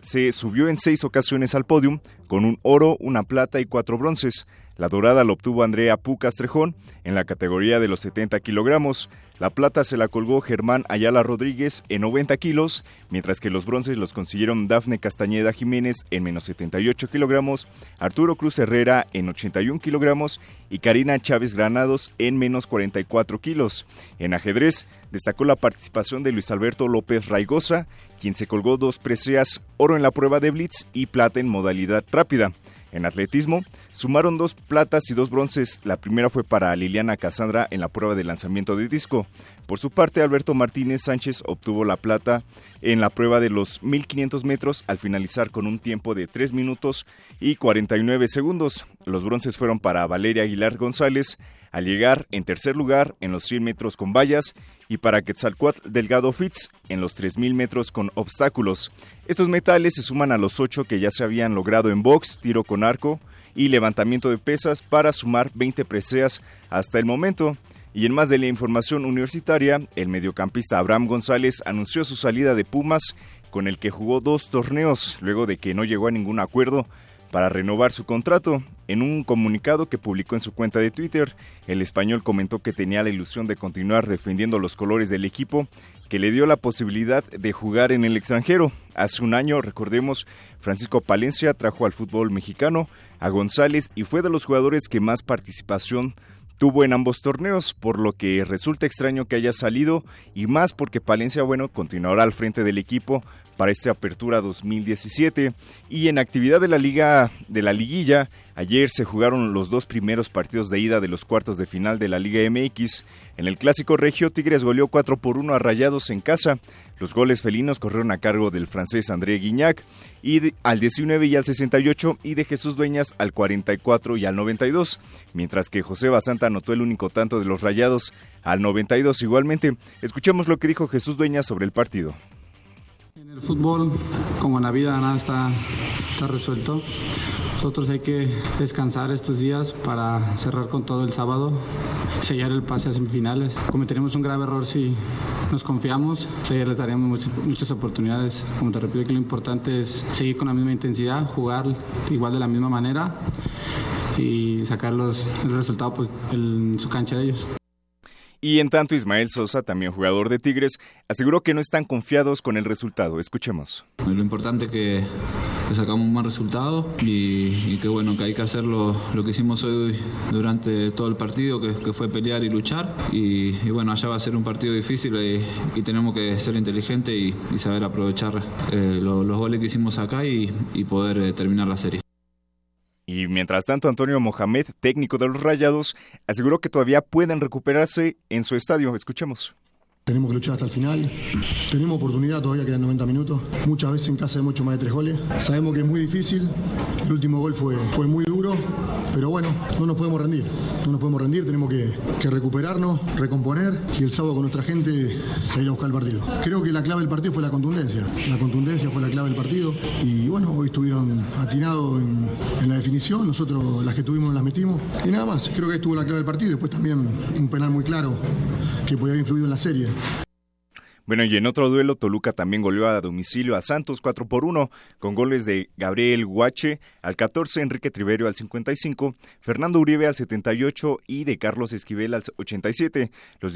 se subió en seis ocasiones al podium, con un oro, una plata y cuatro bronces. La dorada la obtuvo Andrea Pucas Trejón en la categoría de los 70 kilogramos. La plata se la colgó Germán Ayala Rodríguez en 90 kilos, mientras que los bronces los consiguieron Dafne Castañeda Jiménez en menos 78 kilogramos, Arturo Cruz Herrera en 81 kilogramos y Karina Chávez Granados en menos 44 kilos. En ajedrez destacó la participación de Luis Alberto López Raigosa, quien se colgó dos preseas, oro en la prueba de blitz y plata en modalidad rápida. En atletismo, sumaron dos platas y dos bronces. La primera fue para Liliana Casandra en la prueba de lanzamiento de disco. Por su parte, Alberto Martínez Sánchez obtuvo la plata en la prueba de los 1500 metros al finalizar con un tiempo de 3 minutos y 49 segundos. Los bronces fueron para Valeria Aguilar González al llegar en tercer lugar en los 100 metros con vallas y para Quetzalcoatl Delgado Fitz en los 3000 metros con obstáculos. Estos metales se suman a los 8 que ya se habían logrado en box, tiro con arco y levantamiento de pesas para sumar 20 preseas hasta el momento. Y en más de la información universitaria, el mediocampista Abraham González anunció su salida de Pumas, con el que jugó dos torneos, luego de que no llegó a ningún acuerdo para renovar su contrato. En un comunicado que publicó en su cuenta de Twitter, el español comentó que tenía la ilusión de continuar defendiendo los colores del equipo que le dio la posibilidad de jugar en el extranjero. Hace un año, recordemos, Francisco Palencia trajo al fútbol mexicano a González y fue de los jugadores que más participación tuvo en ambos torneos, por lo que resulta extraño que haya salido y más porque Palencia, bueno, continuará al frente del equipo para esta apertura 2017 y en actividad de la liga de la liguilla ayer se jugaron los dos primeros partidos de ida de los cuartos de final de la Liga MX en el clásico regio Tigres goleó 4 por 1 a Rayados en casa los goles felinos corrieron a cargo del francés André Guignac y al 19 y al 68 y de Jesús Dueñas al 44 y al 92, mientras que José Basanta anotó el único tanto de los Rayados al 92 igualmente. Escuchemos lo que dijo Jesús Dueñas sobre el partido. En el fútbol, como en la vida, nada está resuelto. Nosotros hay que descansar estos días para cerrar con todo el sábado, sellar el pase a semifinales. Cometeremos un grave error si nos confiamos, le daremos muchas, muchas oportunidades. Como te repito, que lo importante es seguir con la misma intensidad, jugar igual de la misma manera y sacar los, el resultado pues, en su cancha de ellos. Y en tanto, Ismael Sosa, también jugador de Tigres, aseguró que no están confiados con el resultado. Escuchemos. Lo importante es que, sacamos un buen resultado y, que bueno, que hay que hacer lo, que hicimos hoy durante todo el partido, que, fue pelear y luchar. Y, bueno, allá va a ser un partido difícil y, tenemos que ser inteligentes y, saber aprovechar eh, los, goles que hicimos acá y, poder eh, terminar la serie. Y mientras tanto, Antonio Mohamed, técnico de los Rayados, aseguró que todavía pueden recuperarse en su estadio. Escuchemos. Tenemos que luchar hasta el final. Tenemos oportunidad, todavía quedan 90 minutos. Muchas veces en casa hay mucho más de tres goles. Sabemos que es muy difícil. El último gol fue, fue muy duro, pero bueno, no nos podemos rendir. No nos podemos rendir, tenemos que, recuperarnos, recomponer y el sábado con nuestra gente salir a buscar el partido. Creo que la clave del partido fue la contundencia. La contundencia fue la clave del partido y bueno, hoy estuvieron atinados en, en la definición. Nosotros las que tuvimos las metimos y nada más. Creo que estuvo la clave del partido. Después también un penal muy claro que podía haber influido en la serie. Bueno, y en otro duelo, Toluca también goleó a domicilio a Santos 4 por 1, con goles de Gabriel Guache al 14, Enrique Triverio al 55, Fernando Uribe al 78 y de Carlos Esquivel al 87. Los,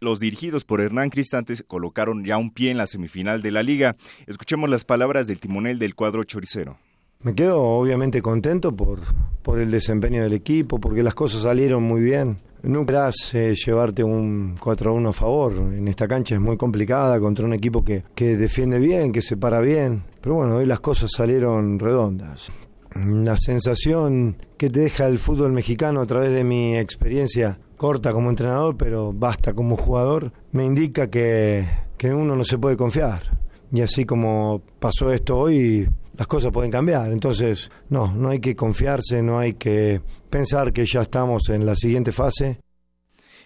los dirigidos por Hernán Cristantes colocaron ya un pie en la semifinal de la liga. Escuchemos las palabras del timonel del cuadro choricero. Me quedo obviamente contento por, por el desempeño del equipo, porque las cosas salieron muy bien. Nunca eh, llevarte un 4 a 1 a favor. En esta cancha es muy complicada contra un equipo que, que defiende bien, que se para bien. Pero bueno, hoy las cosas salieron redondas. La sensación que te deja el fútbol mexicano a través de mi experiencia corta como entrenador, pero basta como jugador, me indica que, que uno no se puede confiar. Y así como pasó esto hoy, las cosas pueden cambiar. Entonces, no, no hay que confiarse, no hay que pensar que ya estamos en la siguiente fase.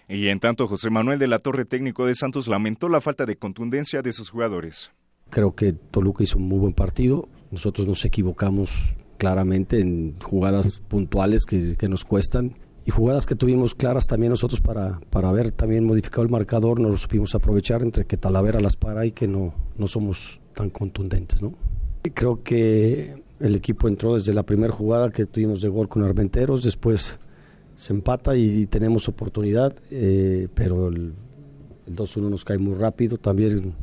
Y en tanto, José Manuel de la Torre, técnico de Santos, lamentó la falta de contundencia de sus jugadores. Creo que Toluca hizo un muy buen partido. Nosotros nos equivocamos claramente en jugadas puntuales que, que nos cuestan y jugadas que tuvimos claras también nosotros para, para haber también modificado el marcador, no lo supimos aprovechar entre que Talavera las para y que no, no somos tan contundentes. ¿no? Creo que el equipo entró desde la primera jugada que tuvimos de gol con Armenteros, después se empata y, tenemos oportunidad, eh, pero el, el 2-1 nos cae muy rápido, también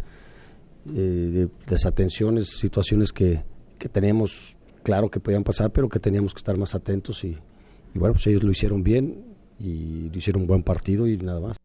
eh, desatenciones, situaciones que, que teníamos claro que podían pasar, pero que teníamos que estar más atentos y, y bueno, pues ellos lo hicieron bien y lo hicieron un buen partido y nada más.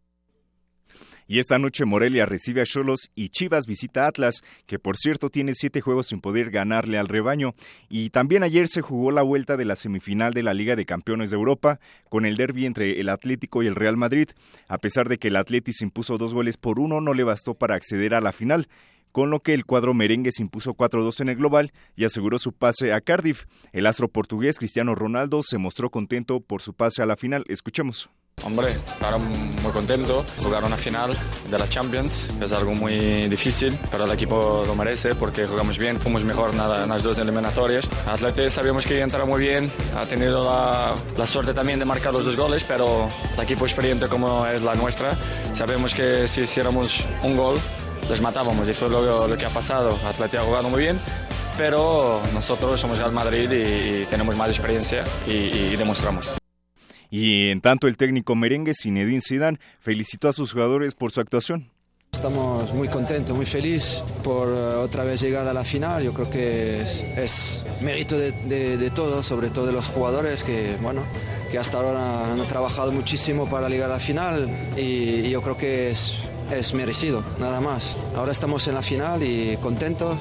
Y esta noche Morelia recibe a Cholos y Chivas visita Atlas, que por cierto tiene siete juegos sin poder ganarle al rebaño. Y también ayer se jugó la vuelta de la semifinal de la Liga de Campeones de Europa, con el derby entre el Atlético y el Real Madrid. A pesar de que el Atlético impuso dos goles por uno, no le bastó para acceder a la final con lo que el cuadro merengue se impuso 4-2 en el global y aseguró su pase a Cardiff. El astro portugués Cristiano Ronaldo se mostró contento por su pase a la final. Escuchemos. Hombre, ahora muy contento. Jugar una final de la Champions es algo muy difícil, pero el equipo lo merece porque jugamos bien, fuimos mejor en las dos eliminatorias. Atleti sabíamos que entraba muy bien, ha tenido la, suerte también de marcar los dos goles, pero el equipo experiente como es la nuestra, sabemos que si hiciéramos un gol les matábamos y fue lo, lo que ha pasado. Atleti ha jugado muy bien, pero nosotros somos Real Madrid y, tenemos más experiencia y, demostramos. Y en tanto el técnico merengue Zinedine Zidane felicitó a sus jugadores por su actuación. Estamos muy contentos, muy felices por otra vez llegar a la final. Yo creo que es, es mérito de, de, de, todos, sobre todo de los jugadores que, bueno, que hasta ahora han trabajado muchísimo para llegar a la final y, y yo creo que es es merecido, nada más. Ahora estamos en la final y contentos.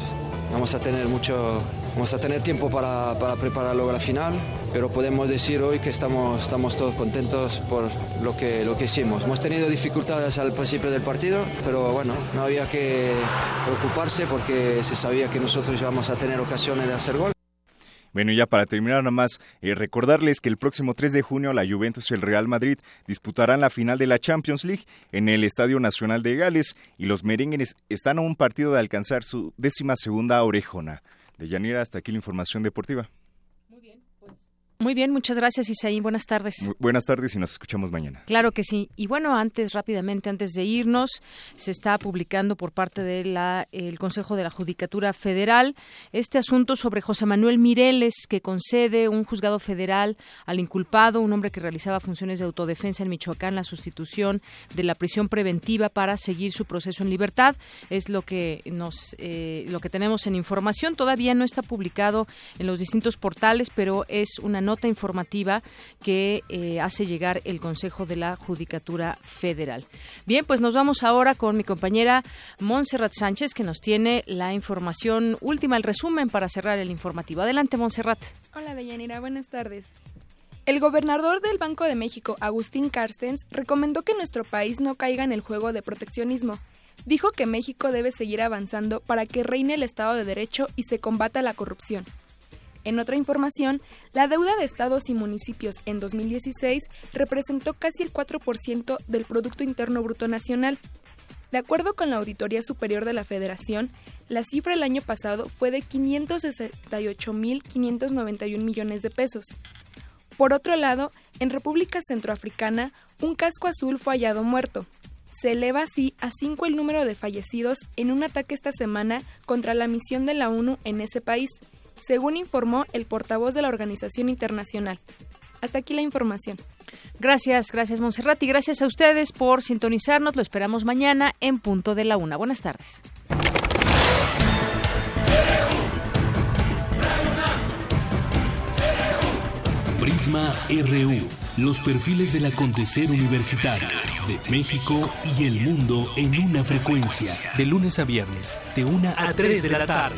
Vamos a tener mucho, vamos a tener tiempo para, para preparar luego la final, pero podemos decir hoy que estamos, estamos todos contentos por lo que, lo que hicimos. Hemos tenido dificultades al principio del partido, pero bueno, no había que preocuparse porque se sabía que nosotros íbamos a tener ocasiones de hacer gol. Bueno, ya para terminar nada más, eh, recordarles que el próximo 3 de junio la Juventus y el Real Madrid disputarán la final de la Champions League en el Estadio Nacional de Gales y los merengues están a un partido de alcanzar su décima segunda orejona. De Yanira, hasta aquí la información deportiva. Muy bien, muchas gracias Isaí. Buenas tardes. Muy buenas tardes y nos escuchamos mañana. Claro que sí. Y bueno, antes, rápidamente, antes de irnos, se está publicando por parte del el Consejo de la Judicatura Federal este asunto sobre José Manuel Mireles, que concede un juzgado federal al inculpado, un hombre que realizaba funciones de autodefensa en Michoacán, la sustitución de la prisión preventiva para seguir su proceso en libertad. Es lo que nos, eh, lo que tenemos en información. Todavía no está publicado en los distintos portales, pero es una nota nota informativa que eh, hace llegar el Consejo de la Judicatura Federal. Bien, pues nos vamos ahora con mi compañera Montserrat Sánchez, que nos tiene la información última, el resumen para cerrar el informativo. Adelante, Montserrat. Hola, Deyanira, buenas tardes. El gobernador del Banco de México, Agustín Carstens, recomendó que nuestro país no caiga en el juego de proteccionismo. Dijo que México debe seguir avanzando para que reine el Estado de Derecho y se combata la corrupción. En otra información, la deuda de estados y municipios en 2016 representó casi el 4% del Producto Interno Bruto Nacional. De acuerdo con la Auditoría Superior de la Federación, la cifra el año pasado fue de 568.591 millones de pesos. Por otro lado, en República Centroafricana, un casco azul fue hallado muerto. Se eleva así a 5 el número de fallecidos en un ataque esta semana contra la misión de la ONU en ese país, según informó el portavoz de la organización internacional. Hasta aquí la información. Gracias, gracias Monserrat y gracias a ustedes por sintonizarnos. Lo esperamos mañana en punto de la una. Buenas tardes. Prisma RU. Los perfiles del acontecer universitario de México y el mundo en una frecuencia. De lunes a viernes, de una a 3 de la tarde.